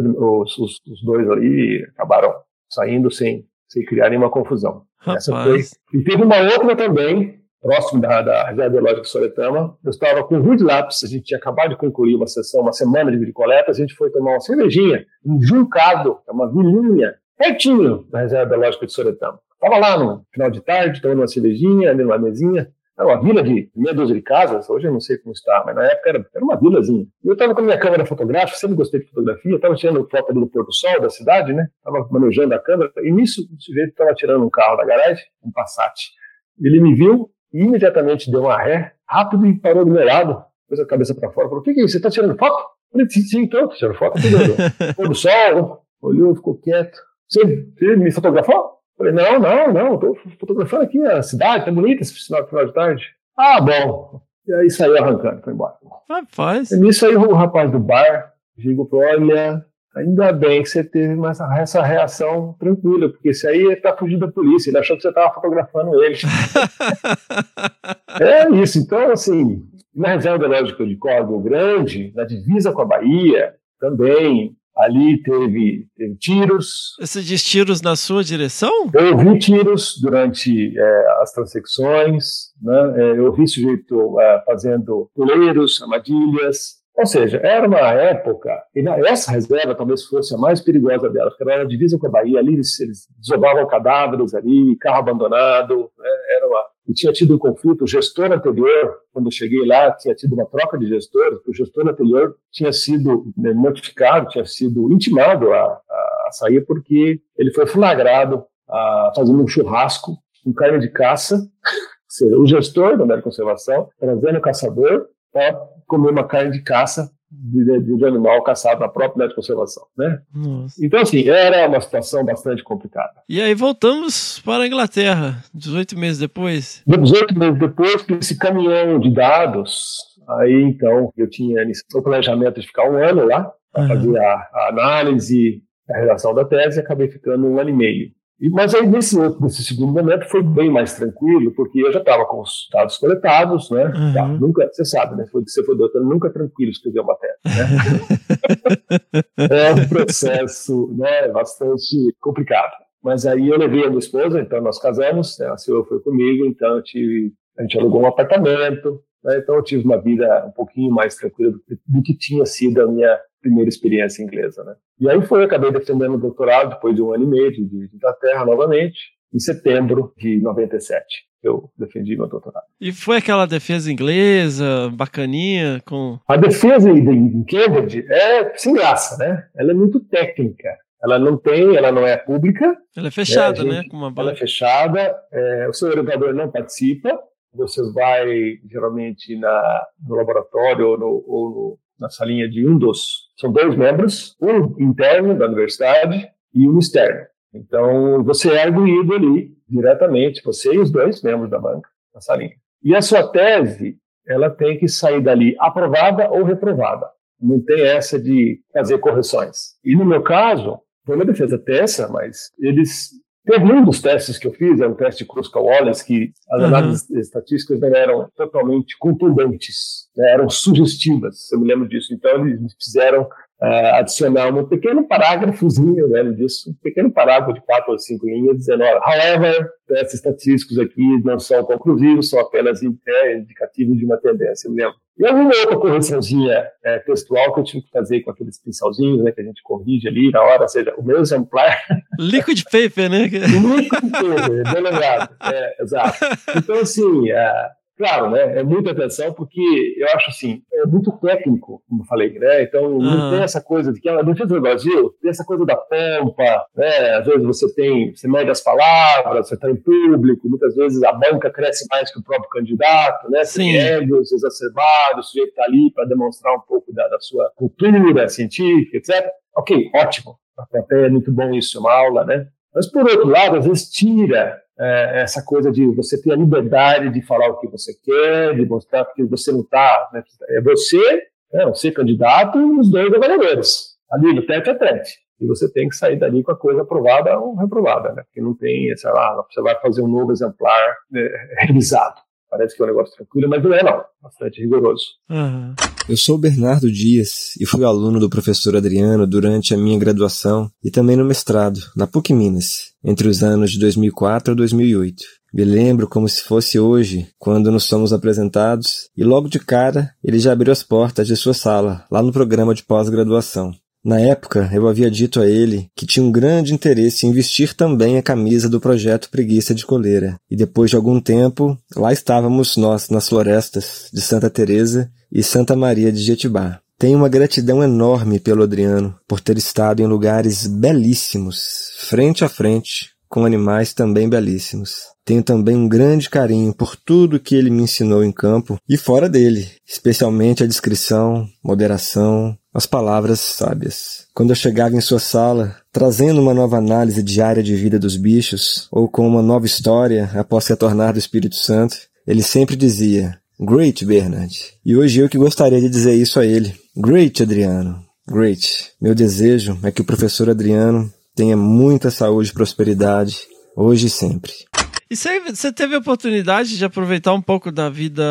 os, os dois ali acabaram saindo sem, sem criar nenhuma confusão. Rapaz. Essa foi. E teve uma outra também, próximo da, da Reserva Biológica de Soretama. Eu estava com o Rude Lápis, a gente tinha acabado de concluir uma sessão, uma semana de coleta, a gente foi tomar uma cervejinha em Juncado, é uma vilinha, pertinho da Reserva Biológica de Soretama. Estava lá no final de tarde, tomando uma cervejinha, ali numa mesinha, era uma vila de meia dúzia de casas, hoje eu não sei como está, mas na época era, era uma vilazinha. E eu estava com a minha câmera fotográfica, sempre gostei de fotografia, estava tirando foto do pôr do sol da cidade, né? Estava manejando a câmera, e nisso o sujeito estava tirando um carro da garagem, um Passat. Ele me viu e imediatamente deu uma ré, rápido e parou do meu lado, pôs a cabeça para fora, falou: O que, que é isso? Você está tirando foto? Eu falei: Sim, sim, estou tirando foto, tudo. pôr do sol, olhou, ficou quieto. Você, você me fotografou? Falei, não, não, não, estou fotografando aqui a cidade, tá bonita esse final, final de tarde. Ah, bom. E aí saiu arrancando, foi embora. Rapaz. E nisso aí o rapaz do bar digo olha, ainda bem que você teve essa, essa reação tranquila, porque esse aí está fugindo da polícia, ele achou que você estava fotografando ele. é isso, então assim, na reserva biológica de Córdoba Grande, na divisa com a Bahia, também Ali teve, teve, tiros. Você diz tiros na sua direção? Eu vi tiros durante é, as transecções, né? É, eu vi sujeito é, fazendo puleiros, armadilhas. Ou seja, era uma época, e essa reserva talvez fosse a mais perigosa dela, porque ela era divisa com a Bahia, ali eles, eles desobavam cadáveres ali, carro abandonado, né? era uma, e tinha tido um conflito. O gestor anterior, quando eu cheguei lá, tinha tido uma troca de gestores, o gestor anterior tinha sido né, notificado, tinha sido intimado a, a, sair porque ele foi flagrado a, fazendo um churrasco com carne de caça. o gestor da conservação trazendo o caçador para comer uma carne de caça de, de, animal caçado na própria área de conservação, né? Nossa. Então, assim, era uma situação bastante complicada. E aí voltamos para a Inglaterra, 18 meses depois? 18 meses depois, com esse caminhão de dados, aí então eu tinha o planejamento de ficar um ano lá, para uhum. fazer a, a, análise, a redação da tese, e acabei ficando um ano e meio. Mas aí nesse outro, nesse segundo momento foi bem mais tranquilo, porque eu já estava com os dados coletados, né? Uhum. Tá, nunca, você sabe, né? Você foi doutor, nunca é tranquilo escrever uma tese, né? é um processo, né? Bastante complicado. Mas aí eu levei a minha esposa, então nós casamos, né? a senhora foi comigo, então tive, a gente alugou um apartamento, né? então eu tive uma vida um pouquinho mais tranquila do que, do que tinha sido a minha primeira experiência inglesa, né? E aí foi, eu acabei defendendo o doutorado depois de um ano e meio de, de Inglaterra novamente, em setembro de 97. Eu defendi meu doutorado. E foi aquela defesa inglesa, bacaninha, com... A defesa em Cambridge é sem graça, né? Ela é muito técnica. Ela não tem, ela não é pública. Ela é fechada, gente, né? Com uma ela é fechada. É, o seu orientador não participa. Você vai geralmente na, no laboratório ou, no, ou no, na salinha de um dos. São dois membros, um interno da universidade e um externo. Então você é arguído ali diretamente, você e os dois membros da banca na salinha. E a sua tese, ela tem que sair dali aprovada ou reprovada. Não tem essa de fazer correções. E no meu caso, foi uma defesa terça, mas eles. Teve um dos testes que eu fiz, é um teste Kruskal-Wallis, que as análises uhum. estatísticas não eram totalmente contundentes, né, eram sugestivas, eu me lembro disso. Então, eles fizeram uh, adicionar um pequeno parágrafozinho né, disso, um pequeno parágrafo de quatro ou cinco linhas, dizendo, however, testes estatísticos aqui não são conclusivos, são apenas indicativos de uma tendência, eu lembro. E alguma outra correçãozinha é, textual que eu tive que fazer com aqueles pincelzinhos, né, que a gente corrige ali na hora, ou seja, o meu exemplar... Liquid paper, né? Liquid paper, bem lembrado. É, exato. Então, assim, uh, Claro, né? É muita atenção, porque eu acho assim, é muito técnico, como eu falei, né? Então não tem essa coisa de que a defesa do Brasil tem essa coisa da pompa, né? Às vezes você tem, você mede as palavras, você está em público, muitas vezes a banca cresce mais que o próprio candidato, né? Você tem egos exacerbados, o sujeito está ali para demonstrar um pouco da, da sua cultura científica, etc. Ok, ótimo. Até é muito bom isso, é uma aula, né? Mas, por outro lado, às vezes tira é, essa coisa de você ter a liberdade de falar o que você quer, de mostrar que você não está. Né, é você, né, você candidato e os dois avaliadores. Ali no tete a tete. E você tem que sair dali com a coisa aprovada ou reprovada, né? Porque não tem, sei lá, você vai fazer um novo exemplar né, revisado. Parece que é um negócio tranquilo, mas não é não. Bastante rigoroso. Uhum. Eu sou Bernardo Dias e fui aluno do professor Adriano durante a minha graduação e também no mestrado, na PUC Minas, entre os anos de 2004 a 2008. Me lembro como se fosse hoje, quando nos somos apresentados, e logo de cara ele já abriu as portas de sua sala, lá no programa de pós-graduação. Na época, eu havia dito a ele que tinha um grande interesse em vestir também a camisa do projeto Preguiça de Coleira. E depois de algum tempo, lá estávamos nós nas florestas de Santa Teresa e Santa Maria de Jetibá. Tenho uma gratidão enorme pelo Adriano por ter estado em lugares belíssimos, frente a frente, com animais também belíssimos. Tenho também um grande carinho por tudo que ele me ensinou em campo e fora dele, especialmente a discrição, moderação, as palavras sábias. Quando eu chegava em sua sala, trazendo uma nova análise diária de vida dos bichos, ou com uma nova história após retornar do Espírito Santo, ele sempre dizia: Great, Bernard. E hoje eu que gostaria de dizer isso a ele. Great, Adriano. Great. Meu desejo é que o professor Adriano tenha muita saúde e prosperidade, hoje e sempre. E você teve a oportunidade de aproveitar um pouco da vida,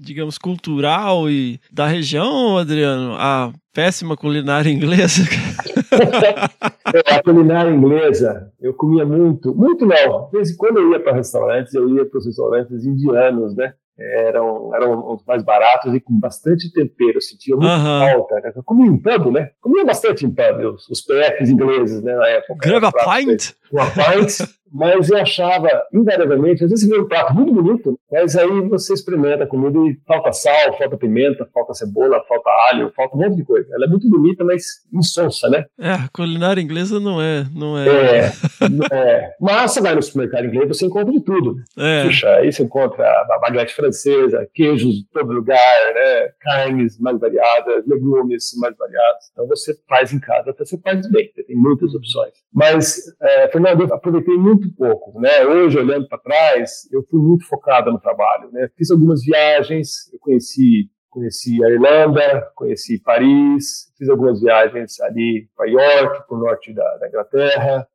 digamos, cultural e da região, Adriano? A péssima culinária inglesa? é, a culinária inglesa, eu comia muito, muito não. De vez em quando eu ia para restaurantes, eu ia para os restaurantes indianos, né? eram, eram os mais baratos e com bastante tempero, eu sentia muito uhum. falta. Né? Eu comia em pub, né? Comia bastante em pub, os, os PFs ingleses, né, na época. Grava pint? Uma pint, mas eu achava, invariavelmente, às vezes você vê um prato muito bonito, mas aí você experimenta a comida e falta sal, falta pimenta, falta cebola, falta alho, falta um monte de coisa. Ela é muito bonita, mas insonsa, né? É, a culinária inglesa não é. Não é... é, é. Mas você vai no supermercado inglês, você encontra de tudo. É. Puxa, aí você encontra a baguete francesa, queijos de todo lugar, né? carnes mais variadas, legumes mais variados. Então você faz em casa, até você faz bem, você tem muitas opções. Mas, é, Fernando, eu aproveitei muito muito pouco, né? Hoje, olhando para trás, eu fui muito focado no trabalho, né? Fiz algumas viagens, eu conheci conheci a Irlanda, conheci Paris, fiz algumas viagens ali para York, para o norte da, da Inglaterra,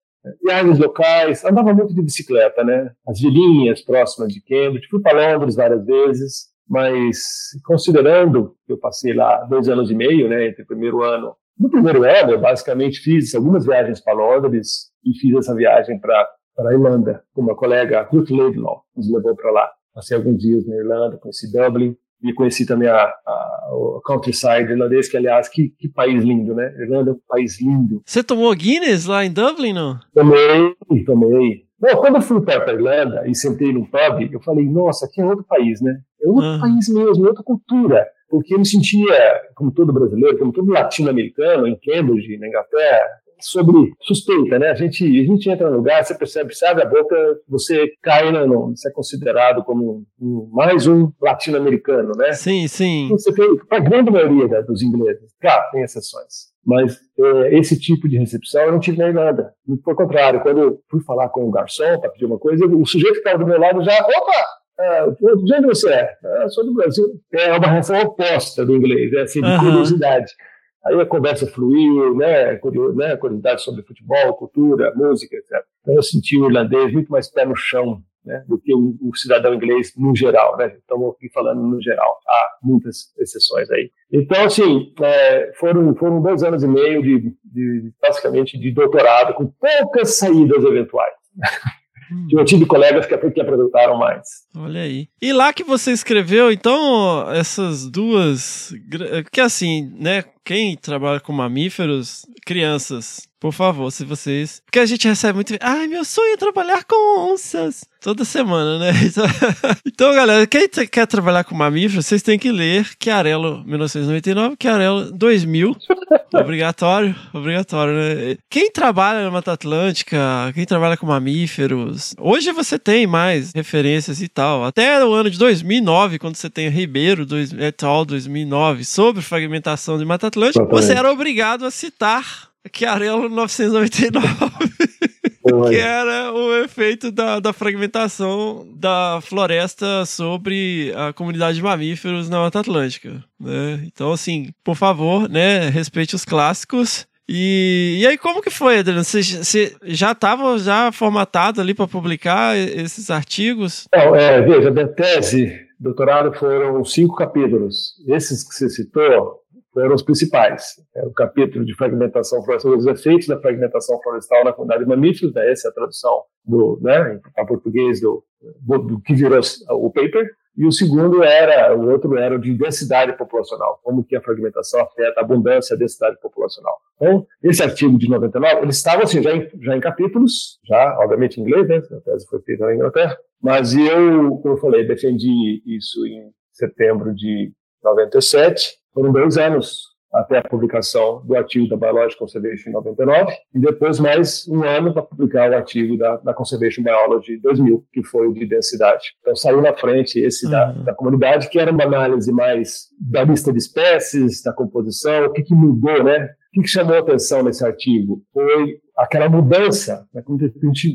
viagens locais, andava muito de bicicleta, né? As vilinhas próximas de Cambridge, fui para Londres várias vezes, mas considerando que eu passei lá dois anos e meio, né, entre o primeiro ano no primeiro ano, eu basicamente fiz algumas viagens para Londres e fiz essa viagem para a Irlanda, com uma colega, Ruth Laidlaw, nos levou para lá. Passei alguns dias na Irlanda, conheci Dublin, e conheci também a, a, o countryside irlandês, que aliás, que, que país lindo, né? Irlanda é um país lindo. Você tomou Guinness lá em Dublin, não? Tomei, tomei. Não, quando eu fui para a Irlanda e sentei num pub, eu falei, nossa, aqui é outro país, né? É outro uhum. país mesmo, é outra cultura. Porque eu me sentia, como todo brasileiro, como todo latino-americano, em Cambridge, na Inglaterra, sobre suspeita, né? A gente, a gente entra no lugar, você percebe, sabe a boca, você cai, no, no, você é considerado como um, mais um latino-americano, né? Sim, sim. Você tem, a grande maioria da, dos ingleses, claro, tem exceções. Mas é, esse tipo de recepção eu não tive na Irlanda. Pelo contrário, quando eu fui falar com o garçom para pedir uma coisa, o sujeito que estava do meu lado já, opa, ah, de onde você é? Ah, sou do Brasil. É uma reação oposta do inglês, é assim, de uhum. Aí a conversa fluiu, né, né, curiosidade sobre futebol, cultura, música, etc. Então eu senti o irlandês muito mais pé no chão né, do que o, o, cidadão inglês no geral, né? Estamos aqui falando no geral, há muitas exceções aí. Então, assim, é, foram, foram dois anos e meio de, de, basicamente, de doutorado, com poucas saídas eventuais. Hum. Eu tive colegas que, que apresentaram mais. Olha aí. E lá que você escreveu, então, essas duas. Que assim, né? Quem trabalha com mamíferos, crianças, por favor, se vocês. Porque a gente recebe muito. Ai, meu sonho é trabalhar com onças. Toda semana, né? Então, galera, quem quer trabalhar com mamíferos, vocês têm que ler Chiarello 1999, Chiarello 2000. obrigatório, obrigatório, né? Quem trabalha na Mata Atlântica, quem trabalha com mamíferos, hoje você tem mais referências e tal. Até o ano de 2009, quando você tem Ribeiro et al. 2009 sobre fragmentação de Mata Atlântica, Exatamente. você era obrigado a citar Chiarello 1999. que era o efeito da, da fragmentação da floresta sobre a comunidade de mamíferos na Mata Atlântica. Né? Então, assim, por favor, né, respeite os clássicos. E, e aí, como que foi, Adriano? Você, você já estava já formatado ali para publicar esses artigos? Não, é, veja, minha tese, doutorado, foram cinco capítulos. Esses que você citou, foram os principais. É o capítulo de fragmentação florestal, os efeitos da fragmentação florestal na comunidade de mamíferos, né? essa é a tradução do, né, para português do, do, que virou o paper. E o segundo era, o outro era de densidade populacional, como que a fragmentação afeta a abundância e a densidade populacional. Então, esse artigo de 99, ele estava assim, já em, já em capítulos, já, obviamente, em inglês, né? A tese foi feita na Inglaterra, mas eu, como eu falei, defendi isso em setembro de 97, foram dois anos até a publicação do artigo da Biological Conservation em 99, e depois mais um ano para publicar o artigo da, da Conservation Biology 2000, que foi o de densidade. Então saiu na frente esse uhum. da, da, comunidade, que era uma análise mais da lista de espécies, da composição, o que, que mudou, né? O que, que chamou a atenção nesse artigo? Foi aquela mudança, né?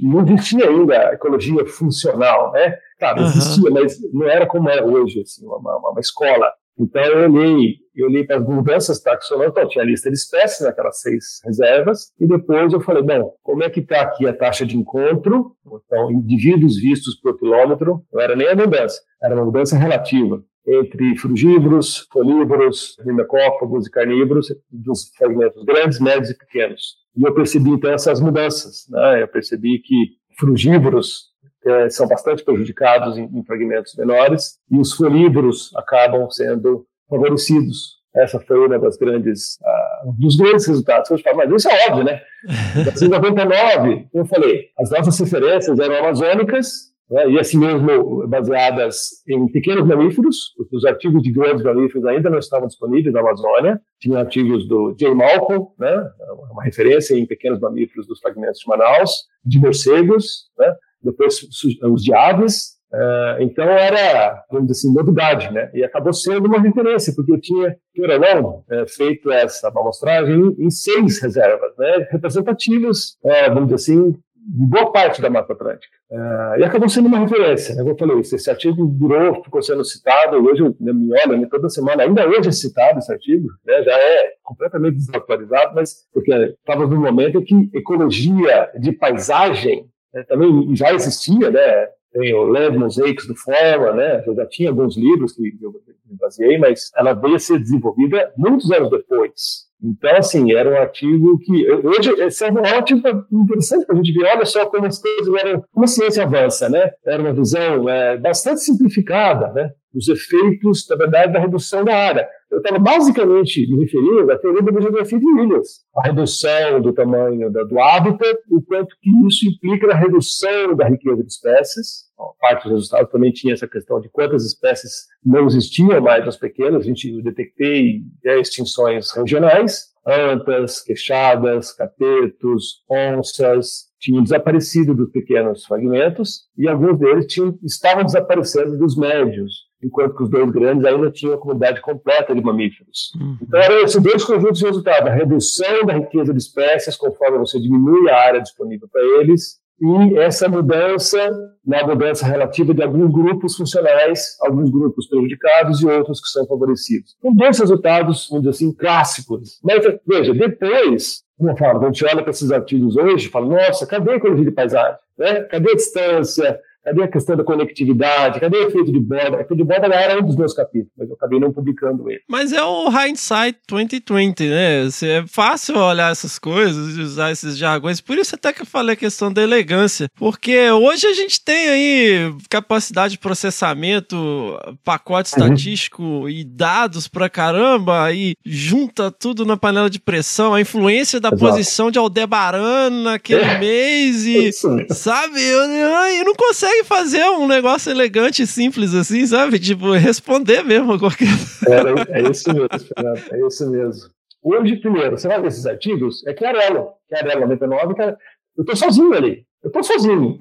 não existia ainda a ecologia funcional, né? Claro, existia, uhum. mas não era como é hoje, assim, uma, uma, uma escola então eu olhei, eu olhei para as mudanças taxonômicas, então tinha a lista de espécies, aquelas seis reservas, e depois eu falei, bom, como é que está aqui a taxa de encontro? Então, indivíduos vistos por quilômetro, não era nem a mudança, era uma mudança relativa entre frugívoros, folívoros, rinocófagos e carnívoros, dos fragmentos grandes, médios e pequenos. E eu percebi então essas mudanças, né? Eu percebi que frugívoros é, são bastante prejudicados em, em, fragmentos menores e os folívoros acabam sendo favorecidos. Essa foi uma das grandes, uh, dos grandes resultados. Eu falo, mas isso é óbvio, né? Em 99, eu falei, as nossas referências eram amazônicas né, e assim mesmo baseadas em pequenos mamíferos. Os artigos de grandes mamíferos ainda não estavam disponíveis na Amazônia. Tinha artigos do J. Malcolm, né, uma referência em pequenos mamíferos dos fragmentos de Manaus, de morcegos, né, depois os de aves. Uh, então era, vamos dizer assim, novidade, né? E acabou sendo uma referência, porque eu tinha, ou não, é, feito essa amostragem em, em seis reservas, né? Representativas, é, vamos dizer assim, de boa parte da Mata Atlântica. Uh, e acabou sendo uma referência, né? Como eu falei, esse artigo durou, ficou sendo citado, hoje eu né, me olho né, toda semana, ainda hoje é citado esse artigo, né? já é completamente desatualizado, mas porque estava no momento que ecologia de paisagem né, também já existia, né? tem o Lev Mosaics do Forma, né? Eu já tinha alguns livros que eu me baseei, mas ela veio a ser desenvolvida muitos anos depois. Então, assim, era um artigo que. Hoje, é um artigo interessante para a gente ver, olha só como as coisas eram. Como a ciência avança, né? Era uma visão é, bastante simplificada, né? Os efeitos, na verdade, da redução da área. Eu estava basicamente me referindo à teoria da biografia de Williams, a redução do tamanho do hábitat, o quanto que isso implica na redução da riqueza de espécies. parte dos resultados também tinha essa questão de quantas espécies não existiam mais nas pequenas. A gente detectei extinções regionais, antas, queixadas, catetos, onças, tinham desaparecido dos pequenos fragmentos e alguns deles tinham, estavam desaparecendo dos médios enquanto que os dois grandes ainda tinham a comunidade completa de mamíferos. Uhum. Então, eram esses dois conjuntos de resultados: a redução da riqueza de espécies conforme você diminui a área disponível para eles, e essa mudança na mudança relativa de alguns grupos funcionais, alguns grupos prejudicados e outros que são favorecidos. Então, dois resultados, vamos dizer assim, clássicos. Mas, veja, depois, como eu falo, quando a gente olha para esses artigos hoje, fala, nossa, cadê a ecologia de paisagem? Né? Cadê a distância? Cadê a questão da conectividade? Cadê o efeito de borda? O efeito de borda era um dos meus capítulos, mas eu acabei não publicando ele. Mas é o hindsight 2020, né? É fácil olhar essas coisas e usar esses jargões. Por isso até que eu falei a questão da elegância. Porque hoje a gente tem aí capacidade de processamento, pacote uhum. estatístico e dados pra caramba, e junta tudo na panela de pressão, a influência da Exato. posição de Aldebaran naquele é. mês e, sabe, eu, eu não consegue consegue fazer um negócio elegante e simples assim, sabe? Tipo, responder mesmo a qualquer. É, é isso mesmo, Fernando, é isso mesmo. Hoje, primeiro, você vai ver esses artigos, é Chiarello, Chiarello 99, cara, eu tô sozinho ali, eu tô sozinho.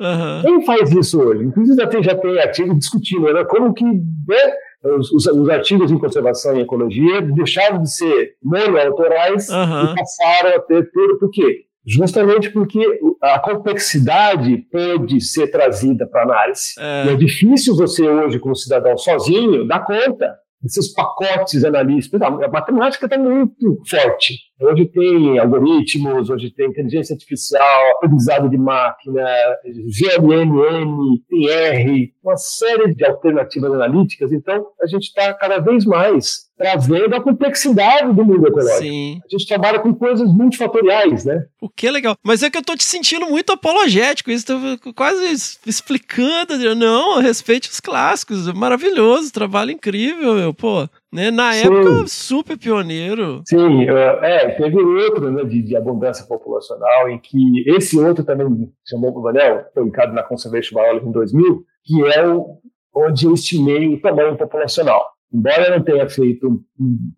Uhum. Quem faz isso hoje? Inclusive já tem, já tem artigo discutindo né, como que né, os, os, artigos em conservação e ecologia deixaram de ser monoautorais uhum. e passaram a ter tudo, por quê? Justamente porque a complexidade pode ser trazida para análise. É. É difícil você hoje, como cidadão sozinho, dar conta desses pacotes analíticos. A matemática está muito forte. Hoje tem algoritmos, hoje tem inteligência artificial, aprendizado de máquina, GMNN, tem R, uma série de alternativas analíticas. Então, a gente está cada vez mais trazendo a complexidade do mundo ecológico. Sim. A gente trabalha com coisas multifatoriais, né? O que é legal. Mas é que eu tô te sentindo muito apologético, isso tô quase explicando, não, respeite os clássicos, maravilhoso, trabalho incrível, meu, pô. Né? Na Sim. época, super pioneiro. Sim, é, teve outro né, de, de, abundância populacional, em que esse outro também chamou o Vanel, publicado na Conservation Biology em 2000, que é o, onde eu estimei o tamanho populacional. Embora eu não tenha feito,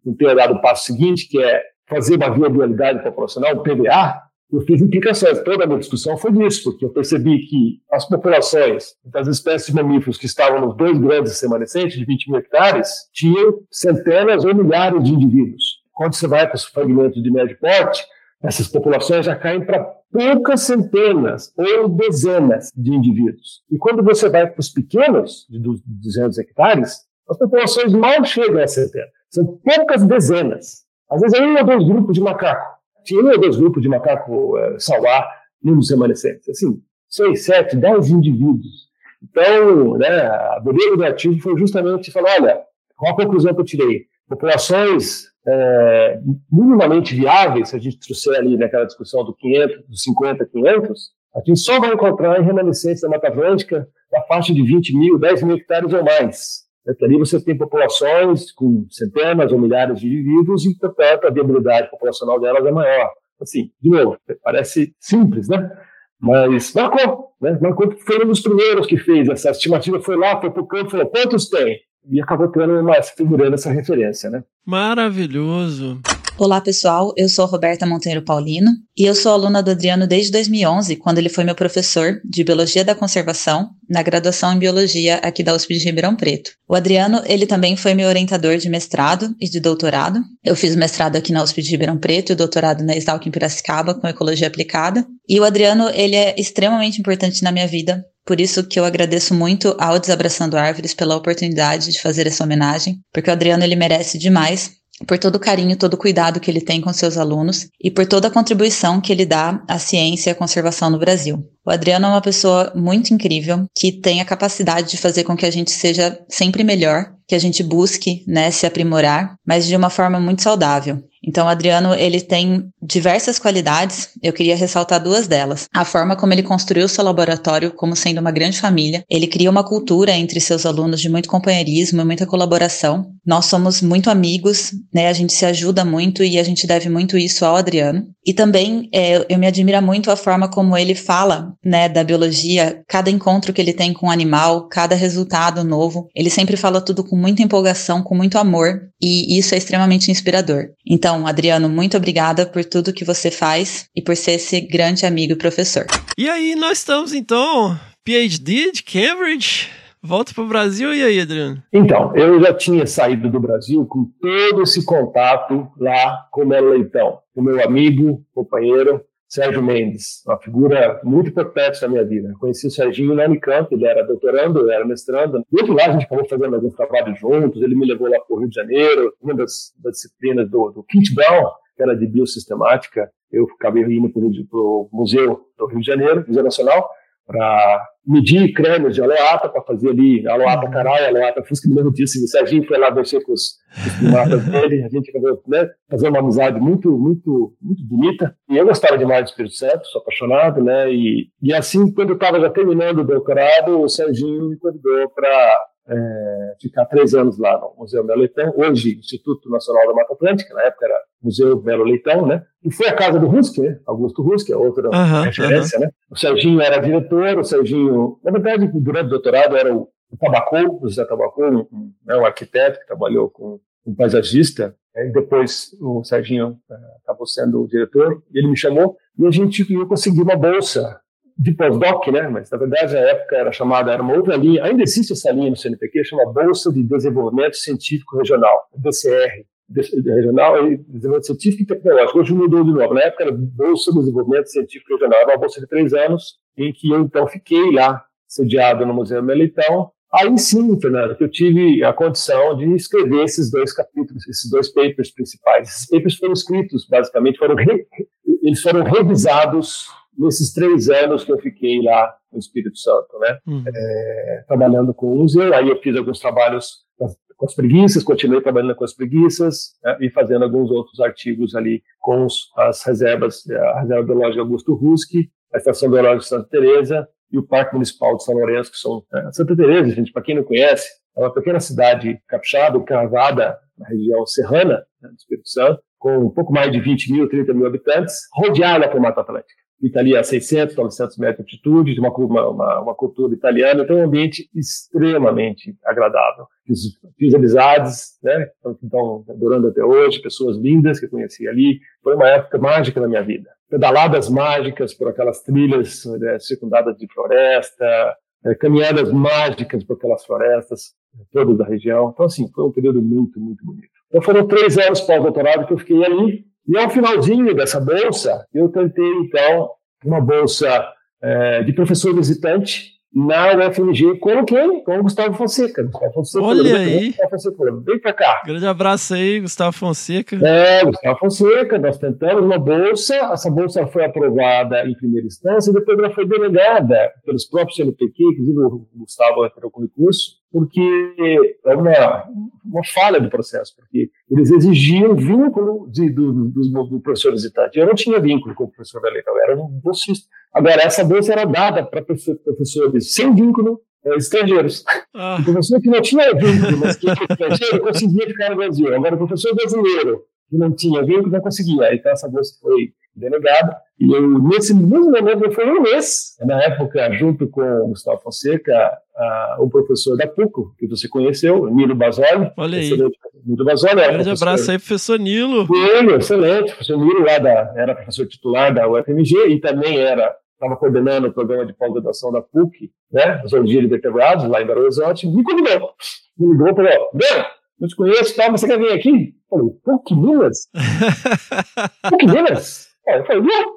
não tenha dado o passo seguinte, que é fazer uma viabilidade populacional, o PVA, eu fiz implicações. Toda a minha discussão foi nisso, porque eu percebi que as populações das espécies de mamíferos que estavam nos dois grandes remanescentes, de 20 mil hectares, tinham centenas ou milhares de indivíduos. Quando você vai para os fragmentos de médio porte, essas populações já caem para poucas centenas ou dezenas de indivíduos. E quando você vai para os pequenos, de 200 hectares, as populações mal chegam a centena. São poucas dezenas. Às vezes é um ou dois grupos de macaco. Tinha dois grupos de macaco é, salvar num dos remanescentes. Assim, seis, sete, dez indivíduos. Então, né, a beleza do artigo foi justamente falar, olha, qual a conclusão que eu tirei? Populações é, minimamente viáveis, se a gente trouxer ali naquela discussão do 500, dos 50, 500, a gente só vai encontrar em remanescentes da Mata Atlântica da faixa de 20 mil, 10 mil hectares ou mais. Ali você tem populações com centenas ou milhares de indivíduos e, portanto, a viabilidade populacional delas é maior. Assim, de novo, parece simples, né? Mas marcou, né? Marcou foi um dos primeiros que fez essa estimativa, foi lá, foi para o campo, falou, quantos tem? E acabou tendo uma, figurando essa referência, né? Maravilhoso. Olá, pessoal. Eu sou Roberta Monteiro Paulino e eu sou aluna do Adriano desde 2011, quando ele foi meu professor de Biologia da Conservação na graduação em Biologia aqui da USP de Ribeirão Preto. O Adriano, ele também foi meu orientador de mestrado e de doutorado. Eu fiz mestrado aqui na USP de Ribeirão Preto e doutorado na Exalc em Piracicaba com Ecologia Aplicada. E o Adriano, ele é extremamente importante na minha vida por isso que eu agradeço muito ao Desabraçando Árvores pela oportunidade de fazer essa homenagem, porque o Adriano ele merece demais por todo o carinho, todo o cuidado que ele tem com seus alunos e por toda a contribuição que ele dá à ciência e à conservação no Brasil. O Adriano é uma pessoa muito incrível que tem a capacidade de fazer com que a gente seja sempre melhor, que a gente busque, né, se aprimorar, mas de uma forma muito saudável. Então, o Adriano, ele tem diversas qualidades, eu queria ressaltar duas delas. A forma como ele construiu seu laboratório como sendo uma grande família. Ele cria uma cultura entre seus alunos de muito companheirismo e muita colaboração. Nós somos muito amigos, né? A gente se ajuda muito e a gente deve muito isso ao Adriano. E também é, eu me admira muito a forma como ele fala, né, da biologia, cada encontro que ele tem com o animal, cada resultado novo. Ele sempre fala tudo com muita empolgação, com muito amor, e isso é extremamente inspirador. Então, Adriano, muito obrigada por tudo que você faz e por ser esse grande amigo e professor. E aí, nós estamos então, PhD de Cambridge. Volta para o Brasil e aí, Adriano? Então, eu já tinha saído do Brasil com todo esse contato lá com o Melo Leitão, o meu amigo, companheiro, Sérgio Mendes, uma figura muito importante na minha vida. Conheci o Serginho na Unicamp, ele era doutorando, eu era mestrando. E outro lado, a gente acabou fazendo alguns trabalhos juntos, ele me levou lá para o Rio de Janeiro, uma das, das disciplinas do, do Kit Brown, que era de biosistemática, eu acabei indo para o Museu do Rio de Janeiro, Museu Nacional, para medir crânios de aloata, para fazer ali aloata uhum. caralho, aloata fusca, me lembro disso, o Serginho foi lá mexer com os primatas dele, a gente acabou né, fazendo uma amizade muito, muito, muito bonita, e eu gostava demais do Espírito Santo, sou apaixonado, né, e, e assim, quando eu estava já terminando o doutorado, o Serginho me convidou para é, ficar três anos lá no Museu Melo Leitão, hoje Instituto Nacional da Mata Atlântica, na época era Museu Melo Leitão, né? E foi a casa do Rusk, né? Augusto Rusk, é outra uhum, referência, uhum. né? O Serginho era diretor, o Serginho, na verdade, durante o doutorado era o, Tabacou, o José Tabacou, um, né, um arquiteto que trabalhou com um paisagista, né? e depois o Serginho uh, acabou sendo o diretor, e ele me chamou, e a gente eu consegui uma bolsa de pós-doc, né? Mas na verdade na época era chamada, era uma outra linha, ainda existe essa linha no CNPq, chama Bolsa de Desenvolvimento Científico Regional, BCR, regional e desenvolvimento científico e tecnológico. Hoje mudou de novo. Na época era Bolsa de Desenvolvimento Científico Regional, era uma bolsa de três anos, em que eu então fiquei lá, sediado no Museu Melitão. Aí sim, Fernando, que eu tive a condição de escrever esses dois capítulos, esses dois papers principais. Esses papers foram escritos, basicamente, foram re... eles foram revisados nesses três anos que eu fiquei lá no Espírito Santo, né? Uhum. É, trabalhando com o museu, aí eu fiz alguns trabalhos com as preguiças, continuei trabalhando com as preguiças né, e fazendo alguns outros artigos ali com os, as reservas, a Reserva Biológica Augusto Ruski, a Estação Biológica Santa Teresa e o Parque Municipal de São Lourenço, que são é, Santa Teresa, gente, para quem não conhece, é uma pequena cidade capixaba, cravada na região serrana né, do Espírito Santo, com um pouco mais de 20 mil, 30 mil habitantes, rodeada por Mata Atlântica fica ali a 600, 900 metros de altitude, de uma, uma, uma, cultura italiana, então é um ambiente extremamente agradável. Fiz, fiz amizades, né, então, durando até hoje, pessoas lindas que eu conheci ali, foi uma época mágica na minha vida. Pedaladas mágicas por aquelas trilhas né, circundadas de floresta, é, caminhadas mágicas por aquelas florestas todas da região. Então, assim, foi um período muito, muito bonito. Então, foram três anos pós-doutorado que eu fiquei ali, e ao finalzinho dessa bolsa, eu tentei, então, uma bolsa é, de professor visitante na UFMG com quem? Com o Gustavo Fonseca. Gustavo Fonseca Olha aí. Gustavo Fonseca vem pra cá. Grande abraço aí, Gustavo Fonseca. É, Gustavo Fonseca, nós tentamos uma bolsa, essa bolsa foi aprovada em primeira instância, e depois ela foi delegada pelos próprios CNPq, inclusive o Gustavo entrou com recurso, porque é uma, uma falha do processo, porque eles exigiam vínculo de, do, do, do, professor visitante. Eu não tinha vínculo com o professor Belecal, eu era um bolsista. Agora, essa bolsa era dada para professores sem vínculo, é, estrangeiros. Ah. O professor que não tinha vínculo, mas que era estrangeiro, conseguia ficar no Brasil. Agora, o professor brasileiro que não tinha vínculo não conseguia. Então, essa bolsa foi delegada. E eu, nesse mesmo momento, foi um mês, na época, junto com o Gustavo Fonseca, a, o professor da PUCO, que você conheceu, Nilo Basoli. Olha aí. Nilo Basoli era Grande professor. abraço aí, professor Nilo. Nilo, excelente. Professor Nilo lá da, era professor titular da UFMG e também era estava coordenando o programa de pós-graduação da PUC, né, Zoologia de Vertebrados, lá em Belo Horizonte, me convidou. Me ligou e falou, Breno, eu te conheço, tá, mas você quer vir aqui? Eu falei, PUC Minas? PUC Minas? É, eu falei, não.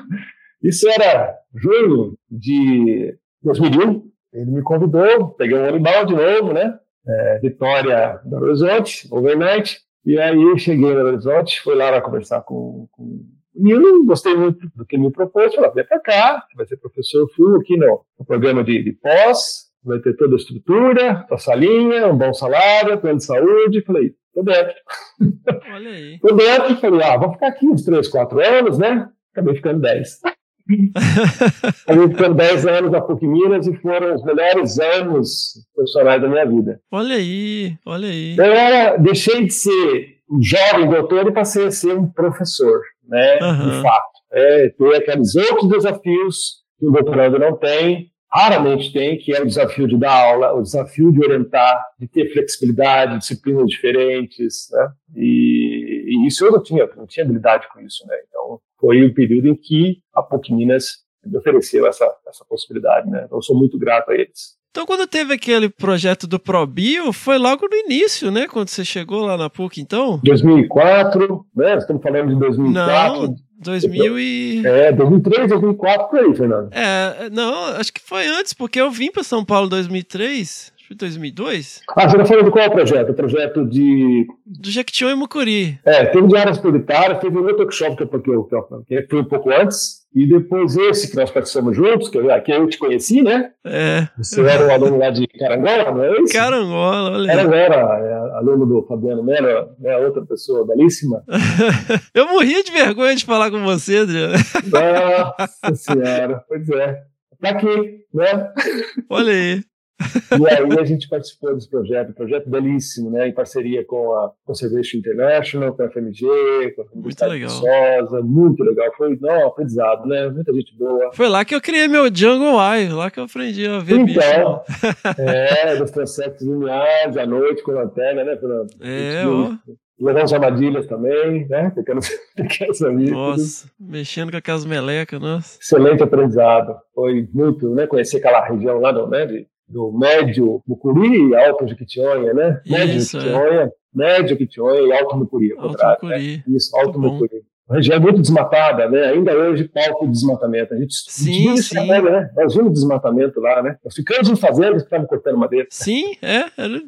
Isso era junho de 2001. Ele me convidou, peguei um animal de novo, né? É, Vitória, Belo Horizonte, overnight. E aí eu cheguei em Belo Horizonte, fui lá, lá conversar com, com e eu não gostei muito do que ele me propôs. Falei, vem para cá, vai ser professor full aqui no, no programa de, de, pós, vai ter toda a estrutura, a salinha, um bom salário, plano de saúde. Falei, tô dentro. Olha aí. tô dentro. Falei, ah, vou ficar aqui uns 3, 4 anos, né? Acabei ficando 10. Acabei ficando 10 anos na PUC Minas e foram os melhores anos profissionais da minha vida. Olha aí, olha aí. Eu era, deixei de ser um jovem doutor e passei a ser um professor né, Aham. de fato. É, ter aqueles outros desafios que o doutorando não tem, raramente tem, que é o desafio de dar aula, o desafio de orientar, de ter flexibilidade, disciplinas diferentes, né? E, e isso eu não tinha, não tinha habilidade com isso, né? Então, foi o período em que a PUC Minas me ofereceu essa, essa possibilidade, né? Então, eu sou muito grato a eles. Então, quando teve aquele projeto do ProBio, foi logo no início, né? Quando você chegou lá na PUC, então? 2004, né? Estamos falando de 2004. Não, 2000 e... É, 2003, 2004, por aí, Fernando. É, não, acho que foi antes, porque eu vim para São Paulo em 2003, acho que foi 2002. Ah, você está falando de qual projeto? O projeto de... Do Jequitinhonha e Mucuri. É, teve de áreas prioritárias, teve um outro workshop que eu, que, eu, que foi um pouco antes, e depois esse que nós participamos juntos, que eu, que eu te conheci, né? É. Você era um aluno lá de Carangola, não é isso? Carangola, olha Era, era, é, aluno do Fabiano Melo, né? Outra pessoa belíssima. eu morria de vergonha de falar com você, Adriano. Nossa senhora, pois é. Tá aqui, né? Olha aí. E aí a gente participou desse projeto, um projeto belíssimo, né? Em parceria com a Conservation International, com a FMG, com a legal. Sosa, muito legal. Foi não, aprendizado, né? Muita gente boa. Foi lá que eu criei meu Jungle Eye, lá que eu aprendi a ver então, bicho. é, dos transectos lineares, à noite com lanterna, né, Fernando? É, ó. Levamos armadilhas também, né? Pequenos, pequenos amigos. Nossa, mexendo com aquelas melecas, nossa. Excelente aprendizado. Foi muito, né? Conhecer aquela região lá, do, né? De, do médio Mucuri e alto Jequitinhonha, né? Médio Isso, Jequitinhonha, é. médio Jequitinhonha e alto Mucuri, ao Alto contrário. Mucuri. Né? Isso, alto Muito bom. Mucuri. Uma região muito desmatada, né? Ainda hoje, palco de desmatamento. A gente, Sim, a gente vive esse sim. né? Nós vimos desmatamento lá, né? Nós ficamos em fazendas que estavam cortando madeira. Sim, é. era-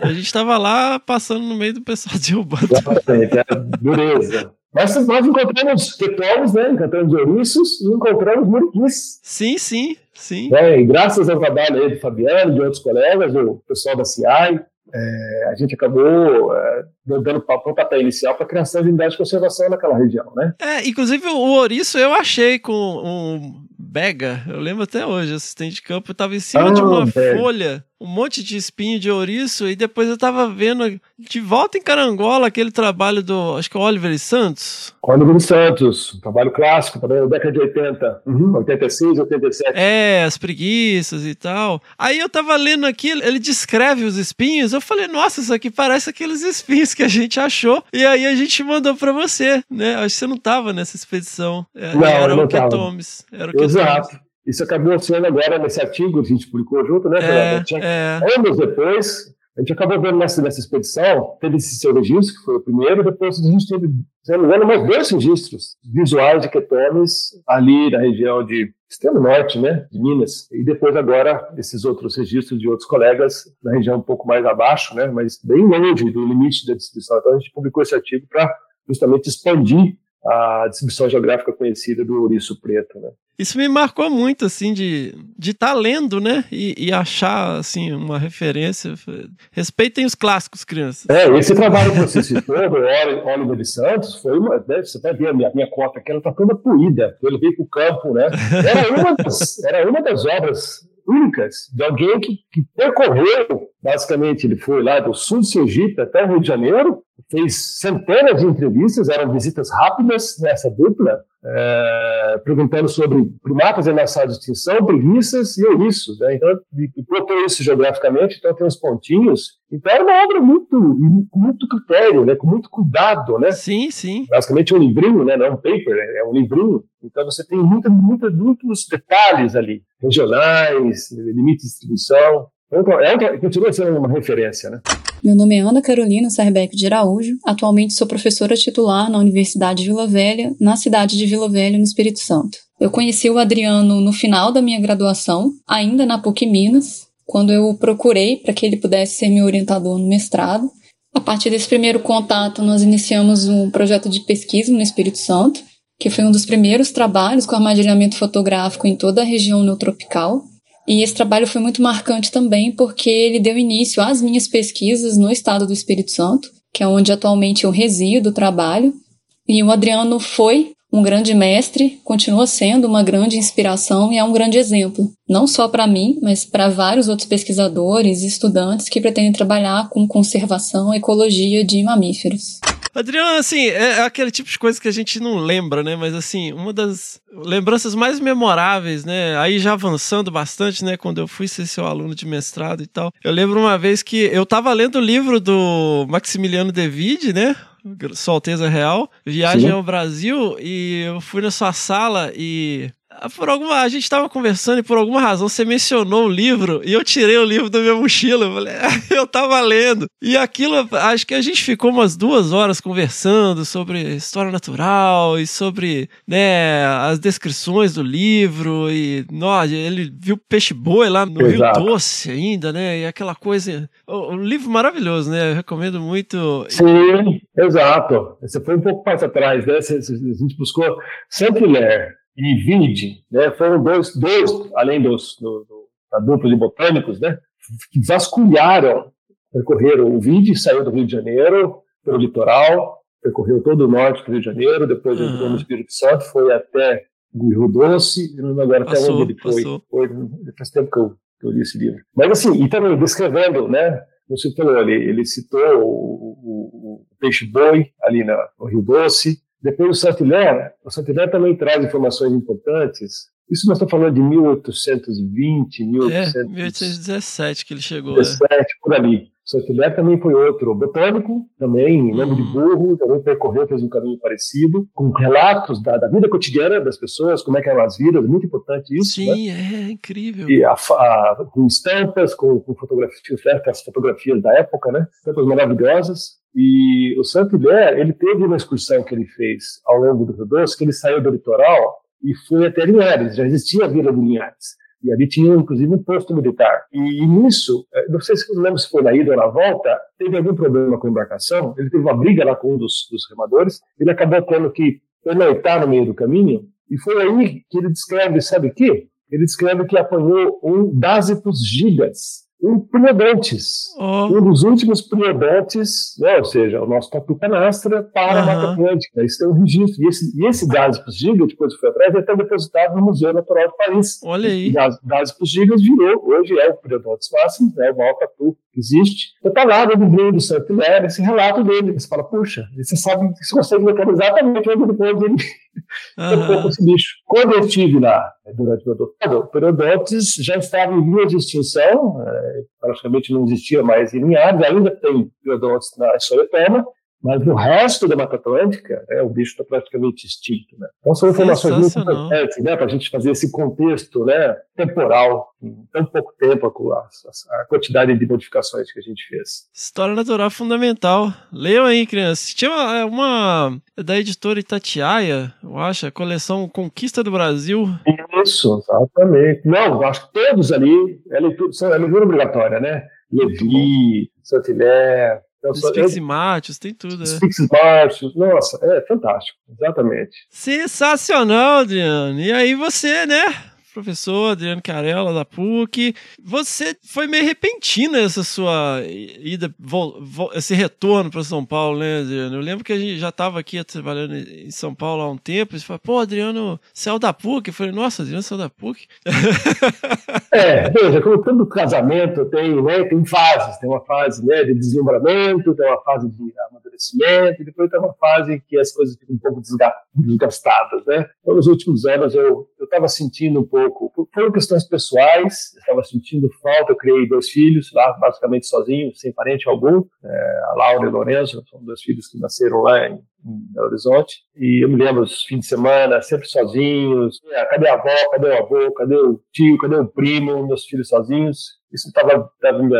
a gente tava lá passando no meio do pessoal derrubando. Exatamente, era dureza. Mas nós encontramos tetões, né? Encontramos ouriços e encontramos muriquis. Sim, sim, sim. Né? E graças ao trabalho aí do Fabiano, de outros colegas, do pessoal da CIAI, é, a gente acabou é, dando pa- pontapé inicial para a criação de unidade de conservação naquela região, né? É, inclusive o ouriço eu achei com um bega, eu lembro até hoje, assistente de campo, tava em cima Ah, de uma bega. folha, um monte de espinho de ouriço, e depois eu tava vendo de volta em Carangola aquele trabalho do, acho que é o Oliver Santos. Dos Santos, um trabalho clássico, trabalho da década de 80, uhum, 86, 87. É, as preguiças e tal. Aí eu tava lendo aqui, ele descreve os espinhos. Eu falei, nossa, isso aqui parece aqueles espinhos que a gente achou. E aí a gente mandou pra você, né? Acho que você não tava nessa expedição. É, Não, era o não tava. Ketomes. Era o. Exato. Isso acabou sendo agora nesse artigo que a gente publicou junto, né? É? Tinha- é. Anos depois, a gente acabou vendo nessa, nessa expedição, teve esse seu registro, que foi o primeiro, depois a gente teve, se não me engano, mais dois registros visuais de ketones ali na região de extremo norte, né, de Minas, e depois agora esses outros registros de outros colegas na região um pouco mais abaixo, né, mas bem longe do limite da distribuição. Então a gente publicou esse artigo para justamente expandir a distribuição geográfica conhecida do ouriço preto, né. Isso me marcou muito, assim, de de estar lendo, né? E, e achar, assim, uma referência. Respeitem os clássicos, crianças. É, esse trabalho que você citou, do Oli- Oliver de Santos, foi uma. né, você vai ver a minha, minha cota aqui, ela está toda poída. Ele veio para o campo, né? Era uma das, era uma das obras únicas de alguém que, que percorreu Basicamente, ele foi lá do sul de Sergipe até o Rio de Janeiro, fez centenas de entrevistas, eram visitas rápidas nessa dupla, é, perguntando sobre primatas ameaçados de extinção, preguiças e ouriços. Né? Então, botou isso geograficamente, então tem uns pontinhos. Então, era uma obra muito, com muito critério, né? com muito cuidado. Né? Sim, sim. Basicamente um livrinho, né? não é um paper, é um livrinho. Então, você tem muita, muita, muitos detalhes ali, regionais, limites de distribuição. É, continua sendo uma referência, né? Meu nome é Ana Carolina Serbeck de Araújo. Atualmente sou professora titular na Universidade de Vila Velha, na cidade de Vila Velha, no Espírito Santo. Eu conheci o Adriano no final da minha graduação, ainda na PUC Minas, quando eu procurei para que ele pudesse ser meu orientador no mestrado. A partir desse primeiro contato, nós iniciamos um projeto de pesquisa no Espírito Santo, que foi um dos primeiros trabalhos com armadilhamento fotográfico em toda a região neotropical. E esse trabalho foi muito marcante também porque ele deu início às minhas pesquisas no estado do Espírito Santo, que é onde atualmente eu resido, trabalho. E o Adriano foi um grande mestre, continua sendo uma grande inspiração e é um grande exemplo, não só para mim, mas para vários outros pesquisadores e estudantes que pretendem trabalhar com conservação e ecologia de mamíferos. Adriano, assim, é aquele tipo de coisa que a gente não lembra, né? Mas, assim, uma das lembranças mais memoráveis, né? Aí já avançando bastante, né? Quando eu fui ser seu aluno de mestrado e tal. Eu lembro uma vez que eu tava lendo o livro do Maximiliano David, né? Sua Alteza Real, Viagem Sim. ao Brasil, e eu fui na sua sala e por alguma, a gente estava conversando e por alguma razão você mencionou o livro e eu tirei o livro da minha mochila. Eu falei, eu tava lendo. E aquilo, acho que a gente ficou umas duas horas conversando sobre história natural e sobre né, as descrições do livro. E ele viu peixe-boi lá no Exato. Rio Doce ainda, né? E aquela coisa. O, livro maravilhoso, né? Eu recomendo muito. Sim, exato. Você foi um pouco mais atrás, né? A gente buscou Saint-Hilaire e Vinde, né, foram dois, dois além dos, do, do, da dupla de botânicos, né, que vasculharam, percorreram o Vinde, saiu do Rio de Janeiro, pelo litoral, percorreu todo o norte do Rio de Janeiro, depois uhum. entrou no Espírito Santo, foi até o Rio Doce, não agora até onde ele foi. foi. Faz tempo que eu, que eu li esse livro. Mas assim, e também descrevendo, né, você falou, ele, ele citou o, o, o peixe-boi ali na, no Rio Doce, depois o Saint-Hilaire, o Saint-Hilaire também traz informações importantes. Isso nós estamos falando de 1820, 1800... É, 1817 que ele chegou. 17, é. por ali. Saint-Hilaire também foi outro botânico, também, nome de uhum. burro, também percorreu, fez um caminho parecido, com relatos da, da, vida cotidiana das pessoas, como é que eram as vidas, muito importante isso. Sim, né? é incrível. E a, a, com estampas, com, com fotografias, as fotografias da época, né? Estampas maravilhosas. E o Saint-Hilaire, ele teve uma excursão que ele fez ao longo do Rio Doce, que ele saiu do litoral e foi até Linhares, já existia a Vila de Linhares. E ali tinha, inclusive, um posto militar. E, nisso, eh, não sei se lembro se foi na ida ou na volta, teve algum problema com a embarcação, ele teve uma briga lá com um dos, dos remadores, ele acabou tendo que pernoitar no meio do caminho, e foi aí que ele descreve, sabe o quê? Ele descreve que apanhou um Dásipus gigas, um Priodontes, oh. um dos últimos Priodontes, né, ou seja, o nosso tatu canastra para uhum. a Mata Atlântica. Isso tem um registro. E esse, e esse Dasipus giga, depois que foi atrás, está depositado no Museu Natural de Paris. Olha aí. Dasipus gigas virou, hoje é o Priodontes máximo, né, o maior tatu que existe. Então está lá no livro do Santo esse relato dele. Você fala, puxa, você sabe, você consegue localizar exatamente onde ele uhum. esse bicho. Quando eu estive lá, né, durante o meu doutorado, o Periodontes já estava em linha de extinção, é, praticamente não existia mais em Linhares, ainda tem Periodontes na Soretama, mas no resto da Mata Atlântica, né, o bicho está praticamente extinto. Né? Então são informações muito importantes né, para a gente fazer esse contexto né, temporal, em tão pouco tempo, a, a, a, quantidade de modificações que a gente fez. História natural fundamental. Leiam aí, crianças. Tinha uma, é uma da editora Itatiaia, eu acho, a coleção Conquista do Brasil. Isso, exatamente. Não, acho que todos ali é leitura, é leitura obrigatória, né? Levi, Saint-Hilaire, os Spixmátios, tem tudo. Os Spixmátios, nossa, é fantástico, exatamente. Sensacional, Adriano. E aí você, né? Professor Adriano Carella, da PUC. Você foi meio repentina essa sua ida, esse retorno para São Paulo, né, Adriano? Eu lembro que a gente já estava aqui trabalhando em São Paulo há um tempo, e você falou, pô, Adriano, saiu da PUC? Eu falei, nossa, Adriano saiu da PUC. É, veja, como todo casamento tem, né, tem fases, tem uma fase né, de deslumbramento, tem uma fase de amadurecimento, e depois tem uma fase que as coisas ficam um pouco desgastadas, né? Então, nos últimos anos eu estava sentindo um pouco, foram questões pessoais, estava sentindo falta, eu criei dois filhos lá, basicamente sozinho, sem parente algum, é, a Laura e o Lourenço, são dois filhos que nasceram lá em, em Belo Horizonte, e eu me lembro os fins de semana, sempre sozinhos, é, cadê a avó, cadê o avô, cadê o tio, cadê o primo, meus filhos sozinhos, isso estava me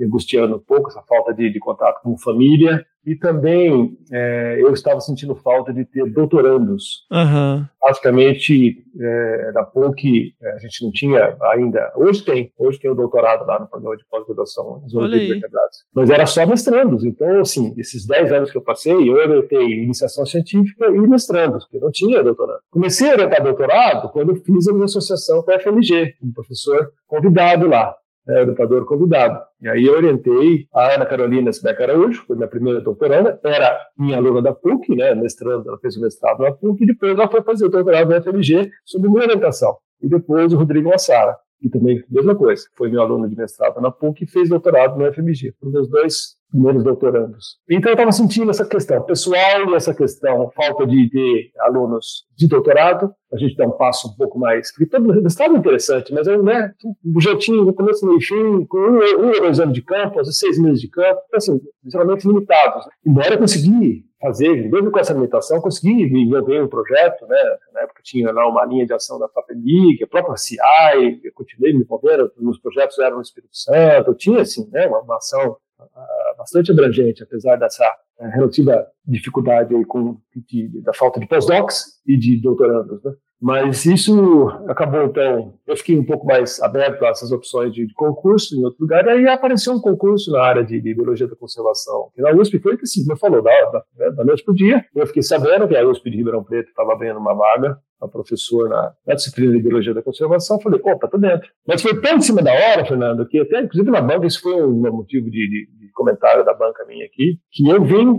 angustiando um pouco, essa falta de, de contato com família, e também é, eu estava sentindo falta de ter doutorandos. Uhum. Basicamente, é, da PUC, é, a gente não tinha ainda. Hoje tem, hoje tem o doutorado lá no programa de pós-graduação em zoologia de vertebrados. Mas era só mestrandos. Então, assim, esses 10 anos que eu passei, eu orientei iniciação científica e mestrandos, porque não tinha doutorado. Comecei a orientar doutorado quando eu fiz a minha associação com a FMG, um professor convidado lá né, educador convidado. E aí eu orientei a Ana Carolina Sbeck Araújo, foi minha primeira doutoranda, era minha aluna da PUC, né, mestrando, ela fez o mestrado na PUC, e depois ela foi fazer o doutorado na FMG sob minha orientação. E depois o Rodrigo Massara, que também, mesma coisa, foi meu aluno de mestrado na PUC e fez doutorado na FMG. Foram meus dois primeiros doutorandos. Então eu estava sentindo essa questão pessoal e essa questão, falta de alunos de doutorado, a gente dá um passo um pouco mais, porque todo mestrado é interessante, mas é né, um projetinho no começo, meio fim, com um, um dois anos de campo, às vezes seis meses de campo, então, assim, geralmente limitados. Embora eu consegui fazer, mesmo com essa limitação, consegui envolver um projeto, né, na época tinha lá uma linha de ação da FAPEMIG, a própria CI, eu continuei me envolvendo, os projetos eram no Espírito Santo, eu tinha, assim, né, uma, uma ação bastante abrangente, apesar dessa eh, relativa dificuldade aí com, de, da falta de pós-docs e de doutorandos. Né? Mas isso acabou, então, eu fiquei um pouco mais aberto a essas opções de, de concurso em outro lugar, e aí apareceu um concurso na área de, de biologia da conservação. E na USP foi que, assim, como falou, da, da, da noite para o dia, eu fiquei sabendo que a USP de Ribeirão Preto estava abrindo uma vaga a professor na, na, disciplina de biologia da conservação, falei, opa, tô dentro. Mas foi tão em cima da hora, Fernando, que até, inclusive na banca, isso foi um motivo de, de, de comentário da banca minha aqui, que eu vim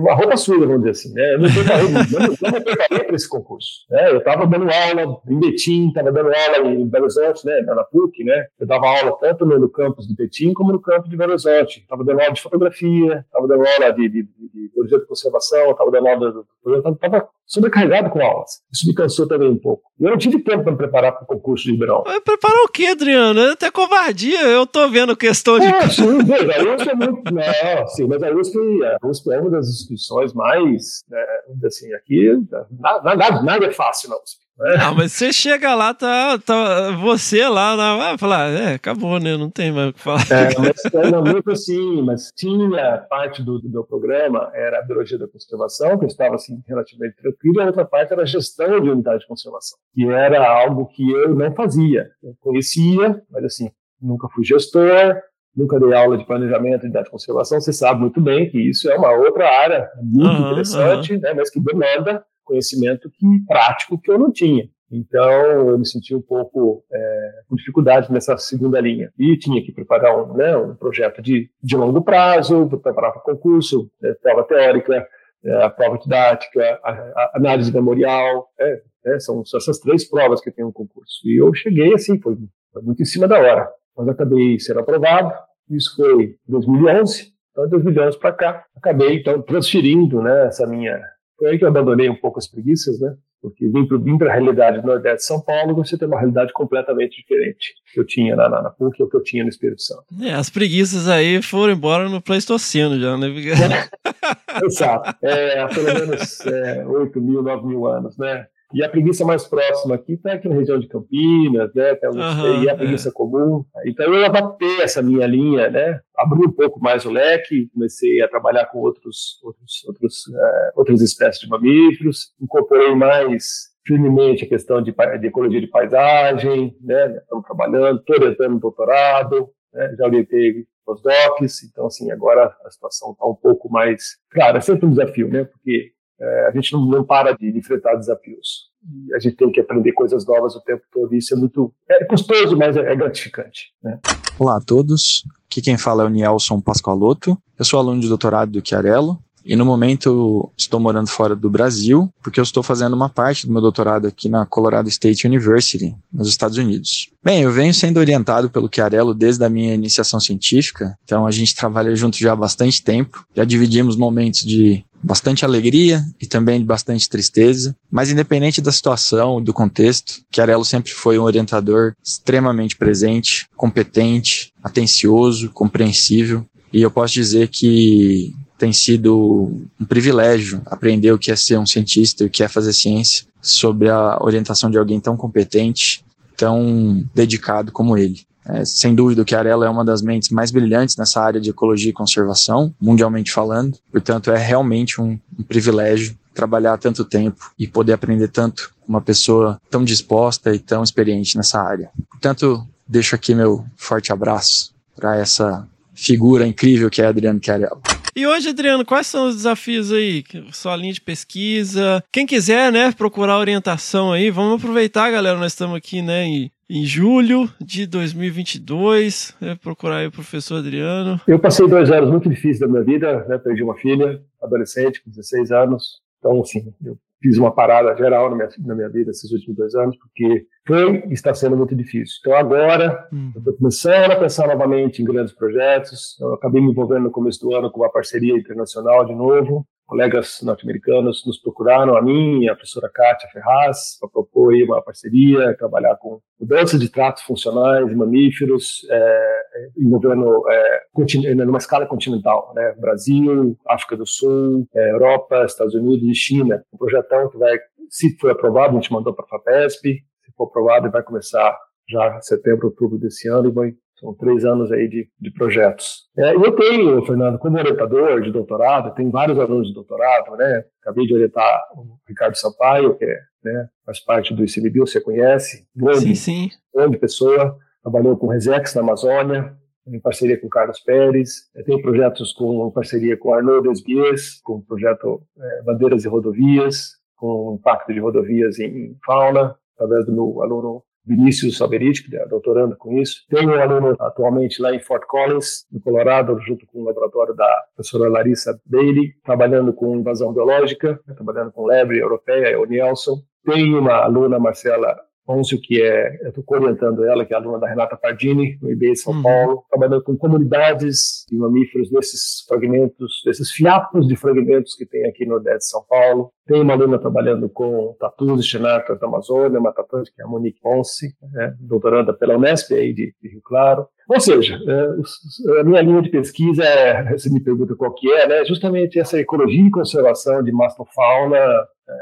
uma roupa suja, vamos dizer assim, né? Eu não preparei, não, me preparei para esse concurso. Né? Eu estava dando aula em Betim, estava dando aula em Belo Horizonte, né? na PUC, né? Eu dava aula tanto no, campus de Betim como no campus de Belo Horizonte. Estava dando aula de fotografia, estava dando aula de, de, de, de, de conservação, estava dando aula de... Estava sobrecarregado com aulas. Isso me cansou também um pouco. Eu não tive tempo para me preparar para o concurso de Ribeirão. Mas preparar o quê, Adriano? É até covardia. Eu tô vendo questão de. É, sim, veja, a USP é muito. Não, sim, mas a USP, a USP é uma das instituições mais. Né, assim, aqui, nada, nada, nada é fácil na USP. É. Não, mas você chega lá, tá, tá você lá, na, vai falar, é, acabou, né? Não tem mais o que falar. É, mas não, muito assim, mas tinha parte do, do, meu programa, era a biologia da conservação, que eu estava assim, relativamente tranquilo, e a outra parte era a gestão de unidade de conservação, que era algo que eu não fazia. Eu conhecia, mas assim, nunca fui gestor, nunca dei aula de planejamento de unidade de conservação, você sabe muito bem que isso é uma outra área muito uhum, interessante, uhum. Né, mas que demanda conhecimento que, prático que eu não tinha. Então, eu me senti um pouco é, com dificuldade nessa segunda linha. E tinha que preparar um, né, um projeto de, de longo prazo, preparar para concurso, né, prova teórica, é, a prova didática, a, a análise memorial. É, é, são, são, essas três provas que tem um concurso. E eu cheguei assim, foi, foi muito em cima da hora. Mas acabei sendo aprovado. Isso foi em 2011. Então, de 2011 para cá, acabei então transferindo né, essa minha foi aí que eu abandonei um pouco as preguiças, né? Porque vim para a realidade do Nordeste de São Paulo, você tem uma realidade completamente diferente que eu tinha na, na, na PUC ou que eu tinha no Espírito Santo. É, as preguiças aí foram embora no Pleistoceno já, né? Exato. É, pelo menos é, 8 mil, 9 mil anos, né? E a preguiça mais próxima aqui está aqui na região de Campinas, né? Tem uhum, e a preguiça é. comum. Então eu adaptei essa minha linha, né? Abri um pouco mais o leque, comecei a trabalhar com outros, outros, outros, uh, outras espécies de mamíferos, incorporei mais firmemente a questão de, de ecologia de paisagem, né? Estamos trabalhando, estou orientando um doutorado, né? já orientei os docs, então assim agora a situação está um pouco mais, claro, é sempre um desafio, né? Porque É, a gente não, não para de enfrentar desafios. A gente tem que aprender coisas novas o tempo todo. E isso é muito é custoso, mas é, é gratificante. Né? Olá a todos. Aqui quem fala é o Nielson Pascoaloto. Eu sou aluno de doutorado do Chiarello e no momento estou morando fora do Brasil, porque eu estou fazendo uma parte do meu doutorado aqui na Colorado State University, nos Estados Unidos. Bem, eu venho sendo orientado pelo Chiarello desde a minha iniciação científica, então a gente trabalha junto já há bastante tempo. Já dividimos momentos de bastante alegria e também bastante tristeza, mas independente da situação, do contexto, Chiarello sempre foi um orientador extremamente presente, competente, atencioso, compreensível, e eu posso dizer que tem sido um privilégio aprender o que é ser um cientista e o que é fazer ciência sob a orientação de alguém tão competente, tão dedicado como ele. É, sem dúvida, o Chiarello é uma das mentes mais brilhantes nessa área de ecologia e conservação, mundialmente falando. Portanto, é realmente um, um privilégio trabalhar tanto tempo e poder aprender tanto com uma pessoa tão disposta e tão experiente nessa área. Portanto, deixo aqui meu forte abraço para essa figura incrível que é Adriano Chiarello. E hoje, Adriano, quais são os desafios aí? Sua linha de pesquisa. Quem quiser, né, procurar orientação aí, vamos aproveitar, galera. Nós estamos aqui, né, em, em julho de 2022. Né, procurar aí o professor Adriano. Eu passei dois anos muito difíceis da minha vida, né? Perdi uma filha, adolescente, com 16 anos. Então, assim, eu fiz uma parada geral na minha, na minha vida esses últimos dois anos, porque foi e está sendo muito difícil. Então agora hum. eu estou começando a pensar novamente em grandes projetos. Eu acabei me envolvendo no começo do ano com uma parceria internacional de novo, colegas norte-americanos nos procuraram, a mim a professora Kátia Ferraz, para propor uma parceria, trabalhar com mudança de tratos funcionais, mamíferos, é, é envolvendo é, numa escala continental, né? Brasil, África do Sul, é, Europa, Estados Unidos e China. Um projetão que vai, se for aprovado, a gente mandou para a FAPESP, se for aprovado, vai começar já em setembro, outubro desse ano e vai são três anos aí de, de projetos. É, eu tenho, Fernando, como orientador de doutorado, tenho vários alunos de doutorado, né? Acabei de orientar o Ricardo Sampaio, que é, né, faz parte do ICBio, você conhece. Grande, sim, sim. Grande pessoa, trabalhou com Resex na Amazônia, em parceria com Carlos Pérez. Eu tenho projetos com parceria com Arnaud Desbies, com o projeto é, Bandeiras e Rodovias, com impacto de rodovias em fauna, através do meu aluno Vinícius Saberiti, que é doutorando com isso. Tenho um aluno atualmente lá em Fort Collins, no Colorado, junto com o laboratório da professora Larissa Bailey, trabalhando com invasão biológica, né, trabalhando com lebre europeia, o Nielsen. Tenho uma aluna, Marcela Pôncio, que é, eu estou orientando ela, que é aluna da Renata Pardini, no IB de São uhum. Paulo, trabalhando com comunidades de mamíferos nesses fragmentos, desses fiapos de fragmentos que tem aqui no Nordeste de São Paulo. Tem uma aluna trabalhando com tatus e xenartas da Amazônia, uma tatuante que é a Monique Ponce, né, doutoranda pela Unesp aí de, de Rio Claro. Ou seja, é, a minha linha de pesquisa, é, você me pergunta qual que é, né, justamente essa ecologia e conservação de mastofauna, é,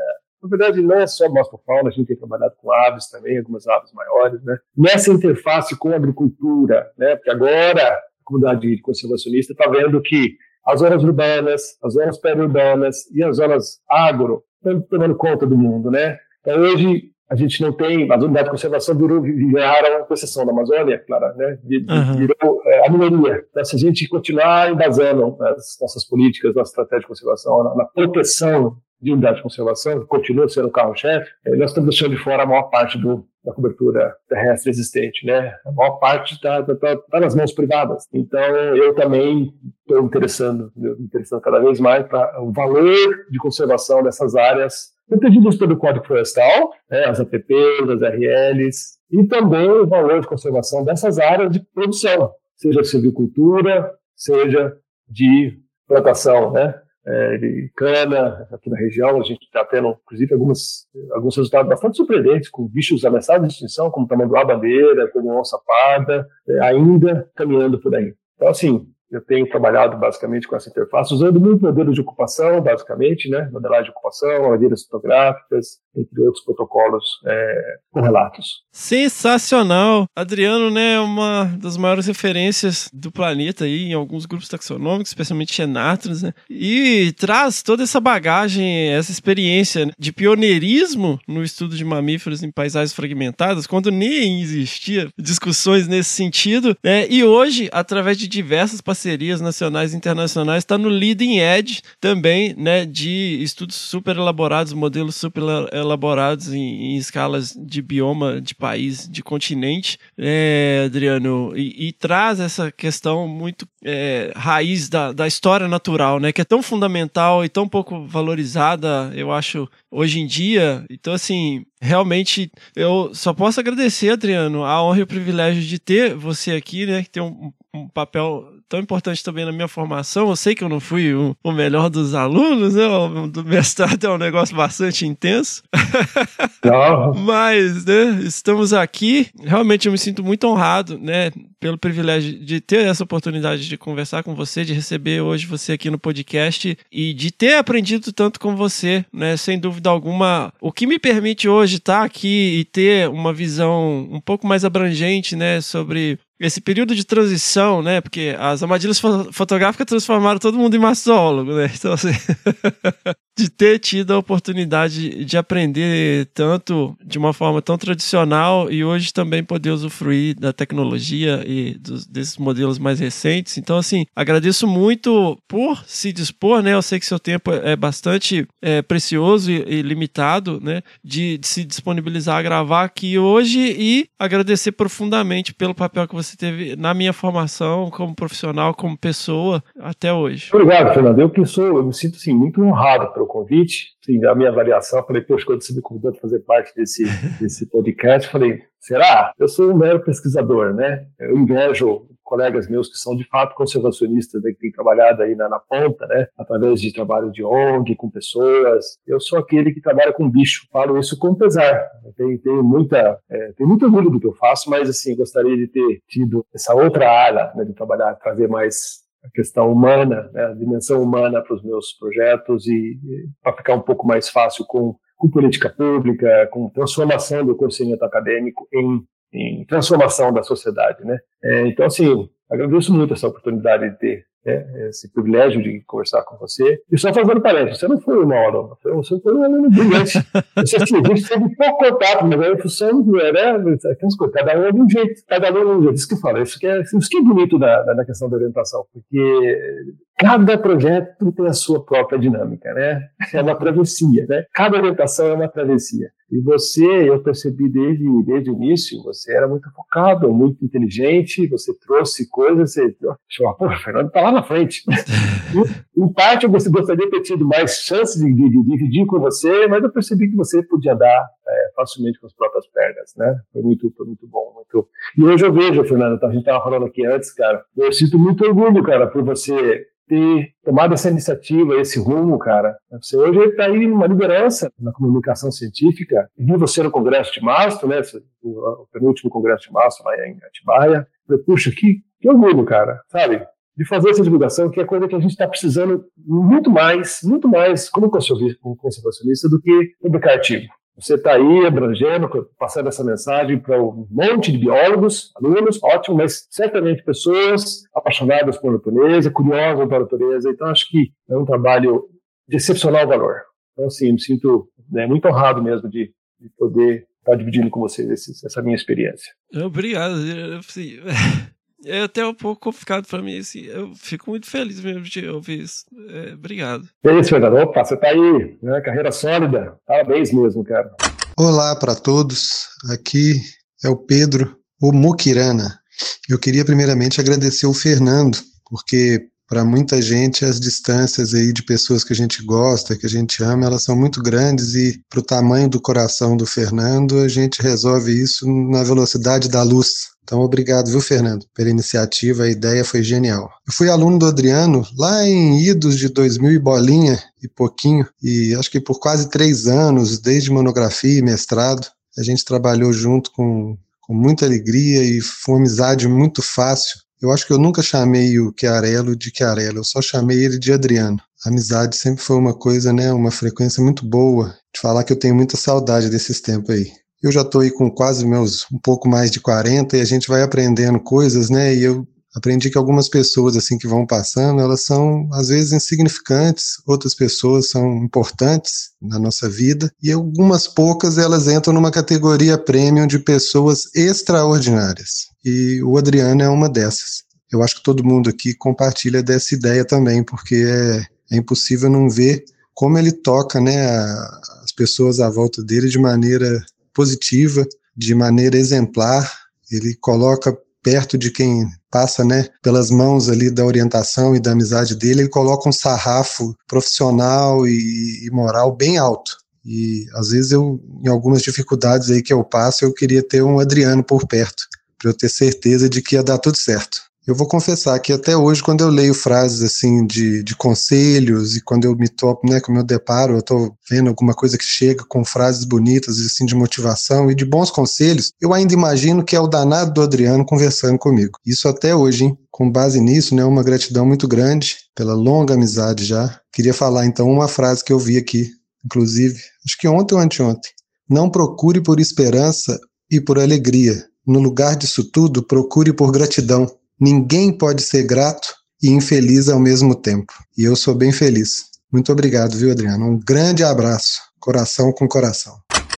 na verdade, não é só mascofauna, a gente tem trabalhado com aves também, algumas aves maiores, né? Nessa interface com a agricultura, né? Porque agora a comunidade conservacionista está vendo que as zonas urbanas, as zonas periurbanas e as zonas agro estão tomando conta do mundo, né? Então, hoje, a gente não tem, as unidades de conservação virou, viraram, com exceção da Amazônia, claro, né? Virou é, a minoria. Então, se a gente continuar embasando as nossas políticas, nossa estratégia de conservação, na, na proteção de unidade de conservação, continua sendo o carro-chefe, eh, nós estamos deixando de fora a maior parte do, da cobertura terrestre existente, né? A maior parte está tá, tá, tá nas mãos privadas. Então, eu também estou interessando, me interessando cada vez mais para o valor de conservação dessas áreas, protegidas pelo Código Florestal, né, as APPs, as RLs, e também o valor de conservação dessas áreas de produção, seja silvicultura, seja de plantação, né? É, de cana aqui na região. A gente está tendo, inclusive, algumas, alguns resultados bastante surpreendentes, com bichos ameaçados de extinção, como tamanduá bandeira, como onça parda, é, ainda caminhando por aí. Então, assim, eu tenho trabalhado basicamente com essa interface, usando muito modelo de ocupação, basicamente, né? modelagem de ocupação, medidas fotográficas, entre outros protocolos é, correlatos. Sensacional! Adriano, né, é uma das maiores referências do planeta aí, em alguns grupos taxonômicos, especialmente xenatros, né? E traz toda essa bagagem, essa experiência de pioneirismo no estudo de mamíferos em paisagens fragmentadas, quando nem existia discussões nesse sentido, né? E hoje, através de diversas parcerias parcerias nacionais e internacionais, está no leading edge também, né, de estudos super elaborados, modelos super elaborados em, em escalas de bioma, de país, de continente, é, Adriano, e, e, traz essa questão muito é, raiz da, da história natural, né, que é tão fundamental e tão pouco valorizada, eu acho, hoje em dia. Então, assim, realmente eu só posso agradecer, Adriano, a honra e o privilégio de ter você aqui, né? Que tem um, um papel tão importante também na minha formação. Eu sei que eu não fui o, o melhor dos alunos, né? O, do mestrado é um negócio bastante intenso. Não. Mas, né, estamos aqui. Realmente eu me sinto muito honrado, né? Pelo privilégio de ter essa oportunidade de conversar com você, de receber hoje você aqui no podcast e de ter aprendido tanto com você, né? Sem dúvida alguma. O que me permite hoje estar aqui e ter uma visão um pouco mais abrangente, né? Sobre esse período de transição, né? Porque as armadilhas fotográficas transformaram todo mundo em mastrólogo, né? Então, assim, de ter tido a oportunidade de aprender tanto de uma forma tão tradicional e hoje também poder usufruir da tecnologia e dos, desses modelos mais recentes. Então, assim, agradeço muito por se dispor, né? Eu sei que seu tempo é bastante é, precioso e, e, limitado, né? De, de se disponibilizar a gravar aqui hoje e agradecer profundamente pelo papel que você teve na minha formação como profissional, como pessoa, até hoje. Obrigado, Fernando. Eu que sou, eu me sinto assim, muito honrado pelo convite. Sim, a minha avaliação, falei, poxa, quando você me convidou para fazer parte desse, desse podcast, falei, será? Eu sou um mero pesquisador, né? Eu invejo colegas meus que são de fato conservacionistas, né, que têm trabalhado aí na, na, ponta, né, através de trabalho de ONG, com pessoas. Eu sou aquele que trabalha com bicho, falo isso com pesar. Tenho, tenho muita, é, tenho muito orgulho do que eu faço, mas assim gostaria de ter tido essa outra área né, de trabalhar, trazer mais a questão humana, né, a dimensão humana para os meus projetos e, e para ficar um pouco mais fácil com, com política pública, com transformação do conhecimento acadêmico em, em transformação da sociedade, né? É, então, assim, agradeço muito essa oportunidade de ter né, esse privilégio de conversar com você. E só fazendo parênteses, você não foi um aluno, você foi um aluno brilhante. Você, assim, a gente teve pouco contato, mas a função é, né, cada um é de um jeito, cada aluno é de um jeito. Isso que fala, isso que é, isso que é bonito da, da questão da orientação, porque cada projeto tem a sua própria dinâmica, né? É uma travessia, né? Cada orientação é uma travessia. E você, eu percebi desde, desde o início, você era muito focado, muito inteligente, você trouxe coisas, você achou, pô, o Fernando está lá na frente. em parte, eu gostaria de ter tido mais chances de, de, de, dividir com você, mas eu percebi que você podia dar é, facilmente com as próprias pernas, né? Foi muito, foi muito bom. Muito... E hoje eu vejo, Fernando, a gente estava falando aqui antes, cara, eu sinto muito orgulho, cara, por você ter tomado essa iniciativa, esse rumo, cara. Você hoje está aí numa liderança na comunicação científica. Vi você no Congresso de Mastro, né? O, penúltimo Congresso de Mastro lá em Atibaia. Falei, puxa, que, que orgulho, cara, sabe? De fazer essa divulgação, que é coisa que a gente está precisando muito mais, muito mais como conservacionista do que publicar artigo. Você está aí abrangendo, passando essa mensagem para um monte de biólogos, alunos, ótimo, mas certamente pessoas apaixonadas por natureza, curiosas pela natureza. Então, acho que é um trabalho de excepcional valor. Então, assim, me sinto né, muito honrado mesmo de, de poder estar dividindo com vocês esse, essa minha experiência. Obrigado. É até um pouco complicado para mim. Assim, eu fico muito feliz mesmo de ouvir isso. É, obrigado. É isso, Fernando. Opa, você tá aí, né? Carreira sólida. Parabéns mesmo, cara. Olá para todos. Aqui é o Pedro, o Mukirana. Eu queria primeiramente agradecer o Fernando, porque para muita gente as distâncias aí de pessoas que a gente gosta, que a gente ama, elas são muito grandes e para o tamanho do coração do Fernando, a gente resolve isso na velocidade da luz. Então, obrigado, viu, Fernando, pela iniciativa, a ideia foi genial. Eu fui aluno do Adriano lá em idos de 2000 e bolinha e pouquinho, e acho que por quase três anos, desde monografia e mestrado, a gente trabalhou junto com, com muita alegria e foi uma amizade muito fácil. Eu acho que eu nunca chamei o Chiarello de Chiarello, eu só chamei ele de Adriano. A amizade sempre foi uma coisa, né, uma frequência muito boa, de falar que eu tenho muita saudade desses tempos aí. Eu já estou aí com quase meus um pouco mais de 40 e a gente vai aprendendo coisas, né? E eu aprendi que algumas pessoas assim que vão passando, elas são às vezes insignificantes, outras pessoas são importantes na nossa vida e algumas poucas elas entram numa categoria premium de pessoas extraordinárias. E o Adriano é uma dessas. eu acho que todo mundo aqui compartilha dessa ideia também, porque é, é impossível não ver como ele toca né, a, as pessoas à volta dele de maneira positiva, de maneira exemplar. Ele coloca perto de quem passa né, pelas mãos ali da orientação e da amizade dele, ele coloca um sarrafo profissional e, e moral bem alto. E às vezes eu, em algumas dificuldades aí que eu passo, eu queria ter um Adriano por perto, para eu ter certeza de que ia dar tudo certo. Eu vou confessar que até hoje, quando eu leio frases assim de, de conselhos e quando eu me topo, né, como eu deparo, eu estou vendo alguma coisa que chega com frases bonitas assim de motivação e de bons conselhos, eu ainda imagino que é o danado do Adriano conversando comigo. Isso até hoje, hein? Com base nisso, né, uma gratidão muito grande pela longa amizade já. Queria falar então uma frase que eu vi aqui, inclusive, acho que ontem ou anteontem. Não procure por esperança e por alegria. No lugar disso tudo, procure por gratidão. Ninguém pode ser grato e infeliz ao mesmo tempo. E eu sou bem feliz. Muito obrigado, viu, Adriano? Um grande abraço, coração com coração.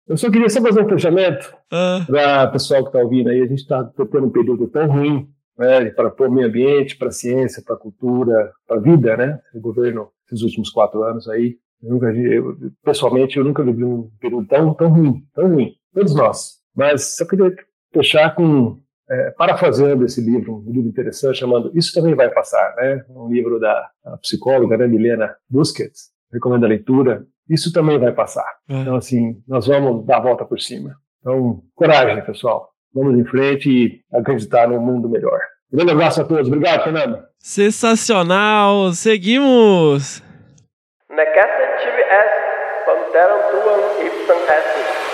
Eu só queria só fazer um fechamento para o pessoal que está ouvindo aí. A gente está tendo um período tão ruim né, para o meio ambiente, para a ciência, para a cultura, para a vida, né? O governo, esses últimos quatro anos aí. Eu nunca, eu, pessoalmente, eu nunca vivi um período tão, tão ruim, tão ruim. Todos nós. Mas só queria fechar com é, parafraseando esse livro, um livro interessante chamado Isso Também Vai Passar, né? um livro da psicóloga né, Milena Busquets, recomendo a leitura. Isso também vai passar. É. Então, assim, nós vamos dar a volta por cima. Então, coragem, pessoal. Vamos em frente e acreditar num mundo melhor. Um grande abraço a todos. Obrigado, Fernando. Sensacional. Seguimos. Panteram.